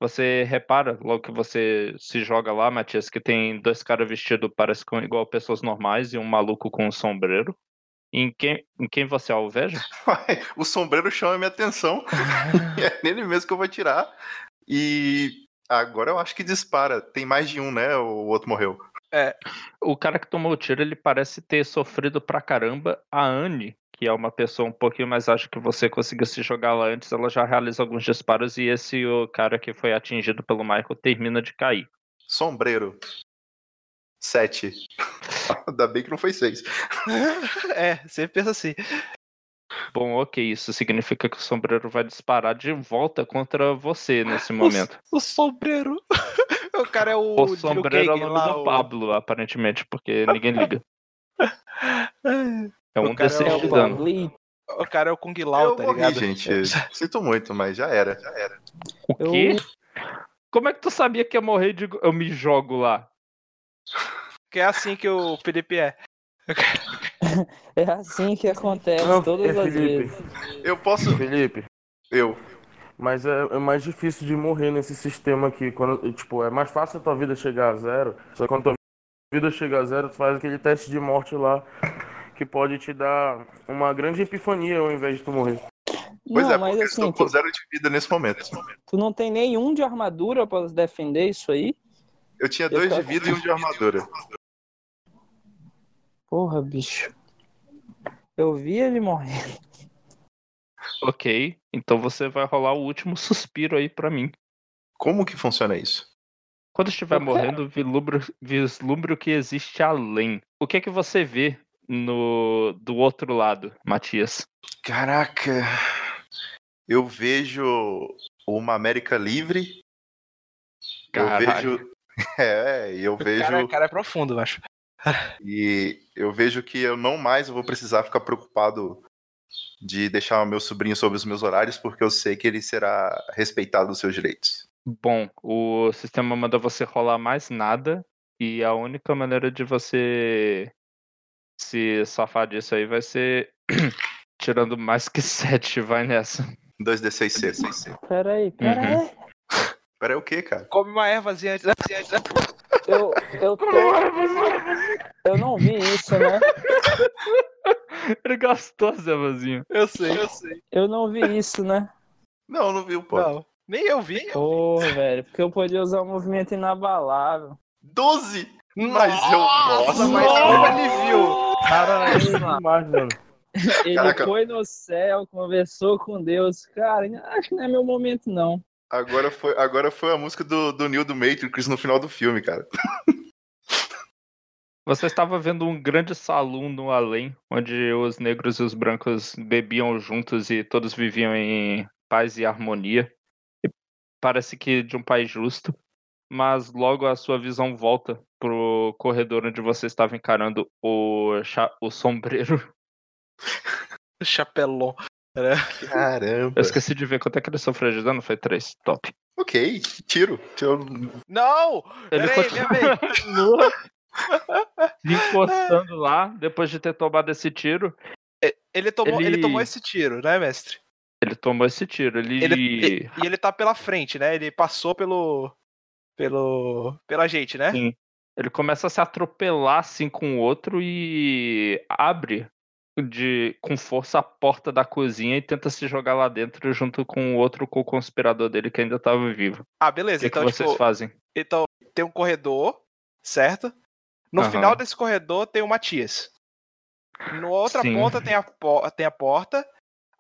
Você repara, logo que você se joga lá, Matias, que tem dois caras vestidos, parece com igual pessoas normais, e um maluco com um sombreiro. Em quem, em quem você alveja? (laughs)
O sombreiro chama minha atenção. e (laughs) é nele mesmo que eu vou tirar. E agora eu acho que dispara. Tem mais de um, né? O outro morreu.
O cara que tomou o tiro, ele parece ter sofrido pra caramba. A Anne, que é uma pessoa um pouquinho mais acha que você conseguiu se jogar lá antes, ela já realiza alguns disparos e esse o cara que foi atingido pelo Michael termina de cair.
Sombreiro. Sete. (laughs) Ainda bem que não foi seis. (laughs)
é, sempre pensa assim.
Bom, ok, isso significa que o sombreiro vai disparar de volta contra você nesse (laughs) momento.
O, o sombreiro. o cara é o.
O sombreiro é o nome
lá,
do
o-
Pablo, aparentemente, porque ninguém liga. É um
O cara é
D6
o
de dano.
O cara é o Kung Lao,
eu
tá
morri,
ligado?
gente. Sinto muito, mas já era, já era.
O
Eu-
quê? Como é que tu sabia que ia morrer de eu me jogo lá?
Que é assim que o Felipe é.
É assim que acontece
Não,
todas
é,
as
Felipe.
vezes.
Eu posso.
Felipe,
Eu.
mas é, é mais difícil de morrer nesse sistema aqui. Quando, tipo, é mais fácil a tua vida chegar a zero. Só que quando tua vida chega a zero, tu faz aquele teste de morte lá. Que pode te dar uma grande epifania ao invés de tu morrer.
Pois
não,
é,
mas
porque eu
assim,
estou com
tu,
zero de vida nesse momento.
tu não tem nenhum de armadura pra defender isso aí?
Eu tinha
Eu
dois de
tava-
vida e um de armadura.
Porra, bicho. Eu vi ele morrer.
Ok, então você vai rolar o último suspiro aí pra mim.
Como que funciona isso?
Quando estiver
Eu
morrendo, vislumbre, vislumbre o que existe além. O que é que você vê no do outro lado, Matias?
Caraca. Eu vejo uma América livre. Eu
Caralho.
vejo. (laughs) É, e eu vejo.
Cara, cara é profundo, eu acho.
E eu vejo que eu não mais vou precisar ficar preocupado de deixar o meu sobrinho sobre os meus horários, porque eu sei que ele será respeitado nos seus direitos.
Bom, o sistema manda você rolar mais nada e a única maneira de você se safar disso aí vai ser (clears throat) tirando mais que (laughs) 7, vai nessa.
2D6 seco.
Peraí, peraí.
Pera aí, o que, cara?
Come uma ervazinha antes. antes- antes-
Eu, eu, tô... eu não vi isso, né?
Ele gastou as ervazinhas.
Eu sei, eu sei.
Eu não vi isso, né?
Não, não viu, pô.
Não, nem eu vi.
Porra, velho. Porque eu podia usar um movimento inabalável.
12! Mas eu.
Nossa,
Nossa,
mas como ele viu?
Cara, demais, mano.
Ele
Caraca.
foi no céu, conversou com Deus. Cara, acho que não é meu momento, não.
Agora foi, agora foi a música do, do Neil do Matrix no final do filme, cara.
Você estava vendo um grande salão no além, onde os negros e os brancos bebiam juntos e todos viviam em paz e harmonia. E parece que de um país justo. Mas logo a sua visão volta pro corredor onde você estava encarando o, cha- o sombreiro. (laughs)
Chapelão.
Caramba.
Eu esqueci de ver quanto é que ele sofreu de dano, foi 3. Top.
Ok, tiro. tiro.
Não!
Ele
Peraí,
continua encostando lá, depois de ter tomado esse tiro.
Ele tomou, ele...
Ele-
tomou esse tiro, né, mestre?
Ele tomou esse tiro. Ele.
Ele, e, e ele tá pela frente, né? Ele passou pelo. pelo. pela gente, né?
Sim. Ele começa a se atropelar assim com o outro e abre de com força a porta da cozinha e tenta se jogar lá dentro junto com o outro co-conspirador dele que ainda estava vivo.
Ah,
O
beleza.
que,
então,
que vocês
tipo,
fazem?
então, tem um corredor, certo? No
Aham.
final desse corredor tem o Matias. Na outra
Sim.
ponta tem a, tem a porta.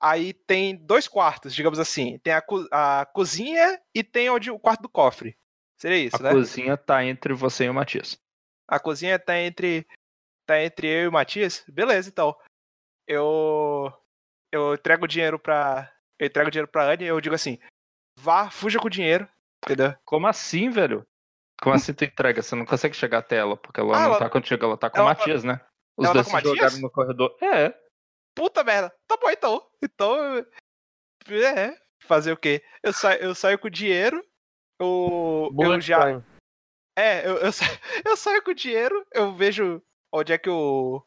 Aí tem dois quartos, digamos assim. Tem a, co- a cozinha e tem onde, o quarto do cofre. Seria isso,
a
né?
cozinha tá entre você e o Matias.
A cozinha tá entre tá entre eu e o Matias? Beleza, então. Eu eu entrego o dinheiro pra eu entrego o dinheiro pra Anne e eu digo assim: "Vá, fuja com o dinheiro". Entendeu?
Como assim, velho? Como assim tu entrega? Você não consegue chegar até ela, porque ela
Ah,
não
ela-
tá contigo, ela tá com o
ela-
Matias, né? Os
ela tá
dois
com
se
o Matias?
jogaram no corredor. É.
Puta merda. Tá bom então. Então é, fazer o quê? Eu saio eu saio com o dinheiro. Eu, eu já
time.
É, eu, eu, sa- (laughs) eu saio com o dinheiro, eu vejo onde é que eu.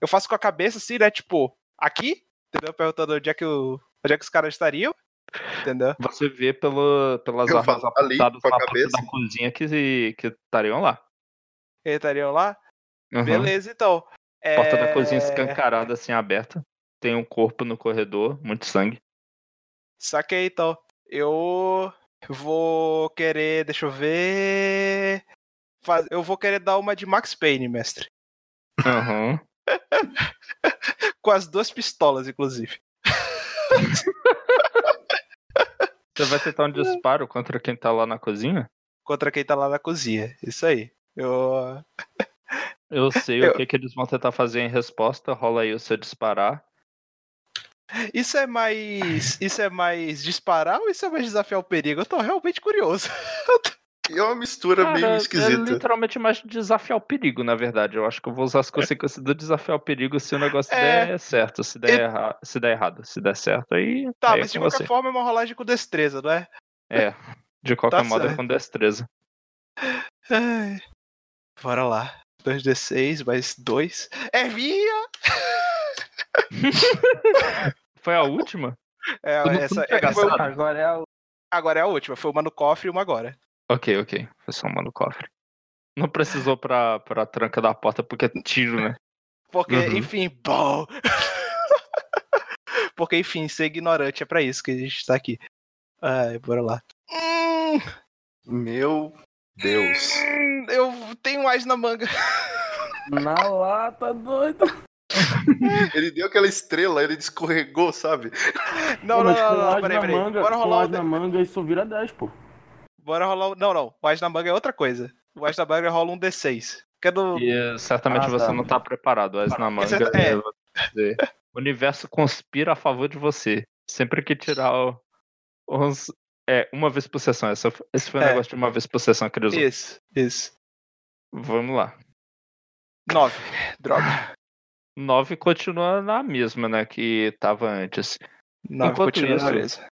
Eu faço com a cabeça assim, né? Tipo, aqui, entendeu? Perguntando onde é que, o, onde é que os caras estariam, entendeu?
Você vê pelo, pelas
Eu
armas
falo ali,
apontadas
com a
na
cabeça.
da cozinha que, que estariam lá.
Eles estariam lá?
Uhum.
Beleza, então.
Porta da cozinha
É,
escancarada, assim, aberta. Tem um corpo no corredor, muito sangue.
Saquei, então. Eu vou querer. Deixa eu ver. Faz- Eu vou querer dar uma de Max Payne, mestre.
Aham.
Com as duas pistolas, inclusive. (laughs)
Você vai tentar um disparo contra quem tá lá na cozinha?
Contra quem tá lá na cozinha. Isso aí. Eu. (laughs)
Eu sei
Eu-
o que, que eles vão tentar fazer em resposta. Rola aí o seu disparar.
Isso é mais. Isso é mais disparar ou isso é mais desafiar o perigo? Eu tô realmente curioso. (laughs)
E (laughs) é uma mistura
Cara,
meio
é
esquisita.
literalmente mais desafiar o perigo, na verdade. Eu acho que eu vou usar as consequências do desafiar o perigo se o negócio
É.
der certo. Se der,
E-
erra... se der errado. Se der certo, aí.
Tá,
aí é
mas de
com
qualquer
você.
forma é uma rolagem com destreza, não é?
É. De qualquer
Tá
modo, é
certo.
com destreza.
Ai. Bora lá. 2d6 mais 2. É minha! (laughs)
Foi a última?
É, essa, é, foi
gastado?
Agora é a
agora é a última. Foi uma no cofre e uma agora.
Ok, ok. Foi só uma no cofre. Não precisou pra, pra tranca da porta porque é tiro, né?
Porque,
Uhum.
enfim, bom. (laughs) Porque, enfim, ser ignorante é pra isso que a gente tá aqui. Ai, bora lá. Hum,
Meu Deus.
hum, eu tenho mais na manga. (laughs)
Na lata, doido. (laughs)
Ele deu aquela estrela, ele escorregou, sabe?
Não,
Pô,
não, não, não,
as
peraí, peraí.
manga,
Bora rolar o.
na manga, isso vira 10, pô.
Bora rolar o. Não, não. O as na manga é outra coisa. O as na manga rola um D6. Que é do.
E certamente
Ah,
você
tá.
não tá preparado. As na manga.
É- é.
dizer, O universo conspira a favor de você. Sempre que tirar o- uns. É, uma vez por sessão. Essa, esse foi o
É.
negócio de uma vez por sessão que ele usou.
Isso, isso.
Vamos lá.
9. Droga.
9 continua na mesma, né? Que tava antes.
9
Enquanto
continua
isso-
na mesa.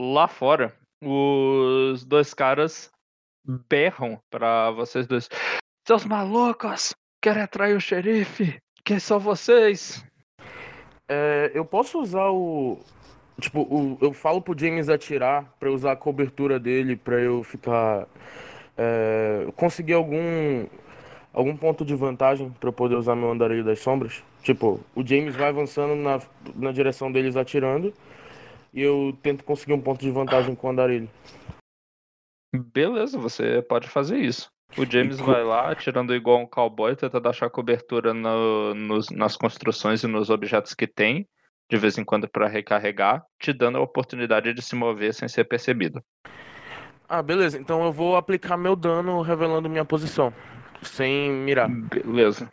Lá fora, os dois caras berram pra vocês dois. Seus malucos! Querem atrair o xerife? Quem são vocês?
É, eu posso usar o. Tipo, o- eu falo pro James atirar pra eu usar a cobertura dele pra eu ficar. é, conseguir algum. algum ponto de vantagem pra eu poder usar meu andarilho das sombras. Tipo, o James vai avançando na, na direção deles atirando e eu tento conseguir um ponto de vantagem com o andarilho.
Beleza, você pode fazer isso. O James
co-
vai lá, atirando igual um cowboy, tentando achar cobertura no- nos- nas construções e nos objetos que tem, de vez em quando pra recarregar, te dando a oportunidade de se mover sem ser percebido.
Ah, beleza. Então eu vou aplicar meu dano revelando minha posição. Sem mirar.
Beleza.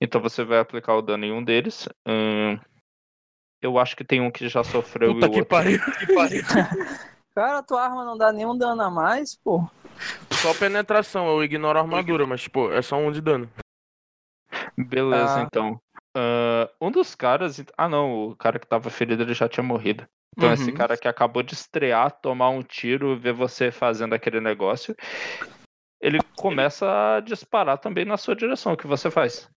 Então você vai aplicar o dano em um deles. Hum, eu acho que tem um que já sofreu
Puta
e o
que
outro. (laughs)
pariu.
Cara, tua arma não dá nenhum dano a mais, pô.
Só penetração, eu ignoro a armadura, mas tipo, é só um de dano.
Beleza,
Tá.
então. Ah, um dos caras. Ah, não, o cara que tava ferido ele já tinha morrido. Então, esse
Uhum.
cara que acabou de estrear, tomar um tiro, ver você fazendo aquele negócio, ele começa a disparar também na sua direção. O que você faz?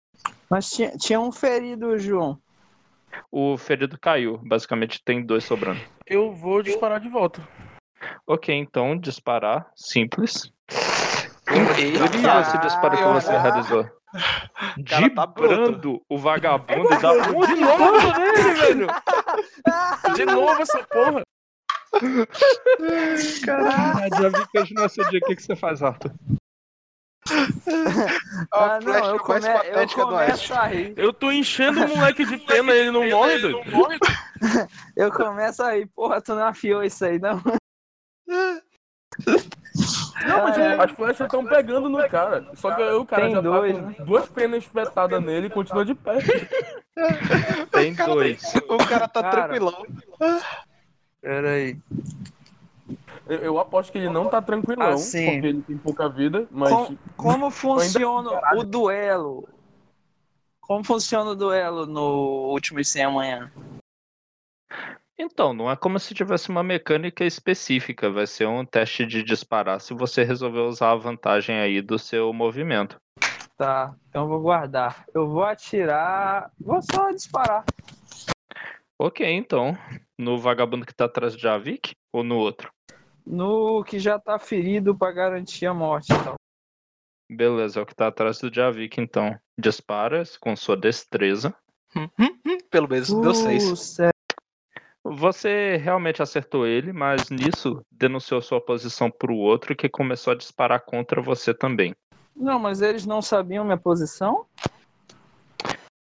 Mas tinha, tinha um ferido, João.
O ferido caiu. Basicamente, tem dois sobrando.
Eu vou disparar de volta.
Ok, então, disparar. Simples. Incrível esse disparo que você realizou.
cara tá.
Dibrando o vagabundo e dá um
De novo nele, velho! De novo essa porra!
Caralho, já vi que hoje não é seu dia. O que, que você faz, Arthur?
Ah, não, eu, come... eu começo a rir.
Eu tô enchendo o moleque de pena e ele não morre, doido. (laughs)
Eu começo a rir. Porra, tu não afiou isso aí, não?
Não, mas
É.
as flechas estão pegando no cara. Só que aí o cara
Tem
já
dois,
tá
né?
com duas penas espetadas nele e continua de pé.
Tem
cara
dois.
O cara tá
Cara.
tranquilão.
Pera aí.
Eu, eu aposto que ele não tá tranquilão,
Assim.
porque ele tem pouca vida, mas.
Com- Como (laughs) funciona o duelo? Como funciona o duelo no último e sem amanhã?
Então, não é como se tivesse uma mecânica específica. Vai ser um teste de disparar se você resolver usar a vantagem aí do seu movimento.
Tá, então eu vou guardar. Eu vou atirar. Vou só disparar.
Ok, então. No vagabundo que tá atrás de Javik ou no outro?
No que já tá ferido pra garantir a morte. Então.
Beleza, é o que tá atrás do Javik, então. Dispara com sua destreza. (laughs)
Pelo menos deu 6.
Uh, céu.
Você realmente acertou ele, mas nisso denunciou sua posição pro outro que começou a disparar contra você também.
Não, mas eles não sabiam minha posição?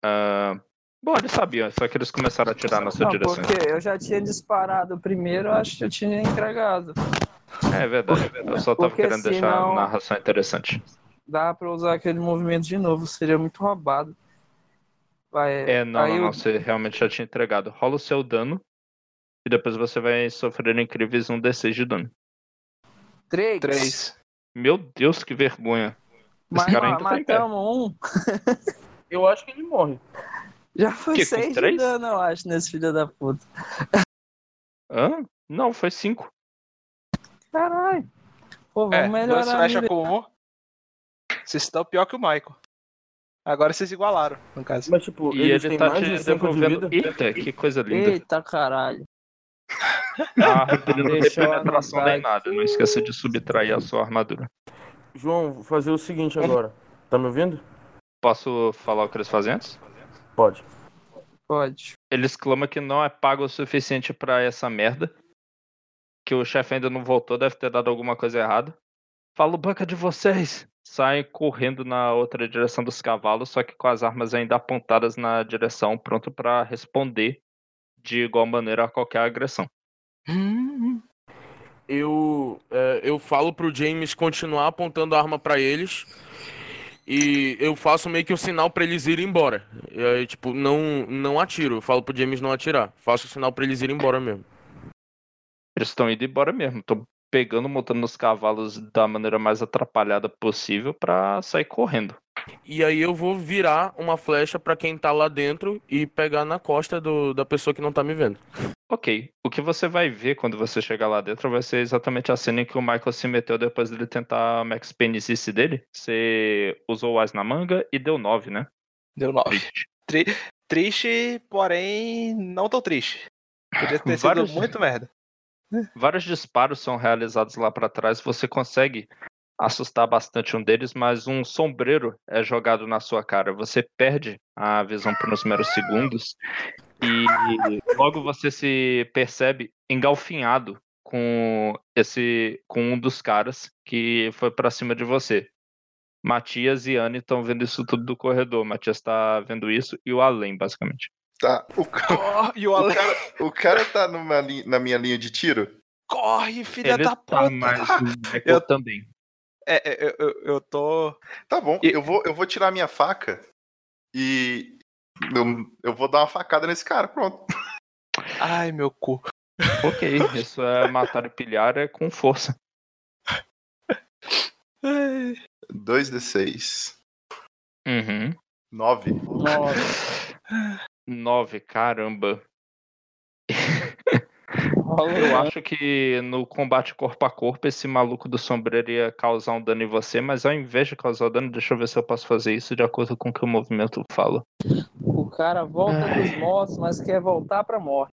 Ah, Bom, eles sabiam, só que eles começaram a atirar na sua
Não,
direção.
porque eu já tinha disparado primeiro, eu acho que eu tinha entregado.
É verdade, eu só tava
Porque
querendo deixar a narração interessante.
Dá pra usar aquele movimento de novo, seria muito roubado. Vai,
É, não,
aí
não,
eu-
não, você realmente já tinha entregado. Rola o seu dano e depois você vai sofrer incríveis um D6 de dano.
Três.
Três.
Meu Deus, que vergonha.
Mas
cara ainda tá
matamos um. (laughs)
Eu acho que ele morre.
Já foi
Que,
seis de dano, eu acho, nesse filho da puta.
Hã? Não, foi cinco.
Caralho. Pô, vamos
É, dois
melhorar.
flecha
a
com um. Vocês estão pior que o Michael. Agora vocês igualaram, no caso.
Mas, tipo,
E ele tá
mais de
te
5 de
devolvendo.
vida.
Eita, que coisa linda.
Eita caralho. (laughs)
A armadura não tem penetração nem nada. Não esqueça de subtrair a sua armadura.
João, vou fazer o seguinte agora. Tá me ouvindo?
Posso falar o que eles fazem antes?
Pode.
Pode.
Eles clamam que não é pago o suficiente pra essa merda. Que o chefe ainda não voltou, deve ter dado alguma coisa errada. Fala o banca de vocês! Saem correndo na outra direção dos cavalos, só que com as armas ainda apontadas na direção, pronto pra responder de igual maneira a qualquer agressão.
Eu, é, eu falo pro James continuar apontando a arma pra eles. E eu faço meio que um sinal pra eles irem embora. E aí, tipo, não, não atiro. Eu falo pro James não atirar. Faço o sinal pra eles irem embora mesmo.
Eles estão indo embora mesmo. Tô pegando, montando nos cavalos da maneira mais atrapalhada possível pra sair correndo.
E aí eu vou virar uma flecha pra quem tá lá dentro e pegar na costa do, da pessoa que não tá me vendo.
Ok. O que você vai ver quando você chegar lá dentro vai ser exatamente a cena em que o Michael se meteu depois dele tentar a Max Penisice dele. Você usou o As na manga e deu 9, né?
Deu nove. Tri- Triste, porém não tão triste. Podia ter sido
Vários-
muito merda.
Vários disparos são realizados lá pra trás. Você consegue assustar bastante um deles, mas um sombreiro é jogado na sua cara. Você perde a visão por uns meros segundos e logo você se percebe engalfinhado com esse com um dos caras que foi pra cima de você. Matias e Anne estão vendo isso tudo do corredor. Matias tá vendo isso e o além, basicamente.
Tá. O, ca-
Corre, e o
o cara, o cara tá numa li- na minha linha de tiro?
Corre, filha
Ele
da
tá,
puta!
mas (laughs)
Eu-
também.
É, é, eu, eu, eu tô.
Tá bom,
E-
eu, vou, eu vou tirar minha faca e eu, eu vou dar uma facada nesse cara, pronto.
Ai, meu cu.
Ok, isso é matar e pilhar é com força.
Ai.
2d6.
Uhum.
9.
Nossa.
Nove, caramba.
Rola
Eu
um
acho que no combate corpo a corpo, esse maluco do sombreiro ia causar um dano em você, mas ao invés de causar dano, deixa eu ver se eu posso fazer isso de acordo com o que o movimento fala.
O cara volta dos mortos, mas quer voltar pra morte.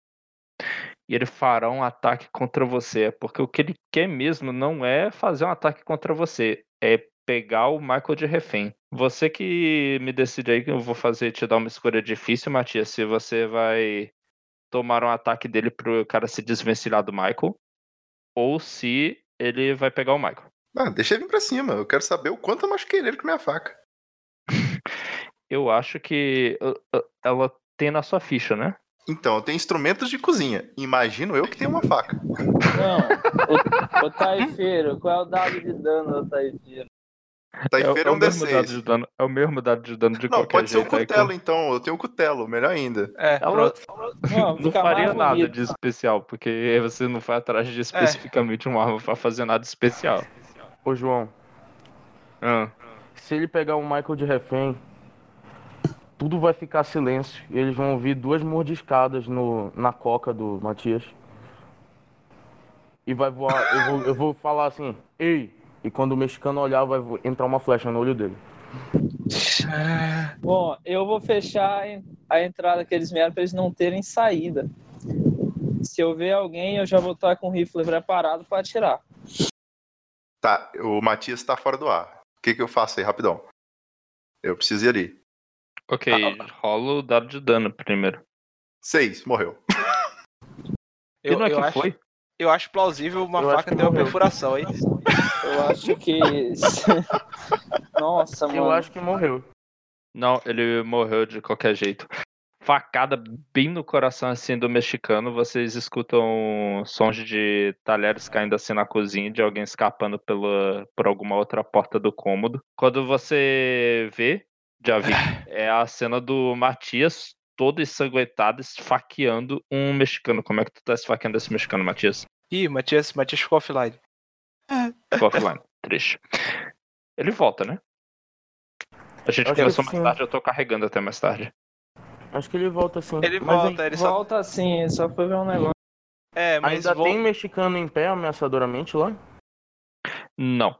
E ele fará um ataque contra você, porque o que ele quer mesmo não é fazer um ataque contra você, é pegar o Michael de refém. Você que me decide aí que eu vou fazer te dar uma escolha difícil, Matias, se você vai tomar um ataque dele pro cara se desvencilhar do Michael, ou se ele vai pegar o Michael.
Ah, deixa ele vir pra cima. Eu quero saber o quanto eu machuquei ele com minha faca. (laughs)
Eu acho que uh, uh, ela tem na sua ficha, né?
Então, eu tenho instrumentos de cozinha. Imagino eu que tenho uma faca.
Não, o, o taifeiro, qual é o dado de dano do taifeiro?
Tá
é,
em
é
feira
o
um
mesmo dado
D6.
de dano. É o mesmo dado de dano de
Não,
qualquer
pode ser o
jeito. é que
cutelo, então. Eu tenho o cutelo, melhor ainda.
É,
Ela
pronto.
Não, (laughs)
não faria nada
bonito.
de especial, porque você não foi atrás de especificamente uma arma pra fazer nada especial.
Ô, João,
Ah,
se ele pegar o Michael de refém, tudo vai ficar silêncio. E eles vão ouvir duas mordiscadas no, na coca do Matias. E vai voar. Eu vou, eu vou falar assim, ei! E quando o mexicano olhar, vai entrar uma flecha no olho dele.
Bom, eu vou fechar a entrada que eles vieram pra eles não terem saída. Se eu ver alguém, eu já vou estar com o rifle preparado pra atirar.
Tá, o Matias tá fora do ar. O que, que eu faço aí, rapidão? Eu preciso ir ali.
ok, rola o dado de dano primeiro.
Seis, morreu.
e não é que
acho,
foi?
eu acho plausível uma
Eu
faca ter uma perfuração, hein?
Eu acho que. (laughs) Nossa, mano.
Eu acho que morreu.
Não, ele morreu de qualquer jeito. facada bem no coração assim do mexicano. Vocês escutam sons de talheres caindo assim na cozinha, de alguém escapando pela, por alguma outra porta do cômodo. Quando você vê, já vi, (laughs) é a cena do Matias todo ensanguentado, esfaqueando um mexicano. Como é que tu tá esfaqueando esse mexicano, Matias?
Ih, Matias, Matias ficou offline.
Ficou offline. Triste. Ele volta, né? A gente
Acho que
começou mais
sim.
tarde, eu tô carregando até mais tarde.
Acho que ele volta sim.
Ele
Mas
volta, ele só.
Volta assim, só foi ver um negócio.
É, mas
Ainda tem mexicano em pé ameaçadoramente lá?
Não.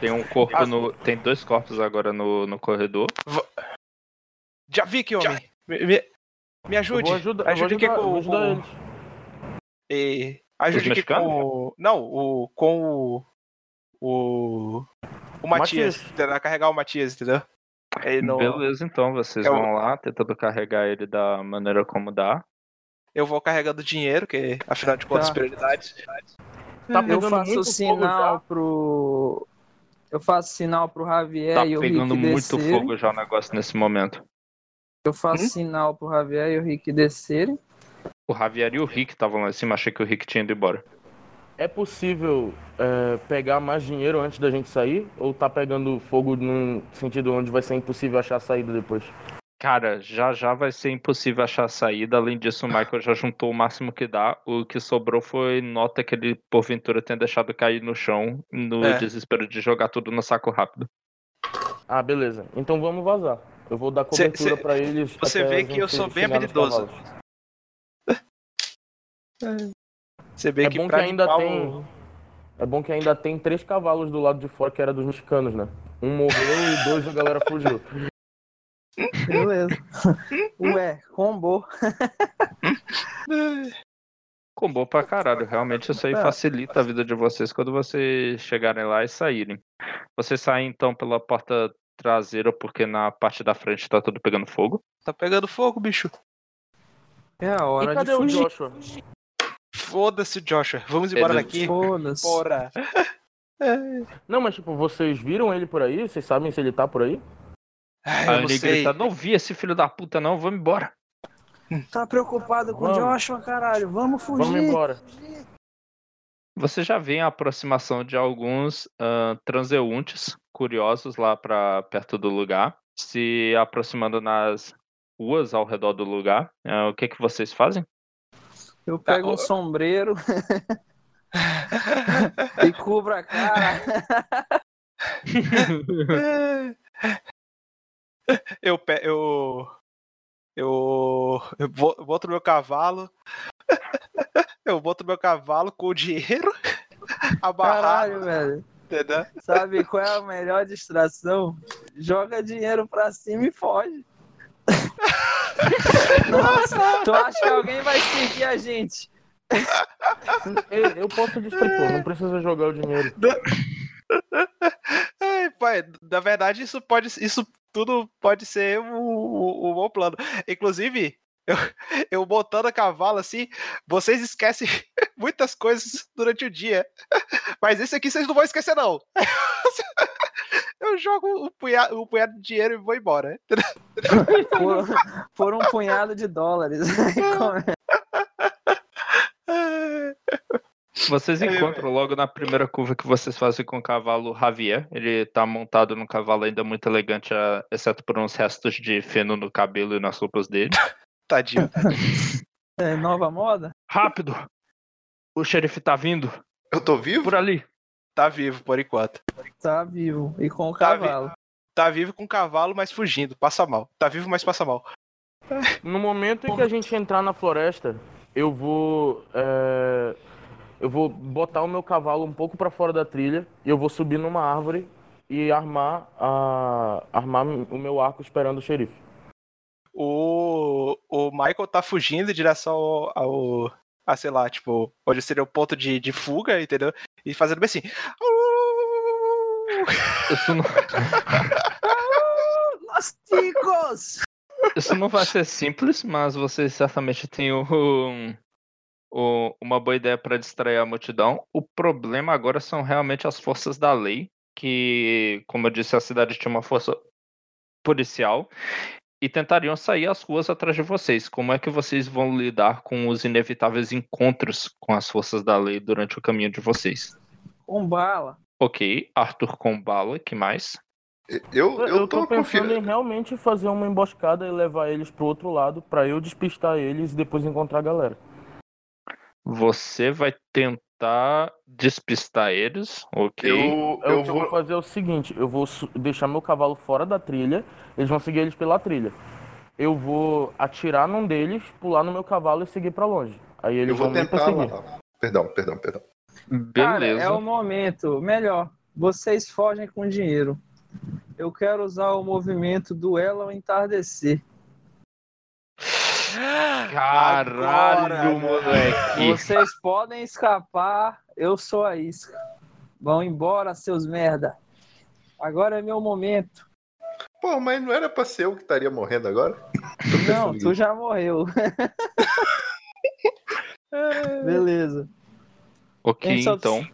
Tem um corpo no. Tem dois corpos agora no, no corredor.
Já vi que homem. Me, me, me
Eu
ajude.
vou ajudar, eu vou
ajude aqui
ajudar,
com,
vou ajudar
com-. E ajude aqui com. o- Não, o. Com o. O. O Matias.
Matias.
Tentar carregar o Matias, entendeu? Ele não...
Beleza, então vocês
Eu-
vão lá tentando carregar ele da maneira como dá.
Eu vou carregando dinheiro, que afinal de contas,
Tá.
prioridades.
Tá
Eu
pegando
faço
muito
sinal
já.
pro. Eu faço sinal pro Javier
Tá
e o
pegando
Rick
muito
descerem.
fogo já o negócio nesse momento.
Eu faço
Hum?
sinal pro Javier e o Rick descerem.
O Javier e o Rick estavam lá em cima, achei que o Rick tinha ido embora.
É possível é, pegar mais dinheiro antes da gente sair? Ou tá pegando fogo num sentido onde vai ser impossível achar a saída depois?
Cara, já já vai ser impossível achar a saída. Além disso, o Michael já juntou o máximo que dá. O que sobrou foi nota que ele, porventura, tenha deixado cair no chão no
É.
desespero de jogar tudo no saco rápido.
Ah, beleza. Então vamos vazar. Eu vou dar cobertura
cê-
pra eles.
você
até
vê que eu sou bem habilidoso. Você vê
É
que
bom que ainda
limpar
tem.
o-
É bom que ainda tem três cavalos do lado de fora que era dos mexicanos, né? Um morreu e dois a galera fugiu.
Beleza. Ué, combo.
Combou pra caralho. Realmente isso aí
É.
facilita a vida de vocês quando vocês chegarem lá e saírem. Vocês saem então pela porta traseira porque na parte da frente tá tudo pegando fogo.
Tá pegando fogo, bicho.
É a hora
E
de
cadê o
fugir.
Joshua?
Foda-se, Joshua. Vamos embora
Ele-
daqui.
Foda-se.
Bora. (laughs)
Não, mas tipo, vocês viram ele por aí? Vocês sabem se ele tá por aí?
Ai,
Aí
eu não
ele
sei.
grita, não vi esse filho da puta não, vamos embora.
Tá preocupado com o. Joshua, caralho. Vamos fugir.
Vamos embora.
Você já vê a aproximação de alguns ah, transeuntes curiosos lá para perto do lugar, se aproximando nas ruas ao redor do lugar. Ah, o que que vocês fazem?
Eu
Tá,
pego um sombreiro (laughs) e cubro a cara. (laughs)
eu, pe- eu, eu, eu bo- (laughs) eu boto meu cavalo. Eu boto meu cavalo com o dinheiro abarrado,
Caralho, velho.
entendeu?
Sabe qual é a melhor distração? Joga dinheiro pra cima e foge. Nossa, tu acha que alguém vai seguir a gente?
Eu, eu posso distrair, não precisa jogar o dinheiro. (laughs)
Ai, pai, na verdade, isso pode, isso tudo pode ser um, um- um bom plano. Inclusive, eu, eu botando a cavalo assim, vocês esquecem (laughs) muitas coisas durante o dia. Mas esse aqui vocês não vão esquecer, não. (laughs) Eu jogo um punhado, um punhado de dinheiro e vou embora. (laughs)
Por, por um punhado de dólares. (laughs)
Vocês encontram logo na primeira curva que vocês fazem com o cavalo Javier. Ele tá montado num cavalo ainda muito elegante, ah, exceto por uns restos de feno no cabelo e nas roupas dele. (laughs)
Tadinho.
É nova moda?
Rápido! O xerife tá vindo
Eu tô vivo?
por ali.
Tá vivo por enquanto.
Tá vivo. E com o
Tá
cavalo.
Tá vivo com o cavalo, mas fugindo. Passa mal. Tá vivo, mas passa mal.
No momento em que a gente entrar na floresta, eu vou. é, eu vou botar o meu cavalo um pouco pra fora da trilha e eu vou subir numa árvore e armar, a, armar o meu arco esperando o xerife.
O, o Michael tá fugindo em direção ao, ao- a, sei lá, tipo, onde seria o ponto de, de fuga, entendeu? E fazendo bem assim.
Isso não,
Los ticos!
isso não vai ser simples, mas vocês certamente têm um- um- uma boa ideia para distrair a multidão. O problema agora são realmente as forças da lei, que, como eu disse, a cidade tinha uma força policial. e tentariam sair às ruas atrás de vocês. Como é que vocês vão lidar com os inevitáveis encontros com as forças da lei durante o caminho de vocês?
Com bala.
Ok, Arthur com bala, que mais?
Eu, eu,
Eu tô
tô
pensando em realmente fazer uma emboscada e levar eles pro outro lado pra eu despistar eles e depois encontrar a galera.
Você vai tentar despistar eles, ok?
Eu,
Eu,
eu
o que eu vou
vou.
fazer é o seguinte, eu vou deixar meu cavalo fora da trilha, eles vão seguir eles pela trilha. Eu vou atirar num deles, pular no meu cavalo e seguir pra longe. Aí eles
Eu vou
vão me
tentar.
perseguir.
lá. Perdão, perdão, perdão.
Cara,
Beleza.
é o momento. Melhor, vocês fogem com dinheiro. Eu quero usar o movimento duelo ao entardecer.
Caralho,
Agora,
moleque.
Vocês podem escapar, eu sou a isca. Vão embora, seus merda. Agora é meu momento.
Pô, mas não era pra ser eu que estaria morrendo agora?
Não, tu já morreu. (laughs) Beleza.
Ok,
é o-
então.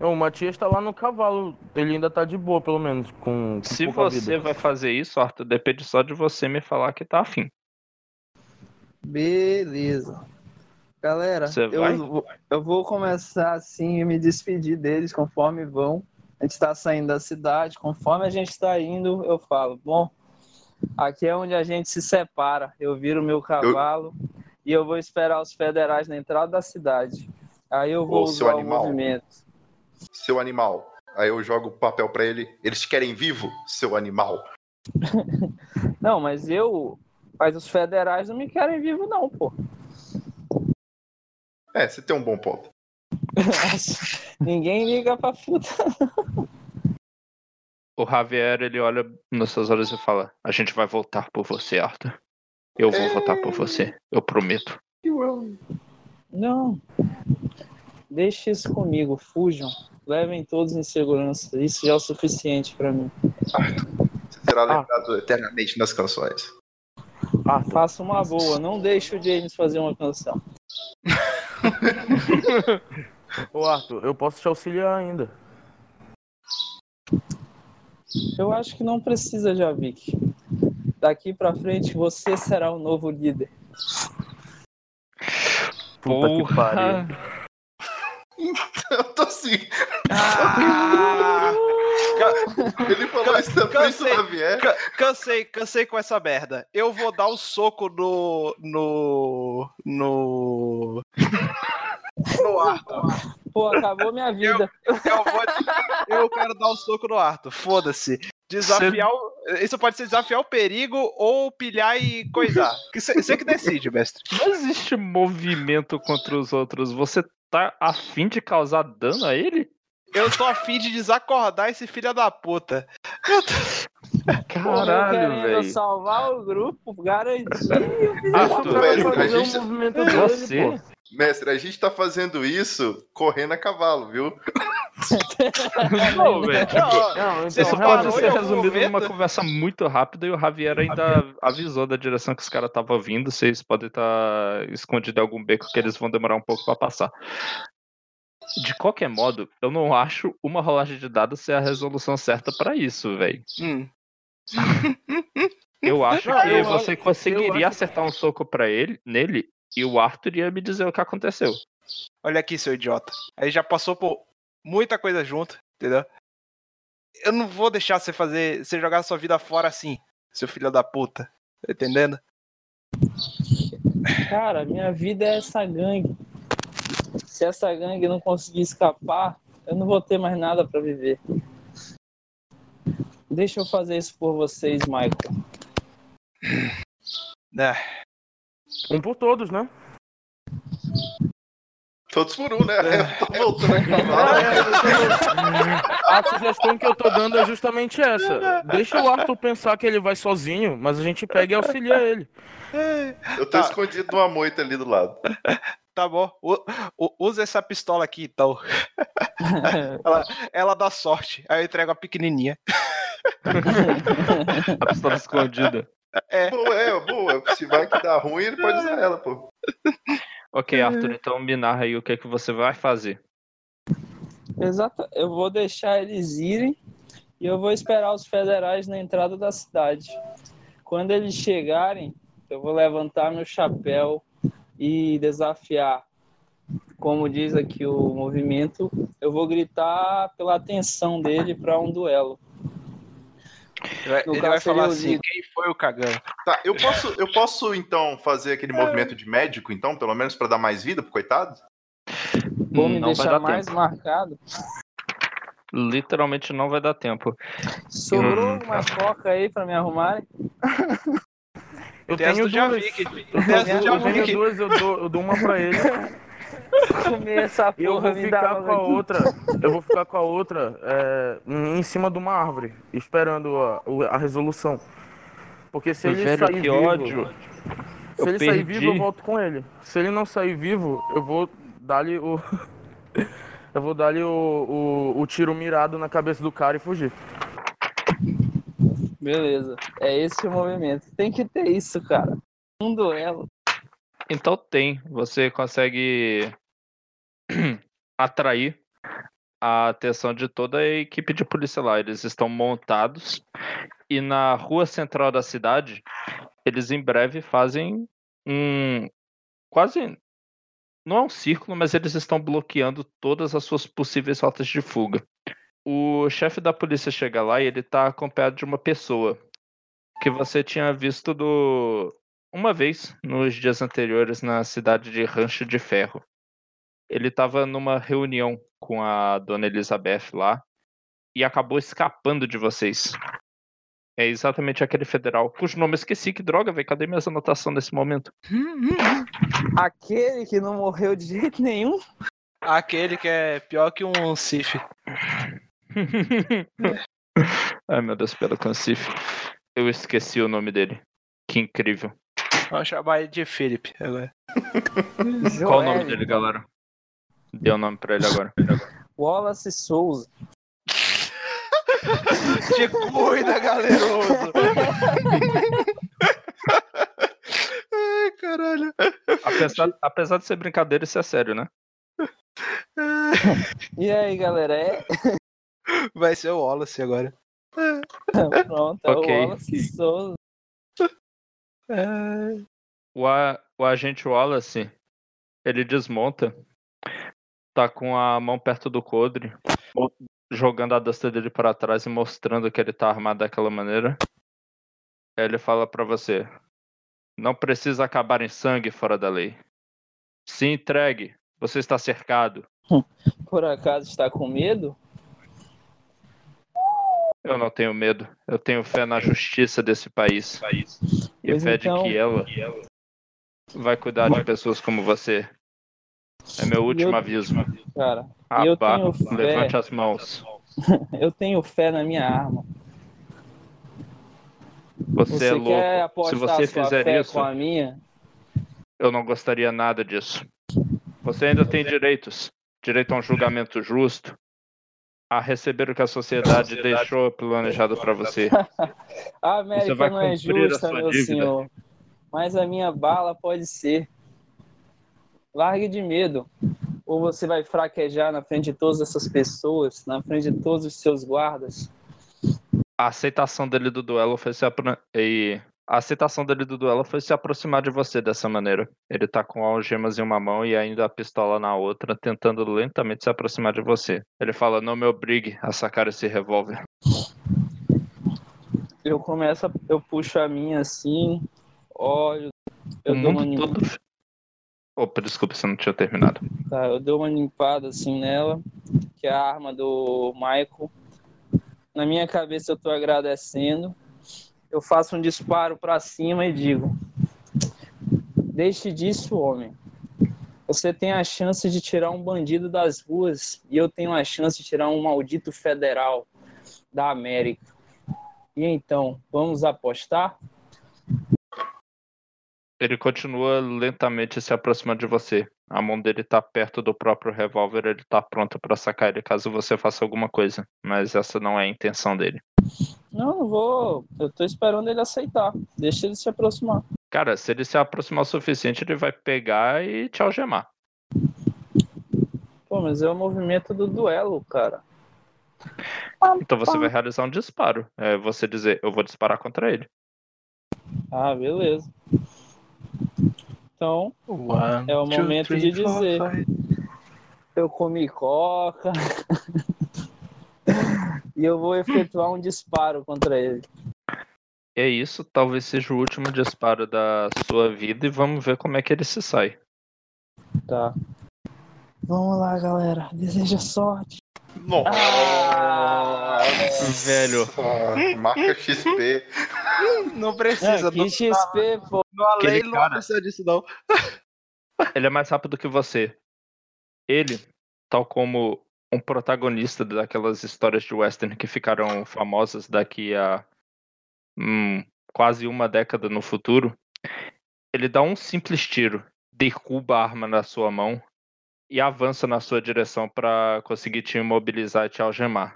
O Matias tá lá no cavalo, ele ainda tá de boa, pelo menos, com, com
Se
pouca
você
vida.
vai fazer isso, Arthur, depende só de você me falar que tá afim.
Beleza. Galera,
Você
eu, eu vou começar assim e me despedir deles conforme vão. A gente está saindo da cidade, conforme a gente está indo, eu falo, bom, aqui é onde a gente se separa. Eu viro meu cavalo e eu vou esperar os federais na entrada da cidade. Aí eu vou
Ô, seu animal.
movimento.
Seu animal. Aí eu jogo o papel pra ele. Eles querem vivo, seu animal. (laughs)
Não, mas eu. Mas os federais não me querem vivo, não, pô.
É, você tem um bom ponto. (laughs)
Ninguém liga pra puta.
O Javier, ele olha nos seus olhos e fala: A gente vai voltar por você, Arthur. Eu vou votar por você, eu prometo.
Não. Deixe isso comigo, fujam. Levem todos em segurança. Isso já é o suficiente pra mim.
Você será
Ah.
lembrado eternamente nas canções.
Arthur,
Faça uma boa, não deixe o James fazer uma canção. (laughs)
ô Arthur, eu posso te auxiliar ainda.
Eu acho que não precisa, Javik. Daqui pra frente você será o novo líder.
Puta que pariu.
Eu tô assim.
Ah,
Ele falou isso na frente
cansei. Ca- cansei, cansei com essa merda. Eu vou dar o soco no. no. no. no Arthur.
Pô, acabou minha vida.
Eu, vou, eu quero dar o soco no Arthur. Foda-se. Desafiar o, Isso pode ser desafiar o perigo ou pilhar e coisar. Você que decide, mestre.
Não existe movimento contra os outros. Você tá afim de causar dano a ele?
Eu tô afim de desacordar esse filho da puta.
Caralho, velho.
salvar o grupo, garantir.
Pra
velho,
fazer
a gente-
movimento dele,
Você?
pô.
Mestre, a gente tá fazendo isso correndo a cavalo, viu?
Não, velho.
Não, então,
Isso pode ser resumido numa
momento?
conversa muito rápida e o Javier ainda avisou da direção que os caras estavam vindo. Vocês podem estar escondidos em algum beco que eles vão demorar um pouco pra passar. De qualquer modo, eu não acho uma rolagem de dados ser a resolução certa pra isso, velho.
Hum.
Eu acho que você conseguiria acertar um soco pra ele, nele, e o Arthur ia me dizer o que aconteceu.
Olha aqui, seu idiota. Aí já passou por muita coisa junto, entendeu? Eu não vou deixar você fazer. você jogar sua vida fora assim, seu filho da puta. Tá entendendo?
Cara, minha vida é essa gangue. Se essa gangue não conseguir escapar, eu não vou ter mais nada pra viver. Deixa eu fazer isso por vocês, Michael.
É.
Um por todos, né?
Todos por um, né? Eu tô voltando a cavalo. (laughs)
A sugestão que eu tô dando é justamente essa. Deixa o Arthur pensar que ele vai sozinho, mas a gente pega e auxilia ele.
Eu tô
Tá.
escondido numa moita ali do lado.
Tá bom. U- u- usa essa pistola aqui, então. Ela dá sorte. Aí eu entrego a pequenininha. (laughs)
A pistola escondida.
Boa, é, boa. Se vai que dá ruim, ele pode usar ela, pô.
Ok, Arthur, então me narra aí o que, é que você vai fazer.
Exato. Eu vou deixar eles irem e eu vou esperar os federais na entrada da cidade. Quando eles chegarem, eu vou levantar meu chapéu e desafiar. Como diz aqui o movimento, eu vou gritar pela atenção dele para um duelo.
Ele vai,
No
ele
caso,
vai falar assim, quem foi o cagão?
Tá, eu posso, eu posso então fazer aquele movimento de médico, então, pelo menos pra dar mais vida pro coitado?
Vou me
não vai
deixar mais
tempo.
marcado.
Literalmente não vai dar tempo.
Sobrou
Hum,
alguma coca aí para me arrumarem?
Eu
as
tenho duas. Eu tenho, eu duas, eu dou, eu dou uma pra ele. (laughs)
Comer essa
E eu
porra,
vou
me dá
ficar com a
aqui.
outra. Eu vou ficar com a outra é, em cima de uma árvore, esperando a, a resolução. Porque se ele
Velho,
sair
que
vivo,
ódio.
se
Eu
ele sair
perdi.
vivo, eu volto com ele. Se ele não sair vivo, eu vou dar-lhe o. (laughs) eu vou dar-lhe o, o, o tiro mirado na cabeça do cara e fugir.
Beleza. É esse o movimento. Tem que ter isso, cara. Um duelo.
Então tem. Você consegue (clears throat) atrair a atenção de toda a equipe de polícia lá. Eles estão montados e na rua central da cidade, eles em breve fazem um quase não é um círculo, mas eles estão bloqueando todas as suas possíveis rotas de fuga. O chefe da polícia chega lá e ele tá acompanhado de uma pessoa que você tinha visto do uma vez nos dias anteriores na cidade de Rancho de Ferro. Ele estava numa reunião com a dona Elizabeth lá e acabou escapando de vocês. É exatamente aquele federal, cujo nome eu esqueci. Que droga, velho. Cadê minhas anotações nesse momento?
Aquele que não morreu de jeito nenhum.
Aquele que é pior que um Sif. (laughs)
Ai, meu Deus, pelo Cancif. Eu esqueci o nome dele. Que incrível. (laughs)
Vamos chamar ele de Philip agora.
Qual o nome dele, galera? Dê o nome pra ele agora.
Wallace Souza.
Te cuida, galeroso. Ai, caralho.
Apesar, apesar de ser brincadeira, isso é sério, né?
E aí, galera? É?
Vai ser o Wallace agora.
Pronto, é
Ok.
o Wallace Souza.
Ai,
O, a- o agente Wallace, ele desmonta, tá com a mão perto do codre, jogando a dasta dele para trás e mostrando que ele tá armado daquela maneira. Aí ele fala pra você: Não precisa acabar em sangue fora da lei. Se entregue, você está cercado. (laughs)
Por acaso está com medo?
Eu não tenho medo. Eu tenho fé na justiça desse país. E
Pois
fé
então-
de que ela vai cuidar de pessoas como você. É meu último
Eu-
aviso.
Cara, eu
Abá,
tenho fé.
levante as mãos. (laughs)
eu tenho fé na minha arma.
Você,
Você
é louco. Se você fizer isso,
com a minha?
eu não gostaria nada disso. Você ainda tem direitos. Direito a um julgamento justo. A receber o que a sociedade deixou planejado para você.
A América
vai
não é
a
justa, meu
dívida.
senhor. Mas a minha bala pode ser. Largue de medo. Ou você vai fraquejar na frente de todas essas pessoas, na frente de todos os seus guardas.
A aceitação dele do duelo foi se apro... e a aceitação dele do duelo foi se aproximar de você dessa maneira. Ele tá com algemas em uma mão e ainda a pistola na outra, tentando lentamente se aproximar de você. Ele fala: "Não me obrigue a sacar esse revólver."
Eu começo, a- eu puxo a minha assim, olho, eu
o
dou uma
mundo todo Opa, desculpa, você não tinha terminado.
Tá, eu dou uma limpada assim nela, que é a arma do Michael. Na minha cabeça eu tô agradecendo. Eu faço um disparo para cima e digo: Deixe disso, homem. Você tem a chance de tirar um bandido das ruas e eu tenho a chance de tirar um maldito federal da América. E então, vamos apostar?
Ele continua lentamente se aproximando de você. A mão dele tá perto do próprio revólver, ele tá pronto pra sacar ele caso você faça alguma coisa. Mas essa não é a intenção dele.
Não, não vou. Eu tô esperando ele aceitar. Deixa ele se aproximar.
Cara, se ele se aproximar o suficiente, ele vai pegar e te algemar.
Pô, mas é o movimento do duelo, cara.
Então você vai realizar um disparo. É você dizer, eu vou disparar contra ele.
Ah, beleza. Então,
One,
É o
two,
momento
three,
de
four,
dizer.
five.
eu comi coca. (laughs) e eu vou efetuar um disparo contra ele.
É isso, talvez seja o último disparo da sua vida e vamos ver como é que ele se sai.
Tá. Vamos lá, galera. Deseja sorte.
Nossa!
Velho.
Marca XP. (laughs)
Não precisa,
Ah,
não,
que XP, pô.
no além
Aquele
não
cara-
precisa disso, não.
Ele é mais rápido que você. Ele, tal como um protagonista daquelas histórias de western que ficaram famosas daqui a hum, quase uma década no futuro, ele dá um simples tiro, derruba a arma na sua mão e avança na sua direção para conseguir te imobilizar e te algemar.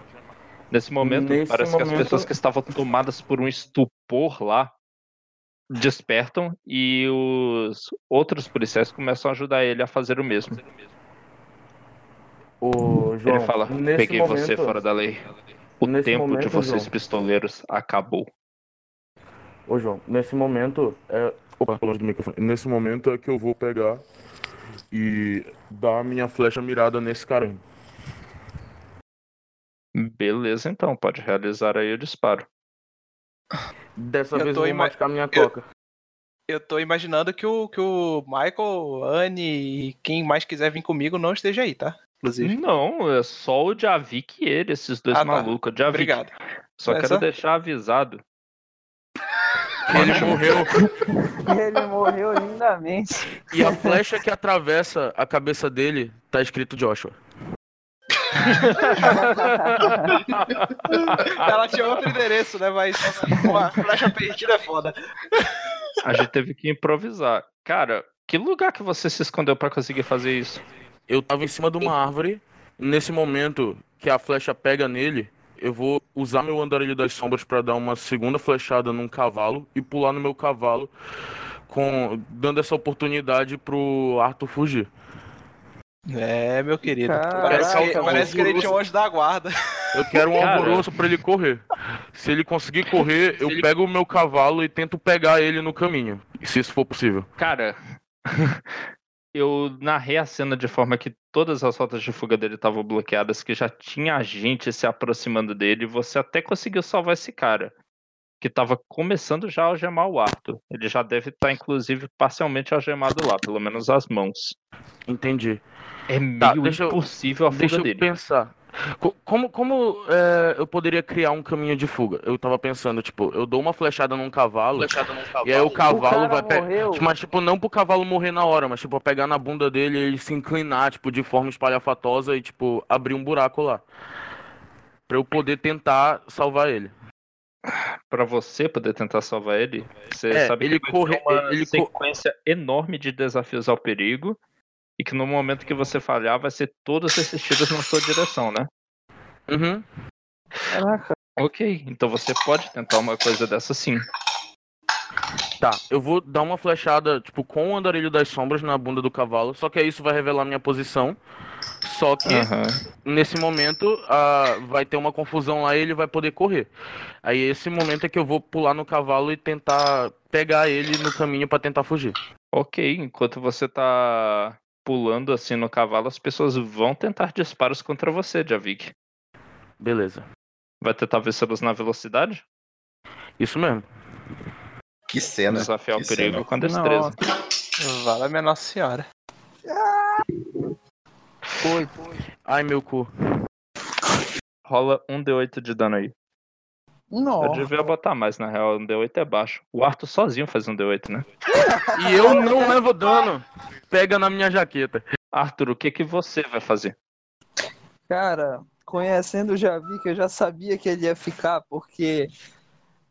Nesse momento,
Nesse
parece que as
momento-
pessoas que estavam tomadas por um estupor lá despertam e os outros policiais começam a ajudar ele a fazer o mesmo.
Ô, João,
ele fala:
nesse
Peguei
momento,
você fora da lei. O tempo de
momento,
vocês
João.
pistoleiros acabou.
Ô, João, nesse momento é. Opa, longe do microfone. Nesse momento é que eu vou pegar e dar a minha flecha mirada nesse cara aí.
Beleza, então, pode realizar aí o disparo.
Dessa
Eu
vez eu vou
ima-
machucar minha
eu-
coca.
Eu tô imaginando que o, que o Michael, Anne e quem mais quiser vir comigo não esteja aí, tá? Inclusive.
Não, é só o Javik e ele, esses dois
Ah, tá.
malucos. O Javik.
Obrigado.
Só
É
quero
só-
deixar avisado.
Ele morreu. (laughs)
Ele morreu lindamente.
E a flecha que atravessa a cabeça dele tá escrito Joshua. (laughs)
Ela tinha outro endereço, né? Mas uma flecha perdida é foda.
A gente teve que improvisar. Cara, que lugar que você se escondeu pra conseguir fazer isso?
Eu tava em cima de uma árvore. Nesse momento que a flecha pega nele, eu vou usar meu andarilho das sombras pra dar uma segunda flechada num cavalo e pular no meu cavalo, com dando essa oportunidade pro Arthur fugir.
É, meu querido.
Caraca,
parece que,
mano.
parece que ele tinha um anjo da guarda.
Eu quero um (laughs)
Cara.
alvoroço pra ele correr. Se ele conseguir correr, eu pego o meu cavalo e tento pegar ele no caminho, se isso for possível.
Cara, eu narrei a cena de forma que todas as rotas de fuga dele estavam bloqueadas, que já tinha gente se aproximando dele, e você até conseguiu salvar esse cara. Que tava começando já a algemar o Arthur. Ele já deve estar, inclusive, parcialmente algemado lá, pelo menos as mãos.
Entendi.
É meio
Tá, deixa eu-
impossível a fuga
Deixa eu
dele.
pensar. Co- Como, como é, eu poderia criar um caminho de fuga? Eu tava pensando, tipo, eu dou uma flechada num cavalo, e aí o
O
cavalo
cara
vai pe-
morreu.
Mas, tipo, não pro cavalo morrer na hora, mas, tipo, pegar na bunda dele e ele se inclinar, tipo, de forma espalhafatosa e, tipo, abrir um buraco lá. Pra eu poder tentar salvar ele.
Pra você poder tentar salvar ele, você
É,
sabe
ele
que
corre-
uma
ele co-
sequência enorme de desafios ao perigo e que no momento que você falhar vai ser todos esses tiros na sua direção, né?
Uhum.
Caraca.
Ok, então você pode tentar uma coisa dessa sim.
Tá, eu vou dar uma flechada, tipo, com o andarilho das sombras na bunda do cavalo, só que aí isso vai revelar minha posição. Só que
Aham.
nesse momento ah, vai ter uma confusão lá e ele vai poder correr. Aí esse momento é que eu vou pular no cavalo e tentar pegar ele no caminho pra tentar fugir.
Ok, enquanto você tá pulando assim no cavalo, as pessoas vão tentar disparos contra você, Javik.
Beleza.
Vai tentar vencê-los na velocidade?
Isso mesmo.
Que cena.
Desafiar
que
o perigo
cena.
com a destreza.
Vale a minha Nossa Senhora.
Foi. Ai, meu cu.
Rola um D8 de dano aí. Eu
Nossa.
devia botar mais, na real. Um D8 é baixo. O Arthur sozinho faz um D8, né? (laughs)
E eu não levo dano. Pega na minha jaqueta.
Arthur, o que que você vai fazer?
Cara, conhecendo o Javi, que eu já sabia que ele ia ficar, porque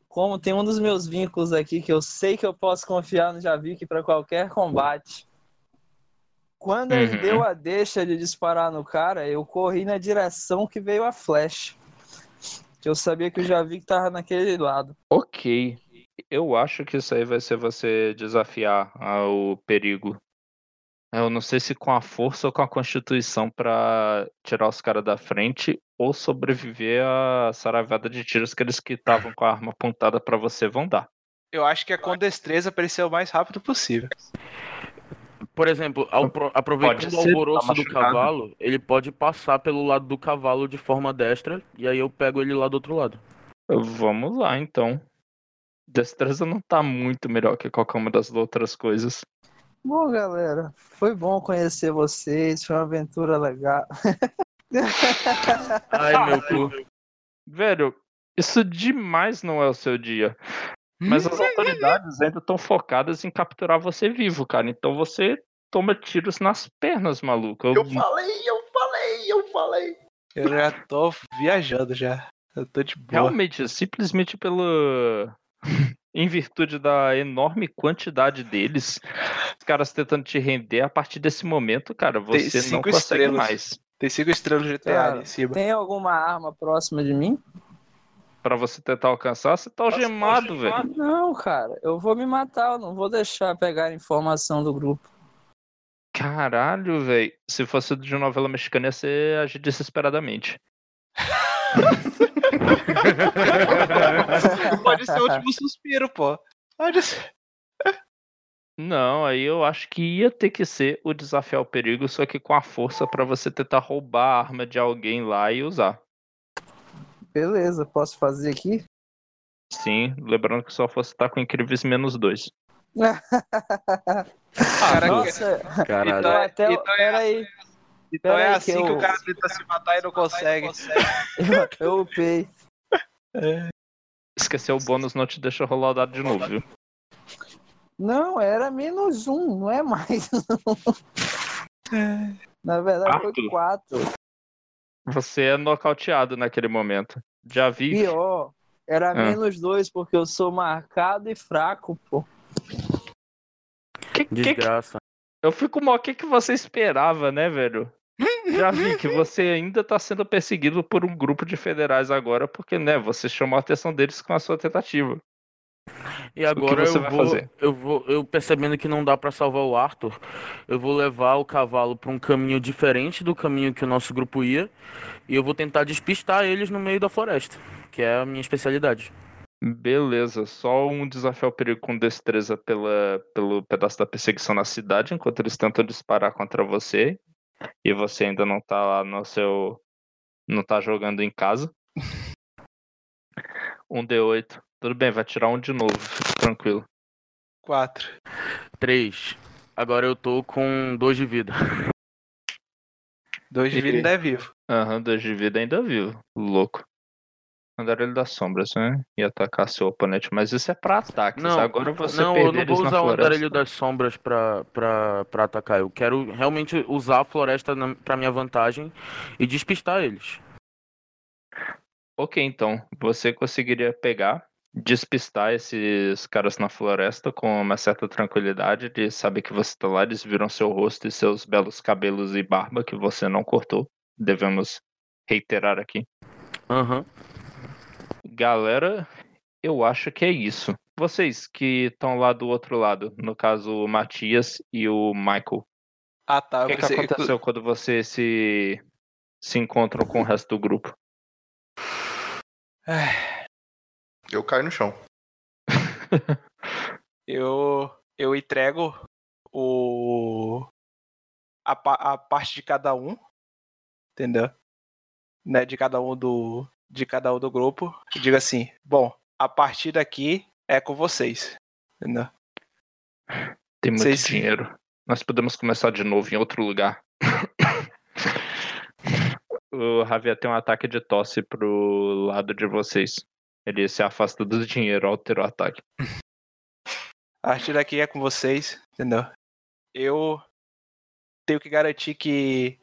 como tem um dos meus vínculos aqui que eu sei que eu posso confiar no Javik para qualquer combate. Quando ele
Uhum.
deu a deixa de disparar no cara, eu corri na direção que veio a flecha. Que eu sabia que o Javik tava naquele lado.
Ok. Eu acho que isso aí vai ser você desafiar ao perigo. Eu não sei se com a força ou com a constituição pra tirar os caras da frente ou sobreviver à saravada de tiros que eles que estavam com a arma apontada pra você vão dar.
Eu acho que é com destreza pra ele ser o mais rápido possível.
Por exemplo, ao pro- aproveitando o
ser,
alvoroço
tá
do cavalo, ele pode passar pelo lado do cavalo de forma destra, e aí eu pego ele lá do outro lado.
Vamos lá, então. Destreza não tá muito melhor que qualquer uma das outras coisas.
Bom, galera, foi bom conhecer vocês, foi uma aventura legal. (laughs)
Ai, meu cu.
Velho, isso demais não é o seu dia. Mas as autoridades ainda estão focadas em capturar você vivo, cara. Então você toma tiros nas pernas, maluco. Eu-
Eu falei, eu falei, eu falei.
Eu já tô viajando já. Eu tô de boa.
Realmente, simplesmente pela. (laughs) em virtude da enorme quantidade deles, os caras tentando te render, a partir desse momento, cara, você não consegue
estrelas.
mais.
Tem cinco estrelas de GTA
Cara,
em cima.
Tem alguma arma próxima de mim?
Pra você tentar alcançar, você tá algemado, velho.
Não, cara, eu vou me matar, eu não vou deixar pegar informação do grupo.
Caralho, velho. Se fosse de novela mexicana, ia ser agir desesperadamente. (laughs)
Pode ser o último suspiro, pô. Pode ser.
Não, aí eu acho que ia ter que ser o desafiar o perigo, só que com a força pra você tentar roubar a arma de alguém lá e usar.
Beleza, posso fazer aqui?
Sim, lembrando que sua força tá com incríveis menos dois. (laughs)
Cara,
Nossa,
Caralho.
Então é-
até,
então é
peraí,
então é
peraí que
assim que,
eu-
o cara tenta se matar e não consegue.
eu, upei.
Esqueceu o bônus, não te deixa rolar o dado de novo, viu?
Não, era menos um, não é mais. (laughs) Na verdade foi
Arthur.
quatro.
Você é nocauteado naquele momento. Já vi.
Pior, era
Ah.
menos dois, porque eu sou marcado e fraco, pô.
Que, que,
Desgraça.
eu fico mal. O que, que você esperava, né, velho? Já vi que (laughs) você ainda tá sendo perseguido por um grupo de federais agora, porque, né, você chamou a atenção deles com a sua tentativa.
E agora eu vou,
fazer?
eu vou, eu percebendo que não dá pra salvar o Arthur, eu vou levar o cavalo pra um caminho diferente do caminho que o nosso grupo ia, e eu vou tentar despistar eles no meio da floresta, que é a minha especialidade.
Beleza, só um desafio ao perigo com destreza pela, pelo pedaço da perseguição na cidade, enquanto eles tentam disparar contra você. E você ainda não tá lá no seu. Não tá jogando em casa. (laughs) Um D8. Tudo bem, vai tirar um de novo, fica (laughs) tranquilo.
Quatro.
Três. Agora eu tô com dois de vida.
Dois de vida ainda é vivo.
Aham, dois de vida ainda vivo. Louco. Andarilho das sombras, né? E atacar seu oponente, mas isso é pra ataques.
Não,
Agora você
não, eu não vou usar o andarilho das sombras pra, pra, pra atacar. Eu quero realmente usar a floresta na, pra minha vantagem e despistar eles.
Ok, então. Você conseguiria pegar, despistar esses caras na floresta com uma certa tranquilidade de saber que você tá lá, eles viram seu rosto e seus belos cabelos e barba que você não cortou. Devemos reiterar aqui.
Aham.
Galera, eu acho que é isso. Vocês que estão lá do outro lado, no caso o Matias e o Michael.
Ah, tá.
O que, que
pensei que-
aconteceu quando vocês se, se encontram com o resto do grupo?
Eu caio no chão. (laughs)
Eu, eu entrego o a, a parte de cada um, entendeu? Né, de cada um do de cada um do grupo. E digo assim, bom, a partir daqui é com vocês, entendeu?
Tem muito
Vocês-
dinheiro. Nós podemos começar de novo em outro lugar. (laughs) o Javier tem um ataque de tosse pro lado de vocês. Ele se afasta do dinheiro ao ter o ataque.
A partir daqui é com vocês, entendeu? Eu tenho que garantir que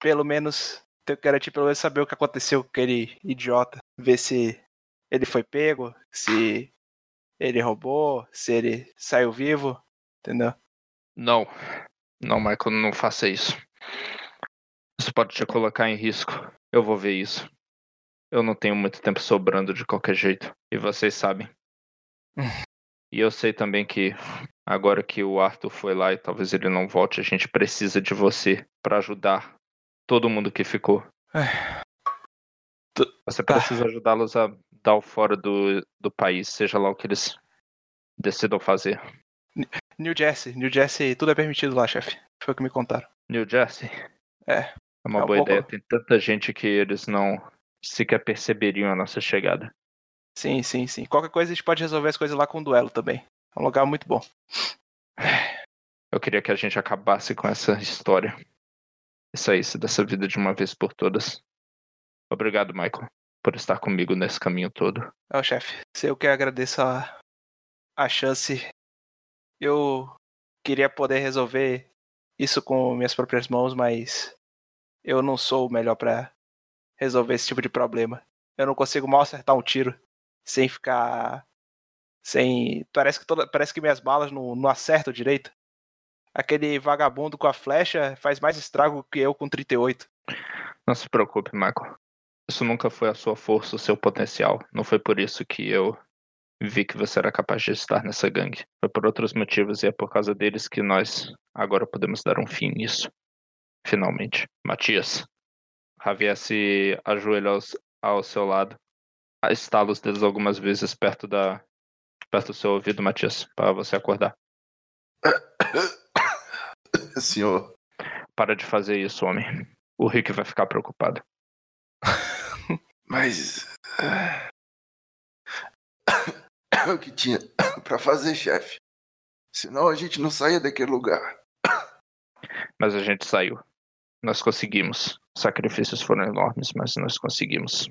pelo menos tenho que garantir pelo menos saber o que aconteceu com aquele idiota, ver se ele foi pego, se ele roubou, se ele saiu vivo, entendeu?
Não. Não, Michael, não faça isso. Isso pode te colocar em risco. Eu vou ver isso. Eu não tenho muito tempo sobrando de qualquer jeito. E vocês sabem. (laughs) E eu sei também que agora que o Arthur foi lá e talvez ele não volte, a gente precisa de você pra ajudar todo mundo que ficou.
Tu-
Você
tá.
precisa ajudá-los a dar o fora do, do país, seja lá o que eles decidam fazer.
New Jersey, New Jersey, tudo é permitido lá, chefe. Foi o que me contaram.
New Jersey?
É.
É uma
É um
boa
pouco-
ideia. Tem tanta gente que eles não sequer perceberiam a nossa chegada.
Sim, sim, sim. Qualquer coisa a gente pode resolver as coisas lá com duelo também. É um lugar muito bom. (sighs)
Eu queria que a gente acabasse com essa história. E saísse dessa vida de uma vez por todas. Obrigado, Michael, por estar comigo nesse caminho todo.
É o chefe. Eu que agradeço a, a chance. Eu queria poder resolver isso com minhas próprias mãos, mas eu não sou o melhor pra resolver esse tipo de problema. Eu não consigo mal acertar um tiro sem ficar. Sem. Parece que, toda... Parece que minhas balas não, não acertam direito. Aquele vagabundo com a flecha faz mais estrago que eu com 38.
Não se preocupe, Michael. Isso nunca foi a sua força, o seu potencial. Não foi por isso que eu vi que você era capaz de estar nessa gangue. Foi por outros motivos e é por causa deles que nós agora podemos dar um fim nisso. Finalmente. Matias. Javier se ajoelha aos- ao seu lado. Estala os dedos algumas vezes perto da perto do seu ouvido, Matias, para você acordar. (coughs)
Senhor,
Para de fazer isso, homem. O Rick vai ficar preocupado. (coughs)
mas. É (coughs) o que tinha pra fazer, chefe. Senão a gente não saía daquele lugar.
Mas a gente saiu. Nós conseguimos. Os sacrifícios foram enormes, mas nós conseguimos.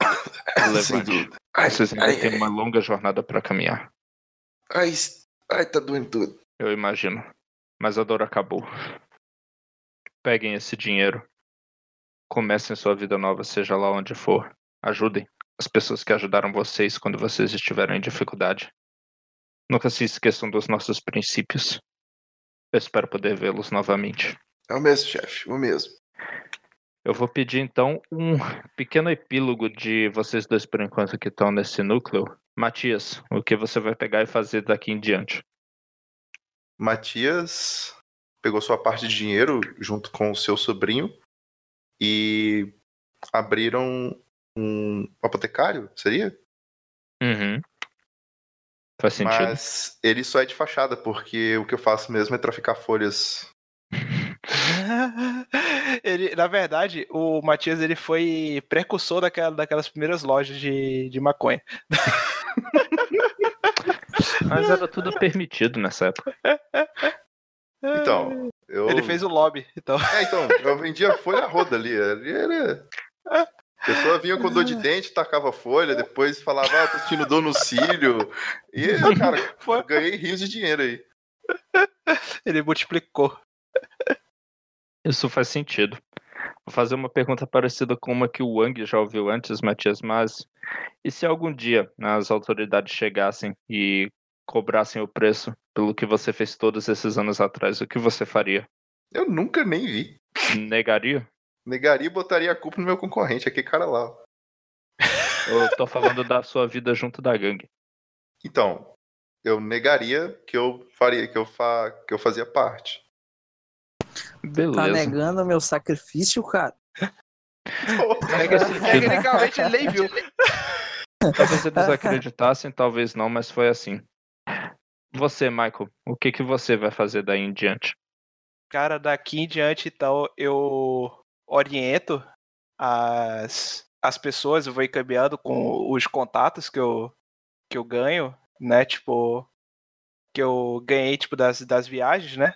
(coughs)
Sem dúvida. Ai,
Vocês ainda
ai,
têm
ai,
uma longa jornada para caminhar.
ai, ai, tá doendo tudo.
Eu imagino. Mas a dor acabou. Peguem esse dinheiro. Comecem sua vida nova, seja lá onde for. Ajudem as pessoas que ajudaram vocês quando vocês estiveram em dificuldade. Nunca se esqueçam dos nossos princípios. Eu espero poder vê-los novamente.
É o mesmo, chefe, o mesmo.
Eu vou pedir então um (laughs) pequeno epílogo de vocês dois por enquanto que estão nesse núcleo. Matias, o que você vai pegar e fazer daqui em diante?
Matias pegou sua parte de dinheiro junto com o seu sobrinho e abriram um apotecário, seria?
Uhum. Faz sentido.
Mas ele só é de fachada, porque o que eu faço mesmo é traficar folhas. (laughs)
ele, na verdade, o Matias ele foi precursor daquela, daquelas primeiras lojas de, de maconha. (laughs)
Mas era tudo permitido nessa época.
Então, eu.
Ele fez o lobby, então.
É, então, eu vendia folha roda ali. ali era... A pessoa vinha com dor de dente, tacava folha, depois falava, ah, tô sentindo dor no cílio. E, cara, ganhei rios de dinheiro aí.
Ele multiplicou.
Isso faz sentido. Vou fazer uma pergunta parecida com uma que o Wang já ouviu antes, Matias, mas e se algum dia né, as autoridades chegassem e cobrassem o preço pelo que você fez todos esses anos atrás, o que você faria?
Eu nunca nem vi.
Negaria?
Negaria e botaria a culpa no meu concorrente, aquele cara lá.
Eu tô falando da sua vida junto da gangue.
Então, eu negaria que eu faria, que eu, fa... que eu fazia parte.
Tá
Beleza.
negando meu sacrifício, cara?
Faz sentido. (laughs)
Tecnicamente ele nem viu. (laughs)
Talvez eles acreditassem, talvez não, mas foi assim. Você, Michael, o que, que você vai fazer daí em diante?
Cara, daqui em diante, então, eu oriento as, as pessoas, eu vou encaminhando com os contatos que eu, que eu ganho, né? Tipo, que eu ganhei, tipo, das, das viagens, né?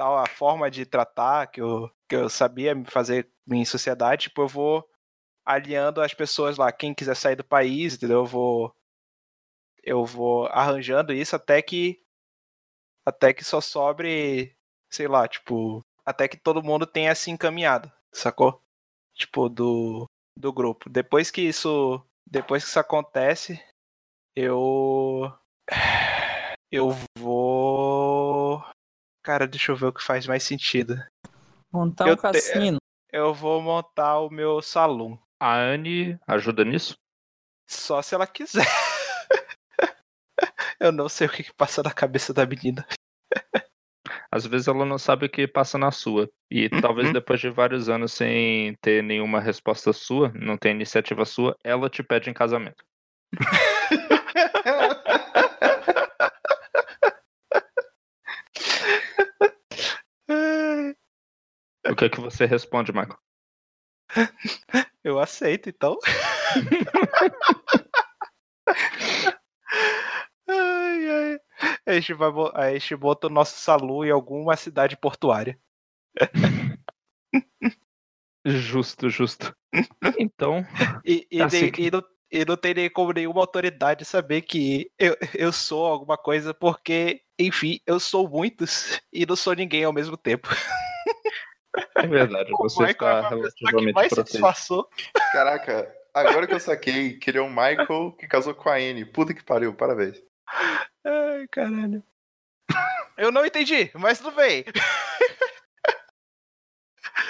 Tal, a forma de tratar que eu, que eu sabia fazer em sociedade, tipo, eu vou alinhando as pessoas lá, quem quiser sair do país, entendeu? Eu vou eu vou arranjando isso até que até que só sobre, sei lá, tipo, até que todo mundo tenha se encaminhado, sacou? Tipo do do grupo. Depois que isso, depois que isso acontece, eu eu vou Cara, deixa eu ver o que faz mais sentido.
Montar
Eu
um
te-
cassino.
Eu vou montar o meu salão.
A Anne ajuda nisso?
Só se ela quiser. (laughs) Eu não sei o que, que passa na cabeça da menina.
Às vezes ela não sabe o que passa na sua. E talvez depois de vários anos sem ter nenhuma resposta sua, não ter iniciativa sua, ela te pede em casamento. (laughs) que, que você responde, Michael? (laughs)
Eu aceito, então. (laughs) ai, ai. A gente, vai, a gente bota o nosso salu em alguma cidade portuária. (laughs)
Justo, justo. Então,
E, e,
Assim
nem-
que-
e não, e não tem nem como nenhuma autoridade saber que eu, eu sou alguma coisa, porque, enfim, eu sou muitos e não sou ninguém ao mesmo tempo.
É verdade,
O
você
Michael
está
é
relativamente
mais disfarçou.
Caraca, agora que eu saquei que ele é o Michael que casou com a Anne. Puta que pariu, parabéns.
Ai, caralho. Eu não entendi, mas tudo bem. (laughs)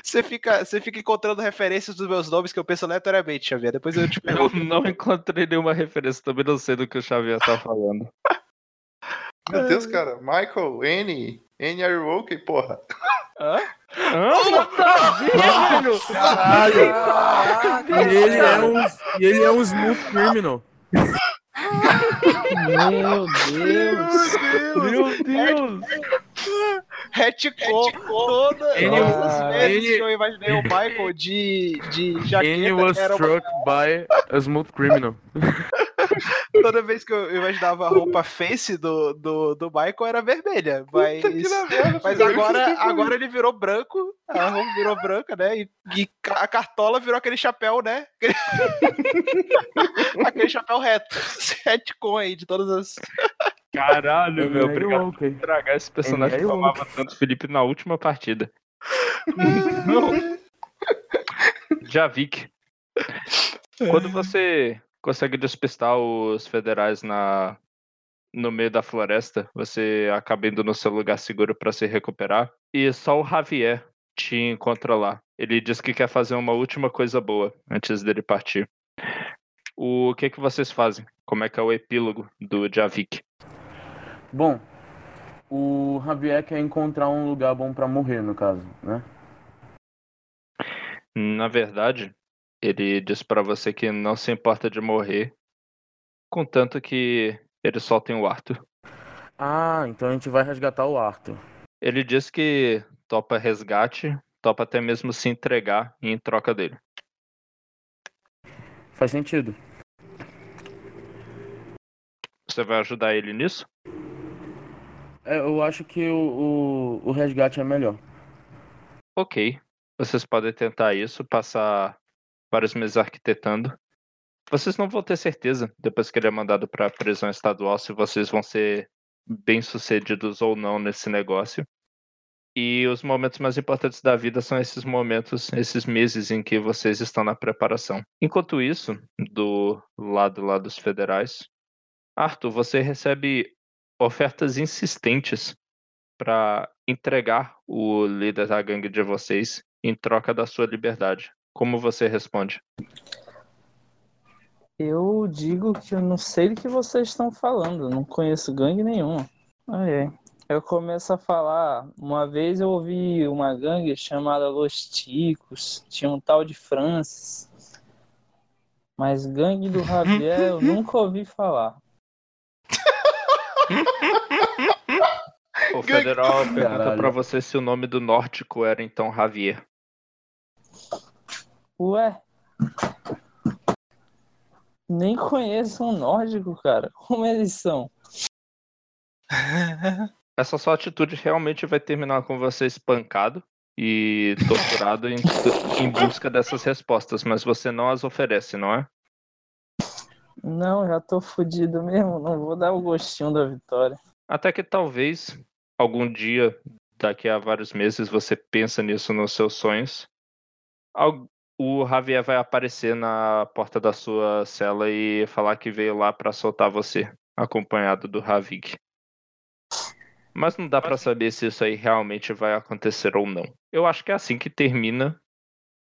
Você fica, você fica encontrando referências dos meus nomes que eu penso aleatoriamente, Xavier. Depois eu te (laughs)
Eu
pergunto.
não encontrei nenhuma referência, também não sei do que o Xavier tá falando.
Meu Deus, cara. Michael, Anne, Anne are you okay, porra.
Hã?
Hã? Nada a ver, velho!
Caralho! E ele é um, e ele é um smooth criminal.
Meu Deus.
Meu Deus!
Retcon toda,
Ele-
todas as vezes
ele-
que eu imaginei o Michael de, de jaqueta.
was
Era uma,
struck by a smooth criminal.
Toda vez que eu imaginava a roupa face do, do, do Michael era vermelha. Mas, mas agora, agora ele virou branco. A roupa virou branca, né? E, e a cartola virou aquele chapéu, né? (laughs) aquele chapéu reto. (laughs) Retcon aí de todas as.
Caralho, meu,
you
obrigado por
okay?
estragar esse personagem que
Ele é
eu amava tanto Felipe na última partida. (laughs) Não. Javik. Quando você consegue despistar os federais na no meio da floresta, você acaba indo no seu lugar seguro para se recuperar e só o Javier te encontra lá. Ele diz que quer fazer uma última coisa boa antes dele partir. O que que vocês fazem? Como é que é o epílogo do Javik?
Bom, o Javier quer encontrar um lugar bom pra morrer, no caso, né?
Na verdade, ele diz pra você que não se importa de morrer, contanto que ele só tem o Arthur.
Ah, então a gente vai resgatar o Arthur.
Ele diz que topa resgate, topa até mesmo se entregar em troca dele.
Faz sentido.
Você vai ajudar ele nisso?
É, eu acho que o, o, o resgate é melhor.
Ok. Vocês podem tentar isso, passar vários meses arquitetando. Vocês não vão ter certeza, depois que ele é mandado para a prisão estadual, se vocês vão ser bem-sucedidos ou não nesse negócio. E os momentos mais importantes da vida são esses momentos, esses meses em que vocês estão na preparação. Enquanto isso, do lado lá dos federais, Arthur, você recebe ofertas insistentes para entregar o líder da gangue de vocês em troca da sua liberdade. Como você responde?
Eu digo que eu não sei do que vocês estão falando, não conheço gangue nenhuma. Aí, é. eu começo a falar. Uma vez eu ouvi uma gangue chamada Los Ticos, tinha um tal de Francis. Mas gangue do Javier eu nunca ouvi falar.
O federal pergunta pra você se o nome do nórdico era então Javier.
Ué? Nem conheço um nórdico, cara. Como eles são? (laughs)
Essa sua atitude realmente vai terminar com você espancado e torturado em, em busca dessas respostas, mas você não as oferece, não é?
Não, já tô fudido mesmo. Não vou dar o gostinho da vitória.
Até que talvez algum dia, daqui a vários meses, você pensa nisso nos seus sonhos. O Javier vai aparecer na porta da sua cela e falar que veio lá pra soltar você, acompanhado do Ravik. Mas não dá pra saber se isso aí realmente vai acontecer ou não. Eu acho que é assim que termina,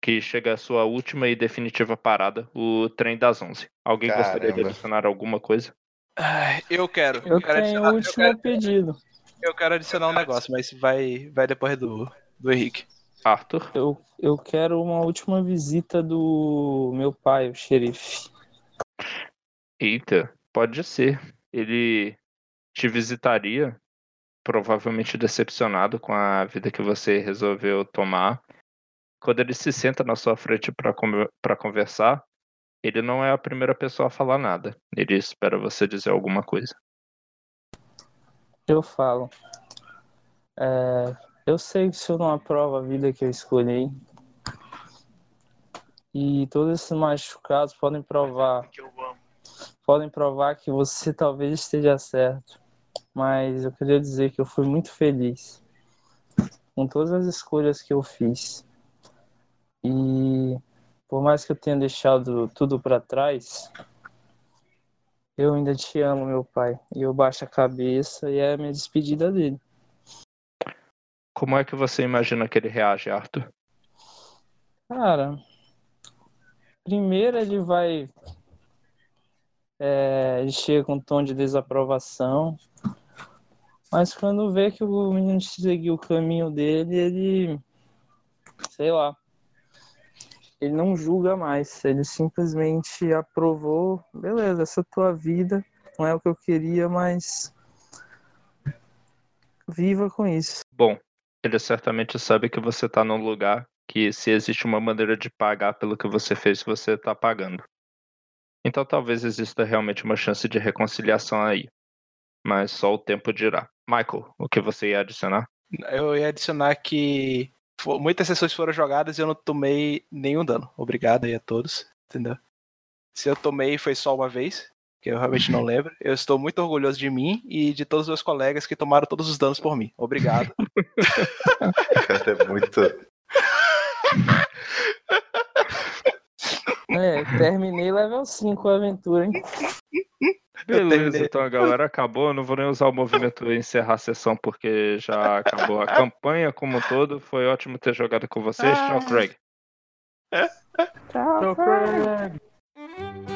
que chega a sua última e definitiva parada, o trem das 11. Alguém gostaria de
Caramba.
adicionar alguma coisa?
Ai, eu quero.
Eu
quero
tenho
adicionar-
o
eu
último
quero-
pedido.
Eu quero adicionar um negócio, mas vai, vai depois do, do Henrique.
Arthur?
Eu, eu quero uma última visita do meu pai, o xerife.
Eita, pode ser. Ele te visitaria, provavelmente decepcionado com a vida que você resolveu tomar. quando ele se senta na sua frente para conversar, ele não é a primeira pessoa a falar nada. Ele espera você dizer alguma coisa.
Eu falo. É, eu sei que isso não aprova a vida que eu escolhi. E todos esses machucados podem provar. Podem provar que você (laughs) talvez esteja certo. Mas eu queria dizer que eu fui muito feliz com todas as escolhas que eu fiz. E por mais que eu tenha deixado tudo para trás, eu ainda te amo, meu pai. E eu baixo a cabeça e é a minha despedida dele.
Como é que você imagina que ele reage, Arthur?
Cara, primeiro ele vai. É, ele chega com um tom de desaprovação. Mas quando vê que o menino seguiu o caminho dele, ele. Sei lá ele não julga mais, ele simplesmente aprovou, beleza, essa é tua vida, não é o que eu queria, mas viva com isso.
Bom, ele certamente sabe que você tá num lugar que se existe uma maneira de pagar pelo que você fez, você tá pagando. Então talvez exista realmente uma chance de reconciliação aí. Mas só o tempo dirá. Michael, o que você ia adicionar?
Eu ia adicionar que muitas sessões foram jogadas e eu não tomei nenhum dano. Obrigado aí a todos, entendeu? Se eu tomei foi só uma vez, que eu realmente não (laughs) lembro. Eu estou muito orgulhoso de mim e de todos os meus colegas que tomaram todos os danos por mim. Obrigado.
Cara, é muito. (laughs)
É, terminei level 5 a aventura, hein?
Beleza, então a galera acabou. Eu não vou nem usar o movimento encerrar a sessão porque já acabou a campanha como um todo. Foi ótimo ter jogado com vocês. Tchau,
Ah.
Craig.
Tchau, Craig.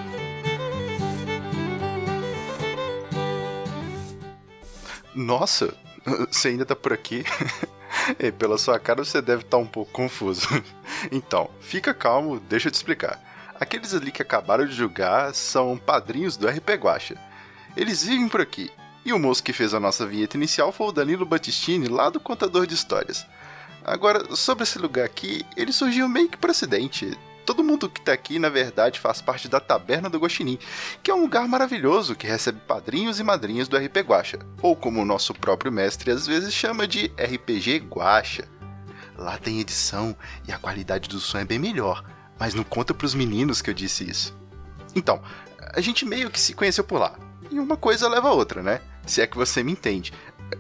Nossa, (laughs) você ainda tá por aqui? (laughs) Pela sua cara você deve estar um pouco confuso. (laughs) Então, fica calmo, deixa eu te explicar. Aqueles ali que acabaram de julgar são padrinhos do RP Guacha. Eles vivem por aqui. E o moço que fez a nossa vinheta inicial foi o Danilo Battistini, lá do Contador de Histórias. Agora, sobre esse lugar aqui, ele surgiu meio que por acidente. Todo mundo que tá aqui, na verdade, faz parte da Taberna do Guaxinim, que é um lugar maravilhoso que recebe padrinhos e madrinhas do RP Guacha, ou como o nosso próprio mestre às vezes chama de RPG Guacha. Lá tem edição e a qualidade do som é bem melhor, mas não conta pros meninos que eu disse isso. Então, a gente meio que se conheceu por lá, e uma coisa leva a outra, né? Se é que você me entende.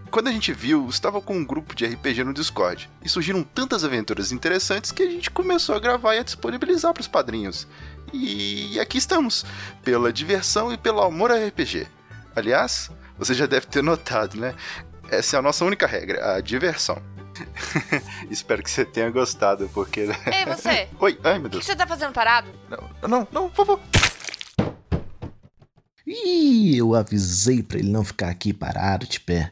Quando a gente viu, estava com um grupo de RPG no Discord e surgiram tantas aventuras interessantes que a gente começou a gravar e a disponibilizar para os padrinhos. E aqui estamos, pela diversão e pelo amor a RPG. Aliás, você já deve ter notado, né? Essa é a nossa única regra, a diversão. (laughs) Espero que você tenha gostado, porque.
Ei, você! (laughs)
Oi, ai meu
O que
Deus.
você tá fazendo parado?
Não, não, não, por favor.
Ih, eu avisei pra ele não ficar aqui parado de pé.